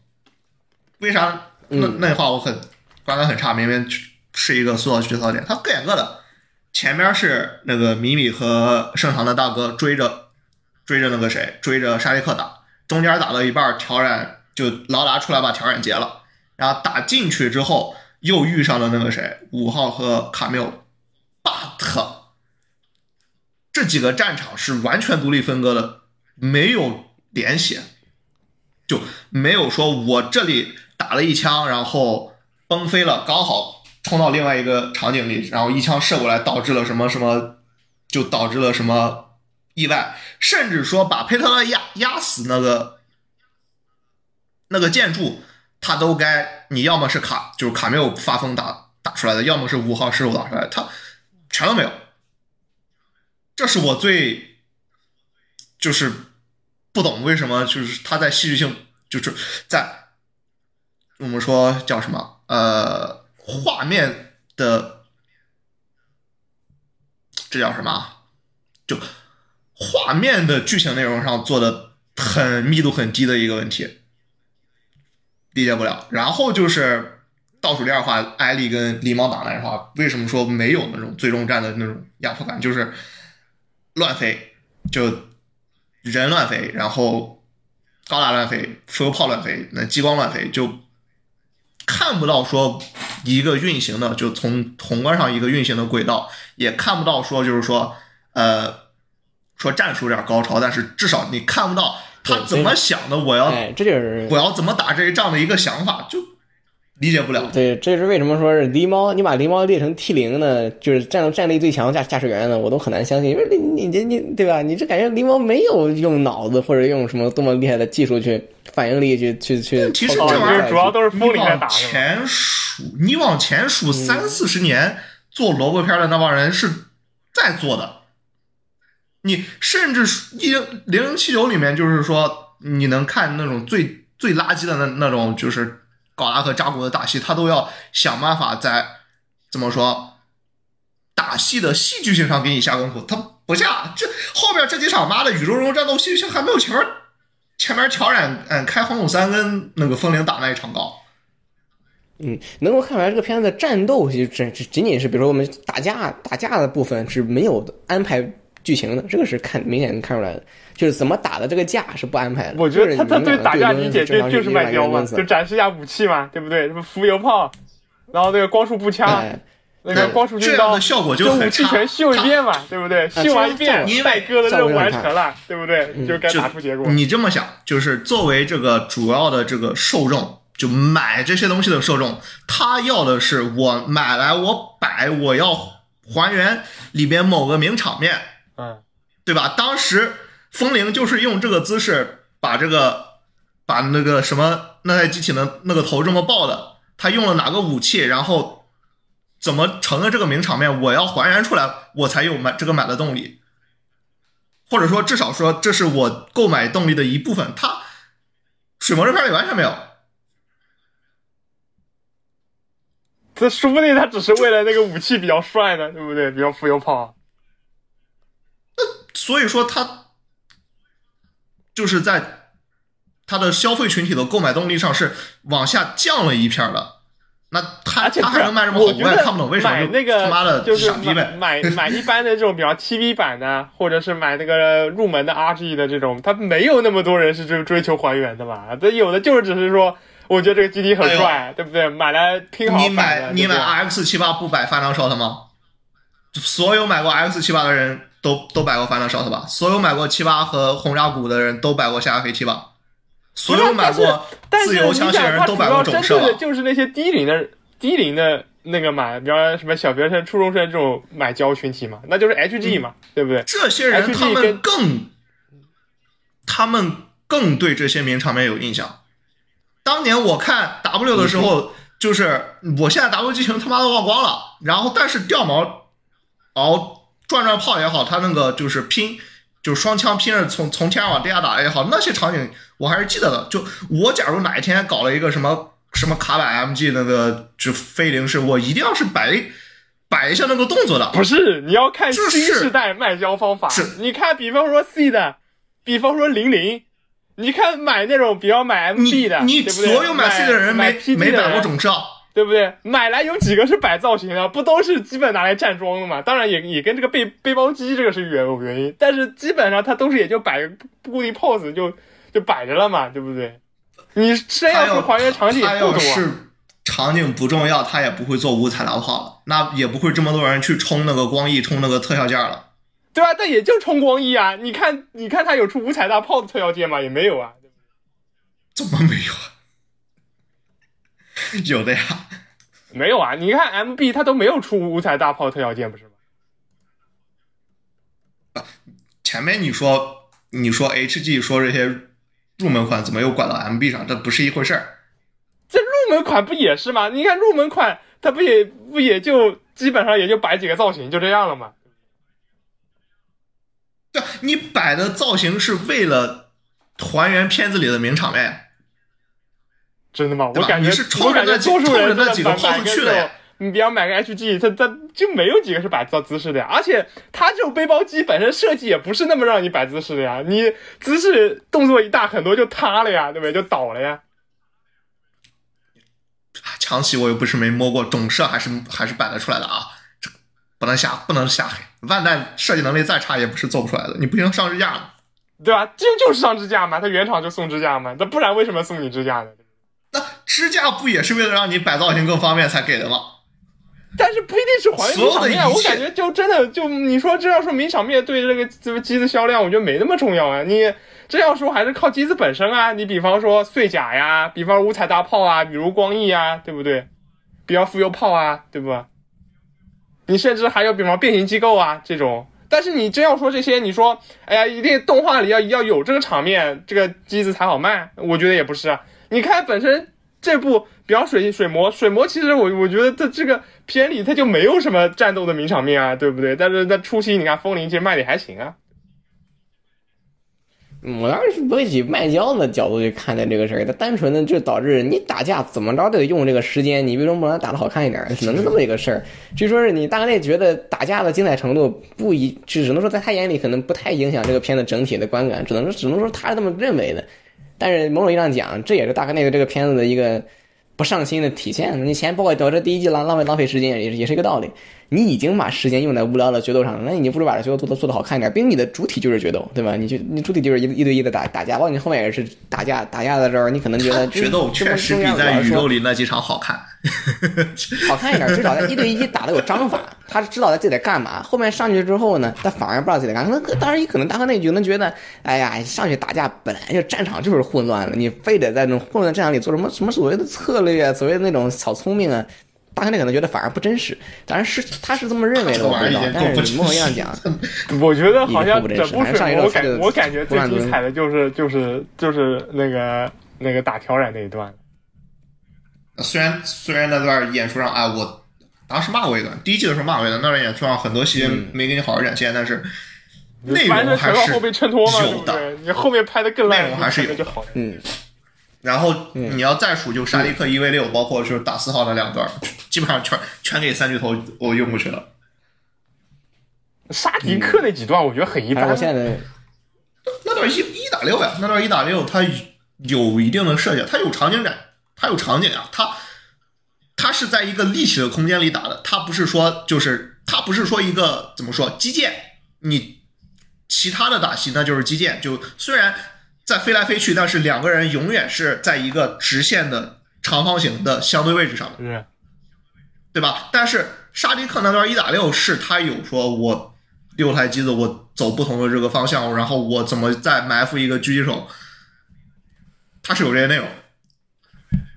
为啥？那嗯。那话我很观感很差？明明是一个塑造角色点，他各演各的。前面是那个米米和盛唐的大哥追着追着那个谁追着沙利克打，中间打到一半，调染就劳达出来把调染截了，然后打进去之后又遇上了那个谁五号和卡缪，but 这几个战场是完全独立分割的，没有连血，就没有说我这里打了一枪，然后崩飞了，刚好冲到另外一个场景里，然后一枪射过来，导致了什么什么，就导致了什么意外，甚至说把佩特勒压压死那个那个建筑，他都该你要么是卡就是卡没有发疯打打出来的，要么是五号失误打出来，他全都没有。这是我最就是不懂为什么就是他在戏剧性就是在我们说叫什么呃画面的这叫什么？就画面的剧情内容上做的很密度很低的一个问题，理解不了。然后就是倒数第二话，艾丽跟狸猫打那话，为什么说没有那种最终战的那种压迫感？就是乱飞，就人乱飞，然后高达乱飞，浮游炮乱飞，那激光乱飞，就看不到说一个运行的，就从宏观上一个运行的轨道，也看不到说就是说呃说战术有点高超，但是至少你看不到他怎么想的，我要哎，这就是我要怎么打这一仗的一个想法，就理解不了。对，这是为什么说是狸猫，你把狸猫列成 T 零呢？就是战斗战力最强驾驾驶员呢，我都很难相信，因为你你你你对吧？你这感觉狸猫没有用脑子或者用什么多么厉害的技术去反应力去去去其实这玩意儿主要都是风里面打往？前数，你往前数三四十年做萝卜片的那帮人是在做的。你甚至一零零七九里面，就是说你能看那种最最垃圾的那那种，就是高达和扎古的打戏，他都要想办法在怎么说打戏的戏剧性上给你下功夫。他不下，这后边这几场妈的宇宙中战斗戏剧性还没有前面前面乔冉嗯开黄土三跟那个风铃打那一场高。嗯，能够看出来这个片子的战斗就只仅仅是比如说我们打架打架的部分是没有安排剧情的，这个是看明显能看出来的，就是怎么打的这个架是不安排的。我觉得他他对打架理解就就是卖雕嘛，就展示一下武器嘛，对不对？什么浮游炮，然后那个光束步枪，哎，那个光束军刀效果就就武器。全秀一遍嘛，对不对？秀完一遍因为，哥的任务完成了，对不对？嗯就该就打出结果。你这么想，就是作为这个主要的这个受众，就买这些东西的受众，他要的是我买来我摆，我要还原里边某个名场面，嗯，对吧？当时风铃就是用这个姿势把这个把那个什么那台机体的那个头这么爆的，他用了哪个武器，然后怎么成了这个名场面，我要还原出来，我才有买这个买的动力，或者说至少说这是我购买动力的一部分。他水魔这片里完全没有，这说不定他只是为了那个武器比较帅呢，对不对？比较浮游炮。所以说他就是在他的消费群体的购买动力上是往下降了一片儿的。那他他还能卖这么好，我也看不懂为什么买那个他妈的就是傻逼呗。买买 [laughs] 买一般的这种，比方 TV 版的，或者是买那个入门的 RG 的这种，他没有那么多人是追追求还原的嘛。这有的就是只是说，我觉得这个 GT 很帅，对不对？买来拼好你买你买 RX 七八不摆 Final Shot 吗？所有买过 X 七八的人都都摆过 Final Shot 吧？所有买过七八和轰炸鼓的人都摆过下飞七吧？所有买过自由枪械的人都摆过种射？就是那些低龄的低龄的那个买，比方什么小学生、初中生这种买胶群体嘛，那就是 HG 嘛，对不对？这些人他们更，他们更对这些名场面有印象。当年我看 W 的时候，就是我现在 W 机型他妈都忘光了，然后但是掉毛熬转转炮也好，他那个就是拼，就是双枪拼着从从天上往地下打也好，那些场景我还是记得的。就我假如哪一天搞了一个什么什么卡板 MG 那个就飞灵式，我一定要是摆摆一下那个动作的。不是，你要看新时代卖胶方法是。你看，比方说 C 的，比方说零零，你看买那种，比方买 MB 的，你所有买 C 的人没没买过的人种射，对不对？买来有几个是摆造型的？不都是基本拿来站桩的嘛？当然也也跟这个背背包机这个是原有原因，但是基本上它都是也就摆个固定 pose 就就摆着了嘛，对不对？你真他要要说还原场景也不多，是场景不重要，他也不会做五彩大炮了，那也不会这么多人去冲那个光翼，冲那个特效件了。对吧？但也就冲光翼啊！你看，你看他有出五彩大炮的特效件吗？也没有啊。怎么没有啊？[laughs] 有的呀，没有啊，你看 MB 它都没有出五彩大炮特效件，不是吗？前面你说你说 HG 说这些入门款怎么又拐到 MB 上，这不是一回事儿。这入门款不也是吗？你看入门款，它不也不也就基本上也就摆几个造型就这样了吗？对，你摆的造型是为了还原片子里的名场面。真的吗？我感觉我感觉那几多数人冲着那几个你比方买个 HG，它它就没有几个是摆姿姿势的呀。而且它这种背包机本身设计也不是那么让你摆姿势的呀，你姿势动作一大，很多就塌了呀，对不对？就倒了呀。强袭我又不是没摸过，懂设还是还是摆得出来的啊，这不能下不能下黑。万代设计能力再差也不是做不出来的，你不行上支架吗？对吧？这就是上支架嘛，它原厂就送支架嘛，那不然为什么送你支架呢？那支架不也是为了让你摆造型更方便才给的吗？但是不一定是还原名场面我感觉就真的就你说这要说名场面对这个这个机子销量，我觉得没那么重要啊。你这要说还是靠机子本身啊。你比方说碎甲呀，比方五彩大炮啊，比如光翼啊，对不对？比方浮游炮啊，对不？你甚至还有比方变形机构啊这种。但是你真要说这些，你说哎呀，一定动画里要要有这个场面，这个机子才好卖，我觉得也不是啊。你看本身这部，比方水水魔，水魔其实我我觉得它这个片里它就没有什么战斗的名场面啊，对不对？但是在初期你看风铃其实卖的还行啊。嗯我当时是不会以卖胶的角度去看待这个事儿，它单纯的就导致你打架怎么着都得用这个时间，你为什么不能打的好看一点？只能是这么一个事儿。据说是你大概内觉得打架的精彩程度不一，只能说在他眼里可能不太影响这个片子整体的观感，只能只能说他是这么认为的。但是某种意义上讲，这也是大概那个这个片子的一个不上心的体现。你前包括导致第一季浪浪费浪费时间，也是也是一个道理。你已经把时间用在无聊的决斗上了，那你不如把这决斗做的做的好看一点。毕竟你的主体就是决斗，对吧？你就你主体就是一一对一的打打架，包括你后面也是打架打架的时候，你可能觉得 [laughs] 决斗确实比在宇宙里那几场好看。[laughs] [laughs] 好看一点，至少在一对一打的有章法，他知道他自己在干嘛。后面上去之后呢，他反而不知道自己在干嘛。可能当然也可能大河那局能觉得，哎呀，上去打架本来就战场就是混乱了，你非得在那种混乱的战场里做什么什么所谓的策略啊，所谓的那种小聪明啊。大河内可能觉得反而不真实，当然是他是这么认为的，我不知道。但是某种意义上讲，[laughs] 我觉得好像整部水我感我感觉最精彩的就是就是就是那个那个打挑染那一段。虽然虽然那段演出上，啊，我当时骂过一段，第一季的时候骂过一段，那段演出上很多细节嗯没给你好好展现，但是内容还是有的。你后面拍的更烂，内容还是有的就好了。嗯，然后你要再数，就沙迪克一 v 六，包括就是打四号那两段，基本上全全给三巨头我用过去了。沙迪克那几段我觉得很一般。现在那段一一打六呀，那段一打六，它有一定的设计，它有场景感，它有场景啊，它它是在一个立体的空间里打的，它不是说就是它不是说一个怎么说击剑，你其他的打戏那就是击剑，就虽然在飞来飞去，但是两个人永远是在一个直线的长方形的相对位置上的。是对吧？但是沙迪克那段一打六是他有说我六台机子我走不同的这个方向，然后我怎么再埋伏一个狙击手，他是有这些内容，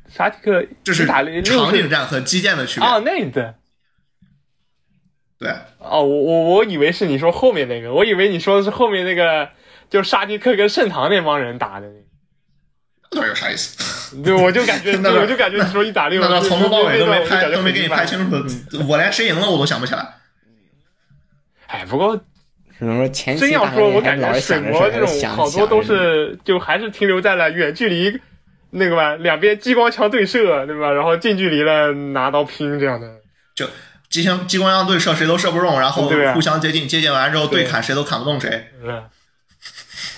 沙迪克这是一打六场景战和基建的区别。哦，那对对，哦，我我我以为是你说后面那个，我以为你说的是后面那个，就沙迪克跟盛唐那帮人打的那个。那段有啥意思？对，我就感觉，[laughs] 那我就感觉你说一打六，那段从头到尾都没拍，都没给你拍。清楚，我连谁赢了我都想不起来。哎，不过只能说前期真要说，我感觉水魔这种好多都是就还是停留在了远距离那个吧，两边激光枪对射，对吧？然后近距离的拿刀拼这样的。就激光激光枪对射谁都射不中，然后互相接近，接近完之后对对砍谁都砍不动谁。是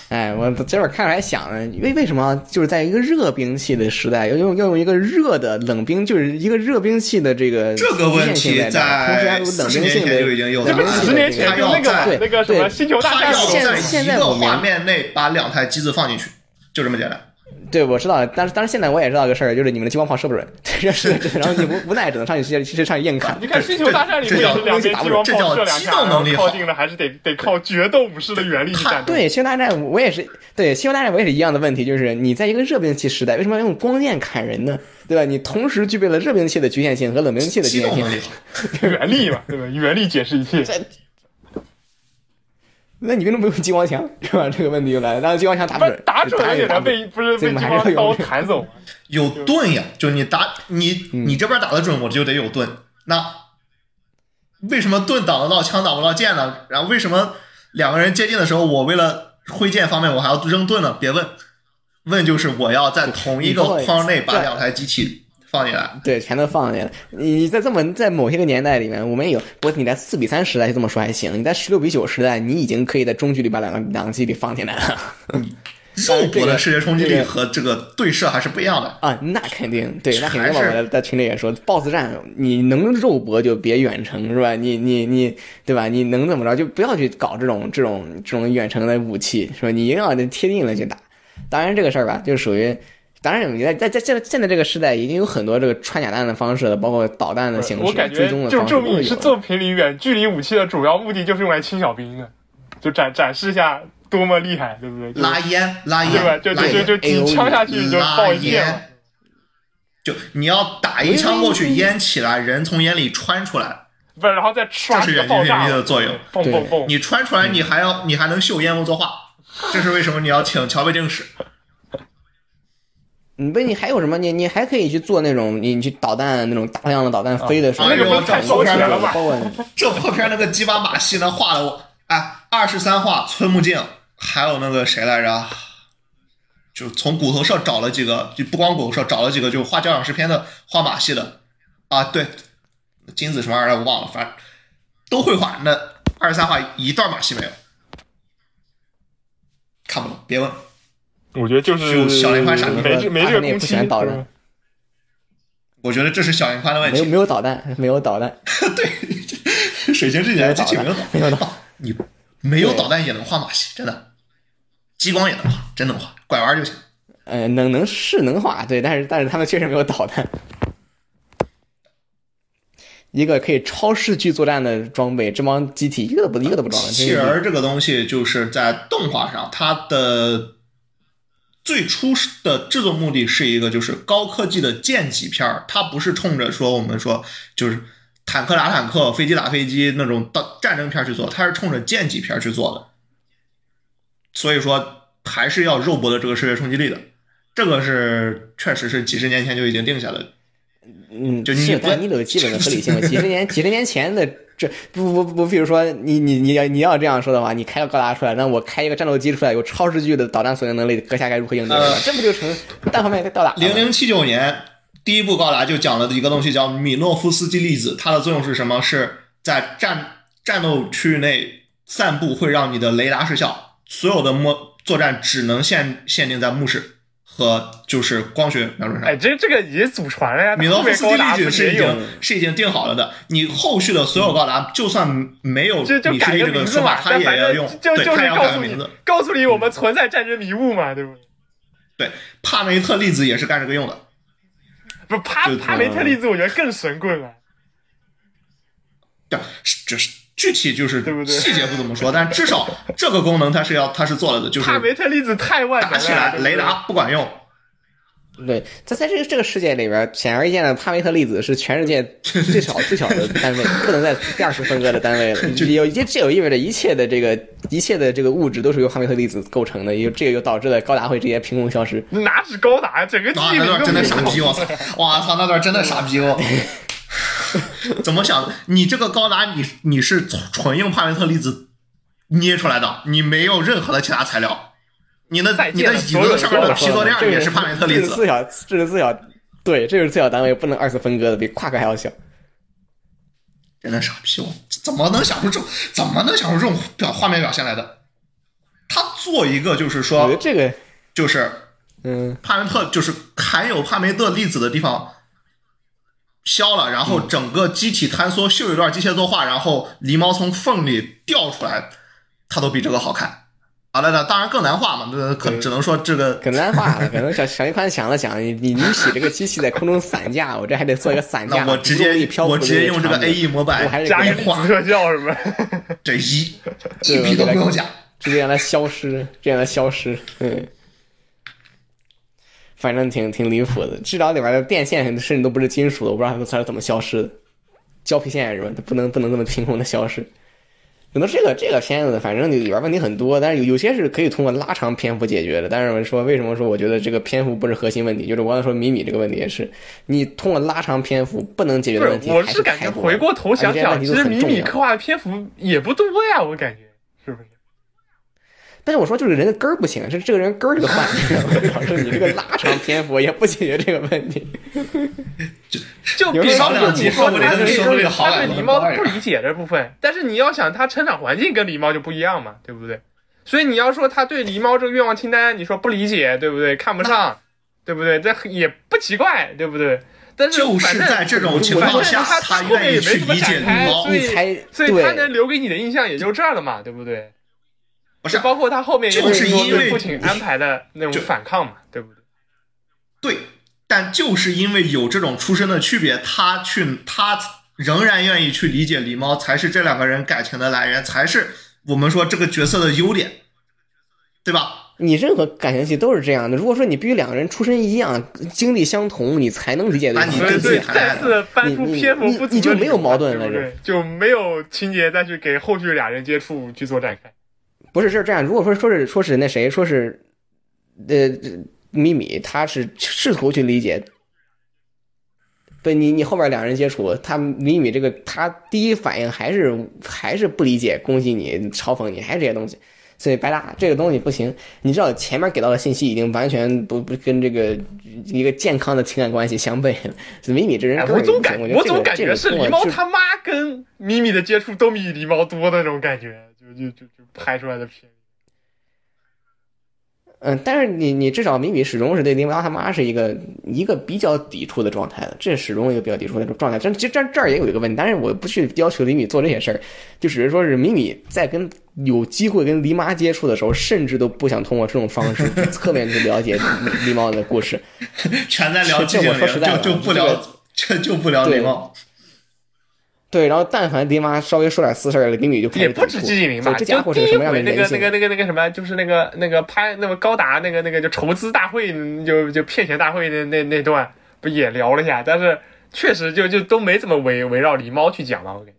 哎，我这会儿看着还想呢，为为什么就是在一个热兵器的时代，要用要用一个热的冷兵，就是一个热兵器的这个这个问局限性题在这儿同时还有冷四十年前兵器的就已经有了冷兵几十年前就那个那个什么对星球大他要战现在现在一个我画面内把两台机子放进去，就这么简单。对，我知道，但是但是现在我也知道个事儿，就是你们的激光炮射不准，这是然后你无无奈只能上去直接直接上去硬砍你。看《星球大战》里面也是两边激光炮射两下，然后靠近的还是得得靠决斗武士的原力去战斗。对，星球大战我也是，对星球大战我也是一样的问题，就是你在一个热兵器时代，为什么要用光剑砍人呢？对吧？你同时具备了热兵器的局限性和冷兵器的局限性 [laughs] 原力嘛，对吧？原力解释一切。那你为什么不用激光枪？是吧？这个问题就来了。当然激光枪打不准，打准了也能被不是被刀砍走吗？[laughs] 有盾呀，就你打你嗯你这边打得准，我就得有盾。那为什么盾挡得到，枪挡不到剑呢？然后为什么两个人接近的时候，我为了挥剑方面，我还要扔盾呢？别问，问就是我要在同一个框内把两台机器放进来。对，全都放进来。你你在这么在某些个年代里面，我们也有，不过你在四比三时代就这么说还行，你在十六比九时代，你已经可以在中距离把两个两个基地放进来了。[laughs] 肉搏的视觉冲击力和这个对射还是不一样的。啊，那肯定对，那肯定。还是我在在群里也说，BOSS 战你能肉搏就别远程是吧？你你你对吧？你能怎么着就不要去搞这种这种这种远程的武器是吧？你一定要贴近了去打。当然这个事儿吧，就属于。当然，你在在在现现在这个时代，已经有很多这个穿甲弹的方式了，包括导弹的形式、我感追踪觉就的方式都有这么影视作品里远距离武器的主要目的就是用来清小兵的，就展展示一下多么厉害，对不对？拉烟，拉烟对吧？就就就就，几枪下去就爆一片了。烟。就你要打一枪过去，烟起来，人从烟里穿出来。不是，然后再刷这是几个爆炸远距离的作用蹦蹦蹦。你穿出来，你还要你还能秀烟雾作画。这是为什么你要请乔贝正史？你不，你还有什么？你你还可以去做那种，你你去导弹那种大量的导弹飞的时候，啊那个不是太烧钱了吧这破片那个鸡巴马戏呢，画的我哎，二十三画村木镜，还有那个谁来着？就从骨头社找了几个，就不光骨头社找了几个，就画交响诗篇的、画马戏的啊，对，金子什么玩意儿我忘了，反正都会画。那二十三画一段马戏没有，看不懂，别问。我觉得就是就小林花傻逼没这没这个他也不工期喜欢导弹我觉得这是小林花的问题。没有没有导弹，没有导弹，[laughs] 对，水星这几台机器没有导没有导弹，[laughs] 你没有导弹也能画马戏，真的，激光也能画，真能画，拐弯就行。呃，能能是能画，对，但是但是他们确实没有导弹。一个可以超视距作战的装备，这帮机体一个都不一个都不装了。机器人儿这个东西，就是在动画上，它的最初的制作目的是一个就是高科技的剑戟片儿，它不是冲着说我们说就是坦克打坦克、飞机打飞机那种到战争片去做，它是冲着剑戟片去做的。所以说，还是要肉搏的这个视觉冲击力的，这个是确实是几十年前就已经定下的。嗯，就你但你得有基本的合理性。[laughs] 几十年几十年前的这不不不，比如说你你你要你要这样说的话，你开个高达出来，那我开一个战斗机出来，有超视距的导弹锁定能力，阁下该如何应对？呃这不就成单方面到打了吗？零零七九年第一部高达就讲了一个东西叫米诺夫斯基粒子，它的作用是什么？是在战战斗区域内散布，会让你的雷达失效，所有的摸作战只能限限定在目视和就是光学瞄准上。哎，这这个已经祖传了呀，米诺夫斯基粒子是已经是已经定好了的，你后续的所有高达，就算没有就就改米氏力这个名字嘛，个说法，它也要用，就就是告诉你告诉你我们存在战争迷雾嘛，对不对？对，帕梅特粒子也是干这个用的。不是帕帕梅特粒子，我觉得更神棍了。对，是就是具体就是对不对细节不怎么说，但至少这个功能它是要它是做了的，就是帕梅特粒子太万能了，打起来雷达不管用，对，在在这个这个世界里边，显而易见的，帕维特粒子是全世界最小 [laughs] 最小的单位，不能再第二次分割的单位了。[laughs] 有这这有意味着一切的这个一切的这个物质都是由帕维特粒子构成的，有这个又导致了高达会直接凭空消失。哪是高达，整个啊，地名都那段真的傻逼，我操！哇操，那段真的傻逼哦！[laughs] [laughs] 怎么想？你这个高达，你你是纯用帕梅特粒子捏出来的，你没有任何的其他材料，你的你的椅子上面的的皮座垫也是帕梅特粒子，这是四小，这是四小，对，这是最小单位，不能二次分割的，比夸克还要小。真的傻逼！我怎么能想出这种怎么能想出这种表画面表现来的？他做一个就是我说这个，就是嗯，帕梅特就是含有帕梅特粒子的地方消了，然后整个机体坍缩，秀一段机械作画，然后狸猫从缝里掉出来，它都比这个好看。啊，那那当然更难画嘛，那可只能说这个更难画了，[laughs] 可能小小一宽想了想，你你你使这个机器在空中散架，我这还得做一个散架，[laughs] 那我直接我直接用这个 A E 模板我还是加一画特效什么？这一一对笔都不用加。直接让它消失，这样它消失，嗯，反正挺挺离谱的。至少里边的电线甚至都不是金属的，我不知道它是怎么消失的，胶皮线是吧？它不能不能这么凭空的消失。可能这个这个片子，反正里边问题很多，但是有有些是可以通过拉长篇幅解决的。但是我说为什么说我觉得这个篇幅不是核心问题，就是我刚才说米米这个问题也是，你通过拉长篇幅不能解决的问题是，我还是感觉回过头想想，其实米米刻画的篇幅也不多呀，我感觉是不是？但是我说就是人的根儿不行，是这个人根儿这个坏，导致你这个拉长篇幅也不解决这个问题。[laughs] 就有时候比方说，少两说说不定他对说他对狸猫不理解这部分，但是你要想他成长环境跟狸猫就不一样嘛，对不对？所以你要说他对狸猫这个愿望清单，你说不理解，对不对？看不上，对不对？这也不奇怪，对不对？但是就是反正在这种情况下，反正他后面愿意也没怎么去理解展开狸猫所。以才所以他能留给你的印象也就这儿了嘛，对不对？不是包括他后面就是说因为父亲安排的那种就反抗嘛，对不对？对，但就是因为有这种出身的区别，他去他仍然愿意去理解狸猫，才是这两个人感情的来源，才是我们说这个角色的优点，对吧？你任何感情戏都是这样的。如果说你必须两个人出身一样、经历相同，你才能理解对方。那你对对，对自己谈再次搬出篇幅你你就没有矛盾了对不对？就没有情节再去给后续俩人接触去做展开。不是是这样。如果说说是说是那谁说是，呃，米米他是试图去理解，对你你后边两人接触，他米米这个他第一反应还是还是不理解，攻击你、嘲讽你，还是这些东西。所以白搭这个东西不行，你知道前面给到的信息已经完全不不跟这个一个健康的情感关系相悖了。米米这人我总感我总感觉是狸猫他妈跟米米的接触都比狸猫多的那种感觉，就就就就拍出来的片。嗯，但是你你至少米米始终是对林猫他妈是一个一个比较抵触的状态的，这始终一个比较抵触的状态。这这这这儿也有一个问题，但是我不去要求李米做这些事儿，就只是说是米米在跟有机会跟狸妈接触的时候，甚至都不想通过这种方式去侧面去了解狸猫的故事。[laughs] 全在聊寂这静岭，我说实在的就就不聊，这就不聊对狸猫。对，然后但凡爹妈稍微说点私事儿，米米就开始也不止季景林吧，这家伙是个什么样的那个？那个那个那个什么，就是那个那个拍那个高达那个那个就筹资大会，就就骗钱大会那那那段不也聊了一下，但是确实就就都没怎么围围绕狸猫去讲了，我感觉。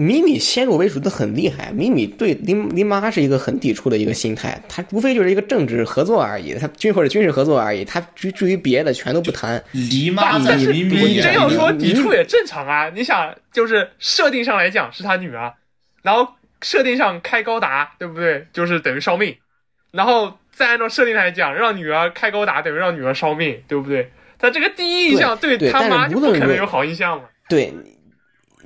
米米先入为主的很厉害，米米对林林妈是一个很抵触的一个心态，他无非就是一个政治合作而已，他军或者军事合作而已，他至至于别的全都不谈。黎妈在但是咪咪你真要，说抵触也正常啊，你想就是设定上来讲是他女儿，然后设定上开高达，对不对？就是等于烧命，然后再按照设定来讲，让女儿开高达等于让女儿烧命，对不对？他这个第一印象对对他妈就不可能有好印象嘛。对，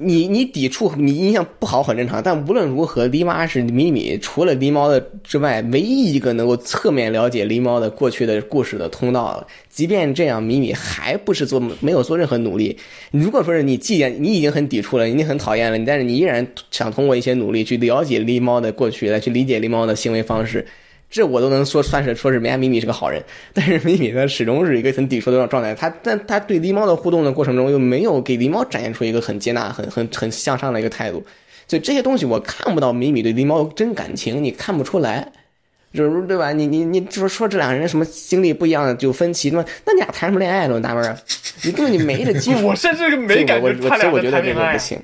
你你抵触你印象不好很正常，但无论如何，狸妈是米米除了狸猫的之外唯一一个能够侧面了解狸猫的过去的故事的通道了。即便这样，米米还不是做没有做任何努力。如果说是你既然你已经很抵触了，你已经很讨厌了，但是你依然想通过一些努力去了解狸猫的过去，来去理解狸猫的行为方式。这我都能说算是说是人家米米是个好人，[laughs] 但是米米呢始终是一个很抵触的状态。他但他对狸猫的互动的过程中又没有给狸猫展现出一个很接纳、很很很向上的一个态度，所以这些东西我看不到米米对狸猫真感情，你看不出来，就是对吧？你你你说说这两个人什么经历不一样的有分歧，那那你俩谈什么恋爱呢？我纳闷啊，你根本就没这机会。[laughs] 我甚至没感以我我觉他俩在所以我觉得这个不。行。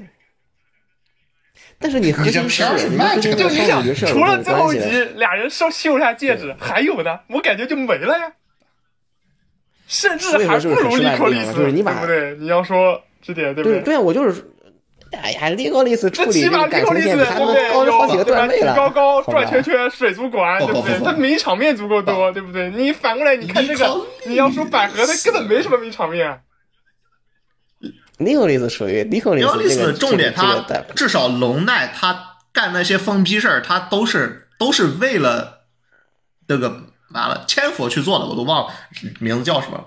但是你核你这心是就你想除了最后一。集俩人收秀一下戒指，还有呢，我感觉就没了呀。甚至还不如利克利斯，就是你把对不对？你要说这点，对不对对啊，我就是，哎呀，利高利斯处这起码理这感利克利斯情线他们对不对？高好几个段位了。高高转圈圈水族馆，对不对？他名场面足够多，对不对？你反过来你看这个，你要说百合，他根本没什么名场面。利高利斯属于利高利尤利斯斯这个的重点，他个至少龙奈他干那些疯逼事儿，他都是都是为了那个完了千佛去做的，我都忘了名字叫什么了。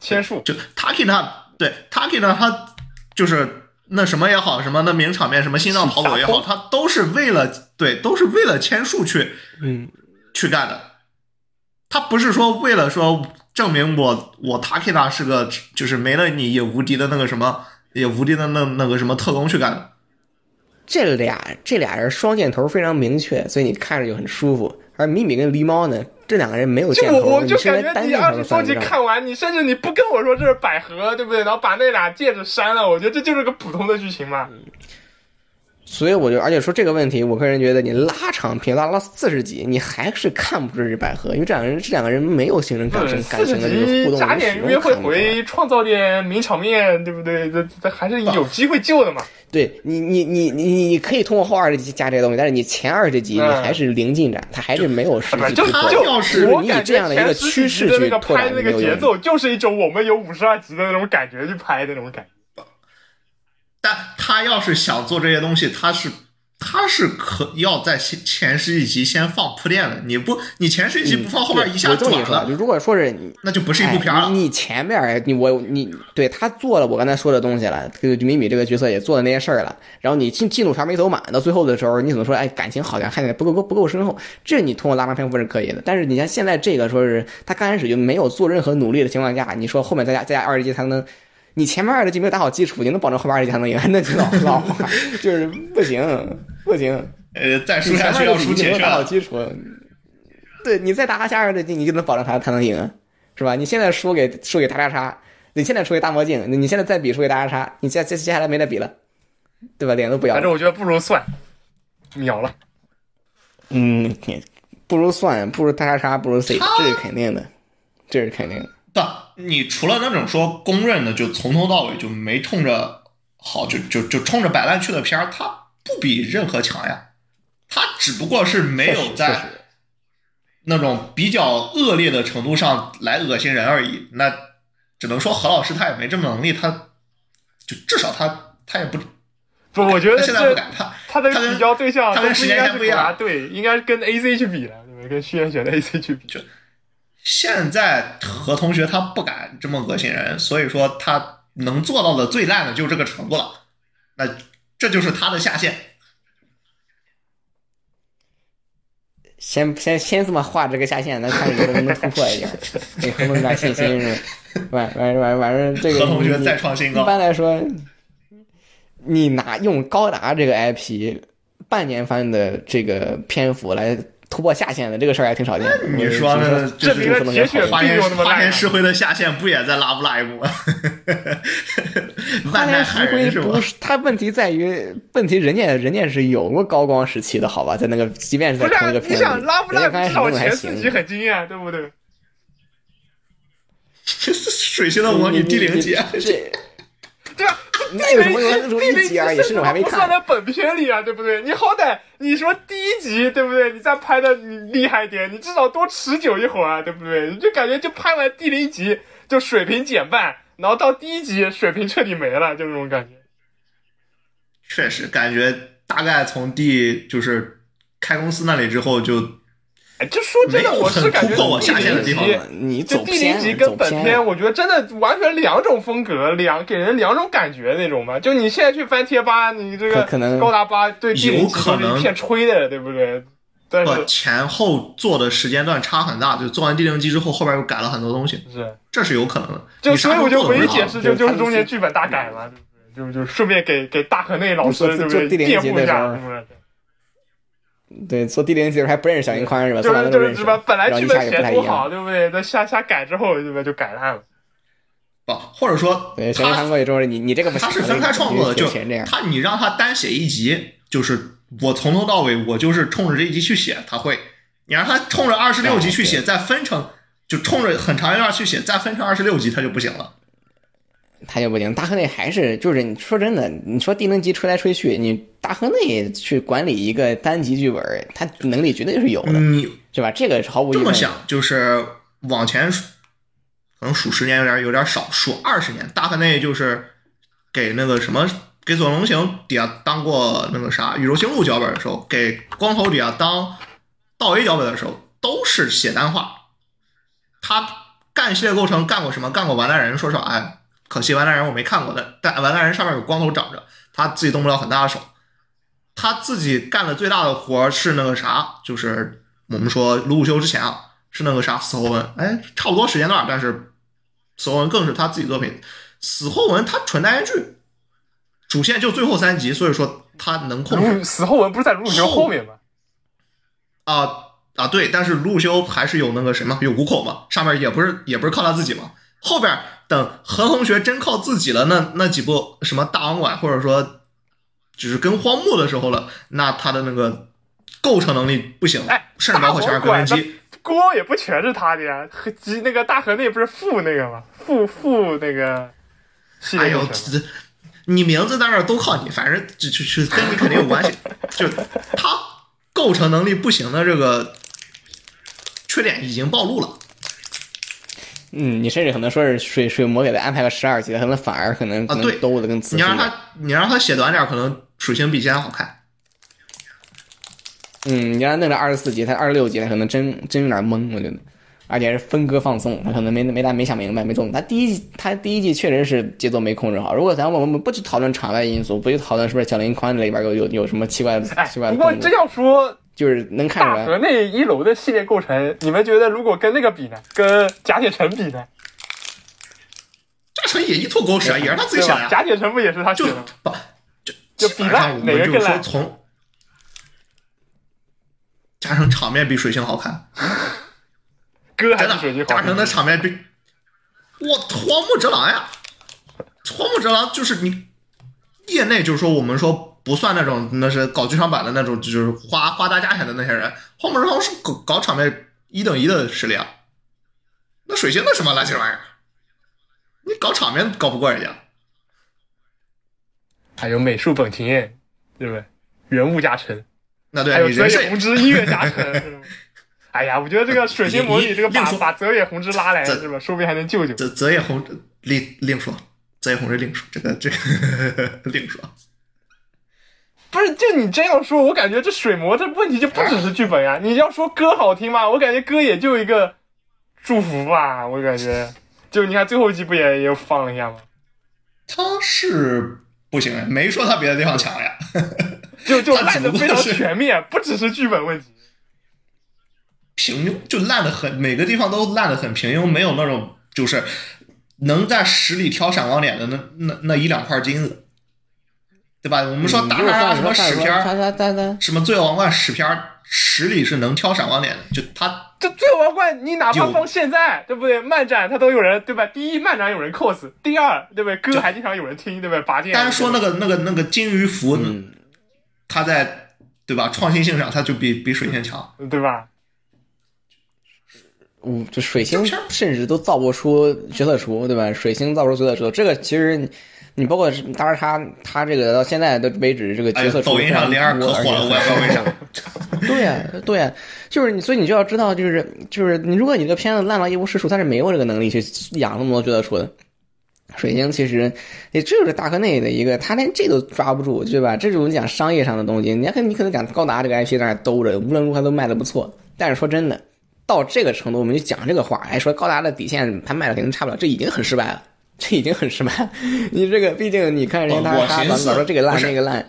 千树，就 Taki 呢，对 Taki 呢，他就是那什么也好，什么那名场面，什么心脏跑走也好，他都是为了对，都是为了千树去嗯，去干的。他不是说为了说证明我我 Takina 是个就是没了你也无敌的那个什么也无敌的那那个什么特工去干的。这俩这俩人双箭头非常明确，所以你看着就很舒服。而米米跟狸猫呢，这两个人没有箭头，就我我就感觉单箭头都你二十多集算不上。看完，你甚至你不跟我说这是百合，对不对？然后把那俩戒指删了，我觉得这就是个普通的剧情嘛。所以我就，而且说这个问题，我个人觉得你拉长篇拉到四十集，你还是看不出是百合，因为这两个人这两个人没有形成感情感情的这个互动，集加点约会回，创造点名场面，对不对？这这还是有机会救的嘛。对你，你你你你可以通过后二十集加这些东西，但是你前二十集你嗯还是零进展，它还是没有实际就突破。就要是你以这样的一个趋势去拓拍的那个节奏，就是一种我们有五十二集的那种感觉去拍的那种感觉。但他要是想做这些东西，他是他是可要在前前十几集先放铺垫的。你不，你前十几集不放，后边一下我这么转跟你说啊，就了，如果说是你那就不是一部片了。哎你你前面你我你对他做了我刚才说的东西了，这个米米这个角色也做了那些事儿了，然后你进进度条没走满，到最后的时候你怎么说？哎，感情好像看起来不够不够深厚，这你通过拉长篇幅是可以的。但是你像现在这个说是他刚开始就没有做任何努力的情况下，你说后面再加再加二十集才能。你前面二十集没有打好基础，你能保证后面二十集才能赢？那就老老话，就是不行，不行。呃，再输你下去要输前面二十集没有打好。基础，对你再打下二十集，你就能保证他他能赢，是吧？你现在输给输给大叉叉，你现在输给大魔镜，你现在再比输给大叉叉，你接接接下来没得比了，对吧？脸都不要了。反正我觉得不如算秒了。嗯，不如算，不如大叉叉，不如 C，这是肯定的，这是肯定的。对，你除了那种说公认的，就从头到尾就没冲着好，就就就冲着摆烂去的片儿，它不比任何强呀。它只不过是没有在那种比较恶劣的程度上来恶心人而已。那只能说何老师他也没这么能力，他就至少他他也不，不，我觉得现在不敢，他他的比较对象他跟时间不一样对，应该跟 AC 去比了，对不对？跟虚元选的 AC 去比。现在何同学他不敢这么恶心人，所以说他能做到的最烂的就这个程度了。那这就是他的下限。先先先这么画这个下限，咱看你能不能突破一下，给何同学点信心是吧？完完完完事，这个何同学你再创新高一，般来说，你拿用高达这个 IP 半年番的这个篇幅来突破下限的这个事儿还挺少见的。你说呢？就证明了是铁血花田并没有那么烂啊花田石灰的下限不也在拉布拉一部吗？花田石灰？不是，它问题在于问题，人家人家是有过高光时期的，好吧，在那个即便是在同一个片子里，你想拉布拉人家刚开至少始弄还前四集。很惊艳，对不对？水星的魔女第零集，这对吧？[laughs] 那有什么有那种第零集一集而已，甚至我还没看。不算在本片里啊，对不对？你好歹你说第一集，对不对？你再拍的你厉害一点，你至少多持久一会儿啊，对不对？你就感觉就拍完第零集就水平减半，然后到第一集水平彻底没了，就这种感觉。确实感觉大概从第就是开公司那里之后就哎，就说真的，我是感觉地零集你就第零偏，集跟本片，我觉得真的完全两种风格，两给人两种感觉那种嘛。就你现在去翻贴吧，你这个可可能高达八对第零集有可能都是一片吹的，对不对？但是前后做的时间段差很大，就做完第零集之后，后边又改了很多东西，是，这是有可能的。就所以我就唯一解释就就是中间剧本大改嘛，对不对？就就顺便给给大河内老师做对不对辩护一下，集的时候对不对？对，做第零集的时候还不认识小樱宽是吧？就是就是是吧？本来剧本写多太一样。好，对不对？那瞎瞎改之后，对吧？就改烂了。不，或者说对，小樱他宽过去之后，你你这个不，他是分开创作的，就。他你让他单写一集，就是我从头到尾我就是冲着这一集去写，他会；你让他冲着二十六集去写，再分成就冲着很长一段去写，再分成二十六集，他就不行了。他就不行，大河内还是就是你说真的，你说低能级吹来吹去，你大河内去管理一个单集剧本，他能力绝对是有的，你是吧？这个是毫无疑问。这么想，就是往前数可能数十年有点有点少，数二十年，大河内就是给那个什么。给左龙行底下当过那个啥宇宙星路脚本的时候，给光头底下当道 A 脚本的时候，都是写单话。他干系列构成干过什么？干过完蛋人，说实话，哎，可惜完蛋人我没看过但。但完蛋人上面有光头长着，他自己动不了很大的手。他自己干的最大的活是那个啥，就是我们说鲁鲁修之前啊，是那个啥死后文，哎，差不多时间段，但是死后文更是他自己作品。死后文他纯单元剧，主线就最后三集，所以说他能控制死后文不是在鲁鲁修后面吗？啊啊对，但是鲁修还是有那个什么有五口嘛，上面也不是也不是靠他自己嘛，后边等何同学真靠自己了，那那几部什么大网管或者说就是跟荒木的时候了，那他的那个构成能力不行，哎甚至包括前面格伦基，锅也不全是他的呀，和吉那个大河内不是副那个吗？副副那个系哎呦，列构成这你名字在那儿都靠你，反正就就就跟你肯定有关系。[laughs] 就他构成能力不行的这个缺点已经暴露了。嗯，你甚至可能说是水水魔给他安排个十二集，可能反而可能可啊对能兜的更仔细一点。你让他你让他写短点，可能属性比现在好看。嗯，你让他弄个二十四级，他二十六级，他可能真真有点懵，我觉得，而且是分割放送，他可能没没大没想明白，没动。他第一季他第一季确实是节奏没控制好。如果咱我们不去讨论场外因素，不去讨论是不是小林宽里边有有有什么奇怪奇怪，不过这，样说，就是能看出来大河内一楼的系列构成，你们觉得如果跟那个比呢？跟贾铁城比呢？贾铁城也一坨狗屎啊，也是他自己对吧？写的呀。甲铁城不也是他写就的吗？就就比基本上烂我就说哪个更烂从加成场面比水星好看，哥还真的是水星好加成的场面比我荒木哲郎呀，荒木哲郎就是你业内就是说我们说不算那种那是搞剧场版的那种，就是花花大价钱的那些人，荒木哲郎是搞搞场面一等一的实力啊。那水星那什么垃圾玩意儿？你搞场面搞不过人家，还有美术本田彦，对不对？人物加成，那对还有泽野弘之音乐加成。[laughs] 哎呀，我觉得这个水星魔女这个把把泽野弘之拉来这是吧？说不定还能救救。泽泽野弘另另说，泽野弘之另说，这个这个 [laughs] 另说。不是，就你这样说，我感觉这水魔这问题就不只是剧本呀。[laughs] 你要说歌好听吗？我感觉歌也就一个祝福吧。我感觉，就你看最后一集不也也放了一下吗？他是不行，没说他别的地方强呀。[laughs] 就就他烂的非常全面，不只是剧本问题。平庸就烂的很，每个地方都烂的很平庸，没有那种就是能在十里挑闪光点的那那那一两块金子，对吧？我们说打嗯如果打打什么算屎片儿，他他他他什么罪恶王冠屎片儿，十里是能挑闪光点的，就他这最后王冠，你哪怕放现在，对不对？漫展他都有人，对吧？第一，漫展有人 cos；第二，对不对？歌还经常有人听，对不对？拔剑。单说那个那个那个金鱼服，嗯，他在对吧创新性上，他就比比水仙强。对吧？嗯，就水星片甚至都造不出角色厨，对吧？水星造不出角色厨，这个其实你你包括是当然他他这个到现在的为止，这个哎角色，厨抖音上零二可火了，我也不知道为啥。对呀、对呀、就是你，所以你就要知道，就是就是你，如果你这个片子烂到一无是处，他是没有这个能力去养那么多角色出的。水晶其实也这就是大河内的一个，他连这都抓不住，对吧？这种讲商业上的东西，你看你可能讲高达这个 IP 在那兜着，无论如何都卖的不错。但是说真的，到这个程度，我们就讲这个话，哎，说高达的底线他卖的肯定差不了，这已经很失败了，这已经很失败了。[laughs] 你这个毕竟你看人家他他老我我寻思老说这个烂那个烂，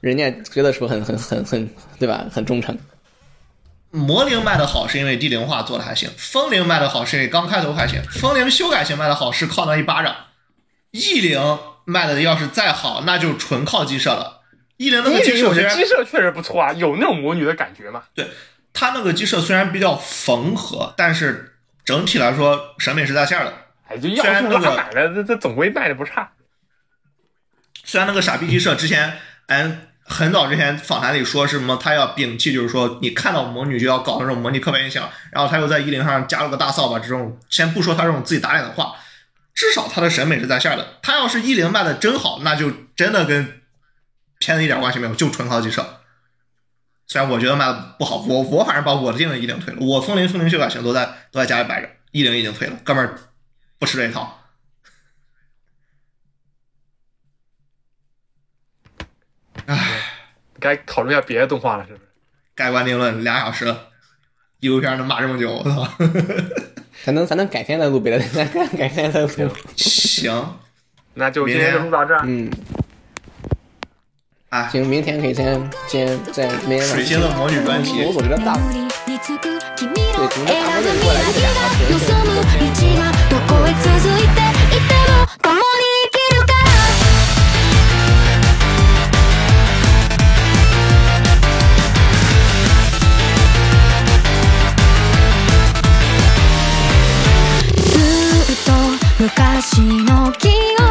人家觉得说很很很很对吧？很忠诚。魔灵卖的好是因为地灵化做的还行，风灵卖的好是因为刚开头还行，风灵修改型卖的好是靠那一巴掌，异灵卖的要是再好，那就纯靠鸡舍了。异灵那个鸡舍有些虽然鸡舍确实不错啊，有那种魔女的感觉嘛。对它那个鸡舍虽然比较缝合，但是整体来说审美是在线的。哎，就要素虽然那个拉满了，这这总归卖的不差。虽然那个傻逼鸡舍之前，嗯，很早之前访谈里说是什么，他要摒弃，就是说你看到魔女就要搞那种魔女刻板印象，然后他又在一零上加了个大扫把，这种先不说他这种自己打脸的话，至少他的审美是在线的。他要是一零卖的真好，那就真的跟片子一点关系没有，就纯靠鸡舍。虽然我觉得卖的不好，我我反正把我的定的衣领退了，我风铃、风铃修改型都在都在家里摆着，一零已经退了，哥们儿不吃这一套。该讨论一下别的动画了，是不是？盖棺定论俩小时了，纪录片能骂这么久，我操！[laughs] 咱能咱能改天再录别的，咱[laughs] 改天再录。行，那就今天就录到这儿。嗯，哎，行，明天可以先先在明天晚水星的魔女专题我总觉得大[laughs] につく君の对，从这大魔女过来就俩小时。 望む道がどこへ続いていても共に生きるから。ずっと昔の記憶。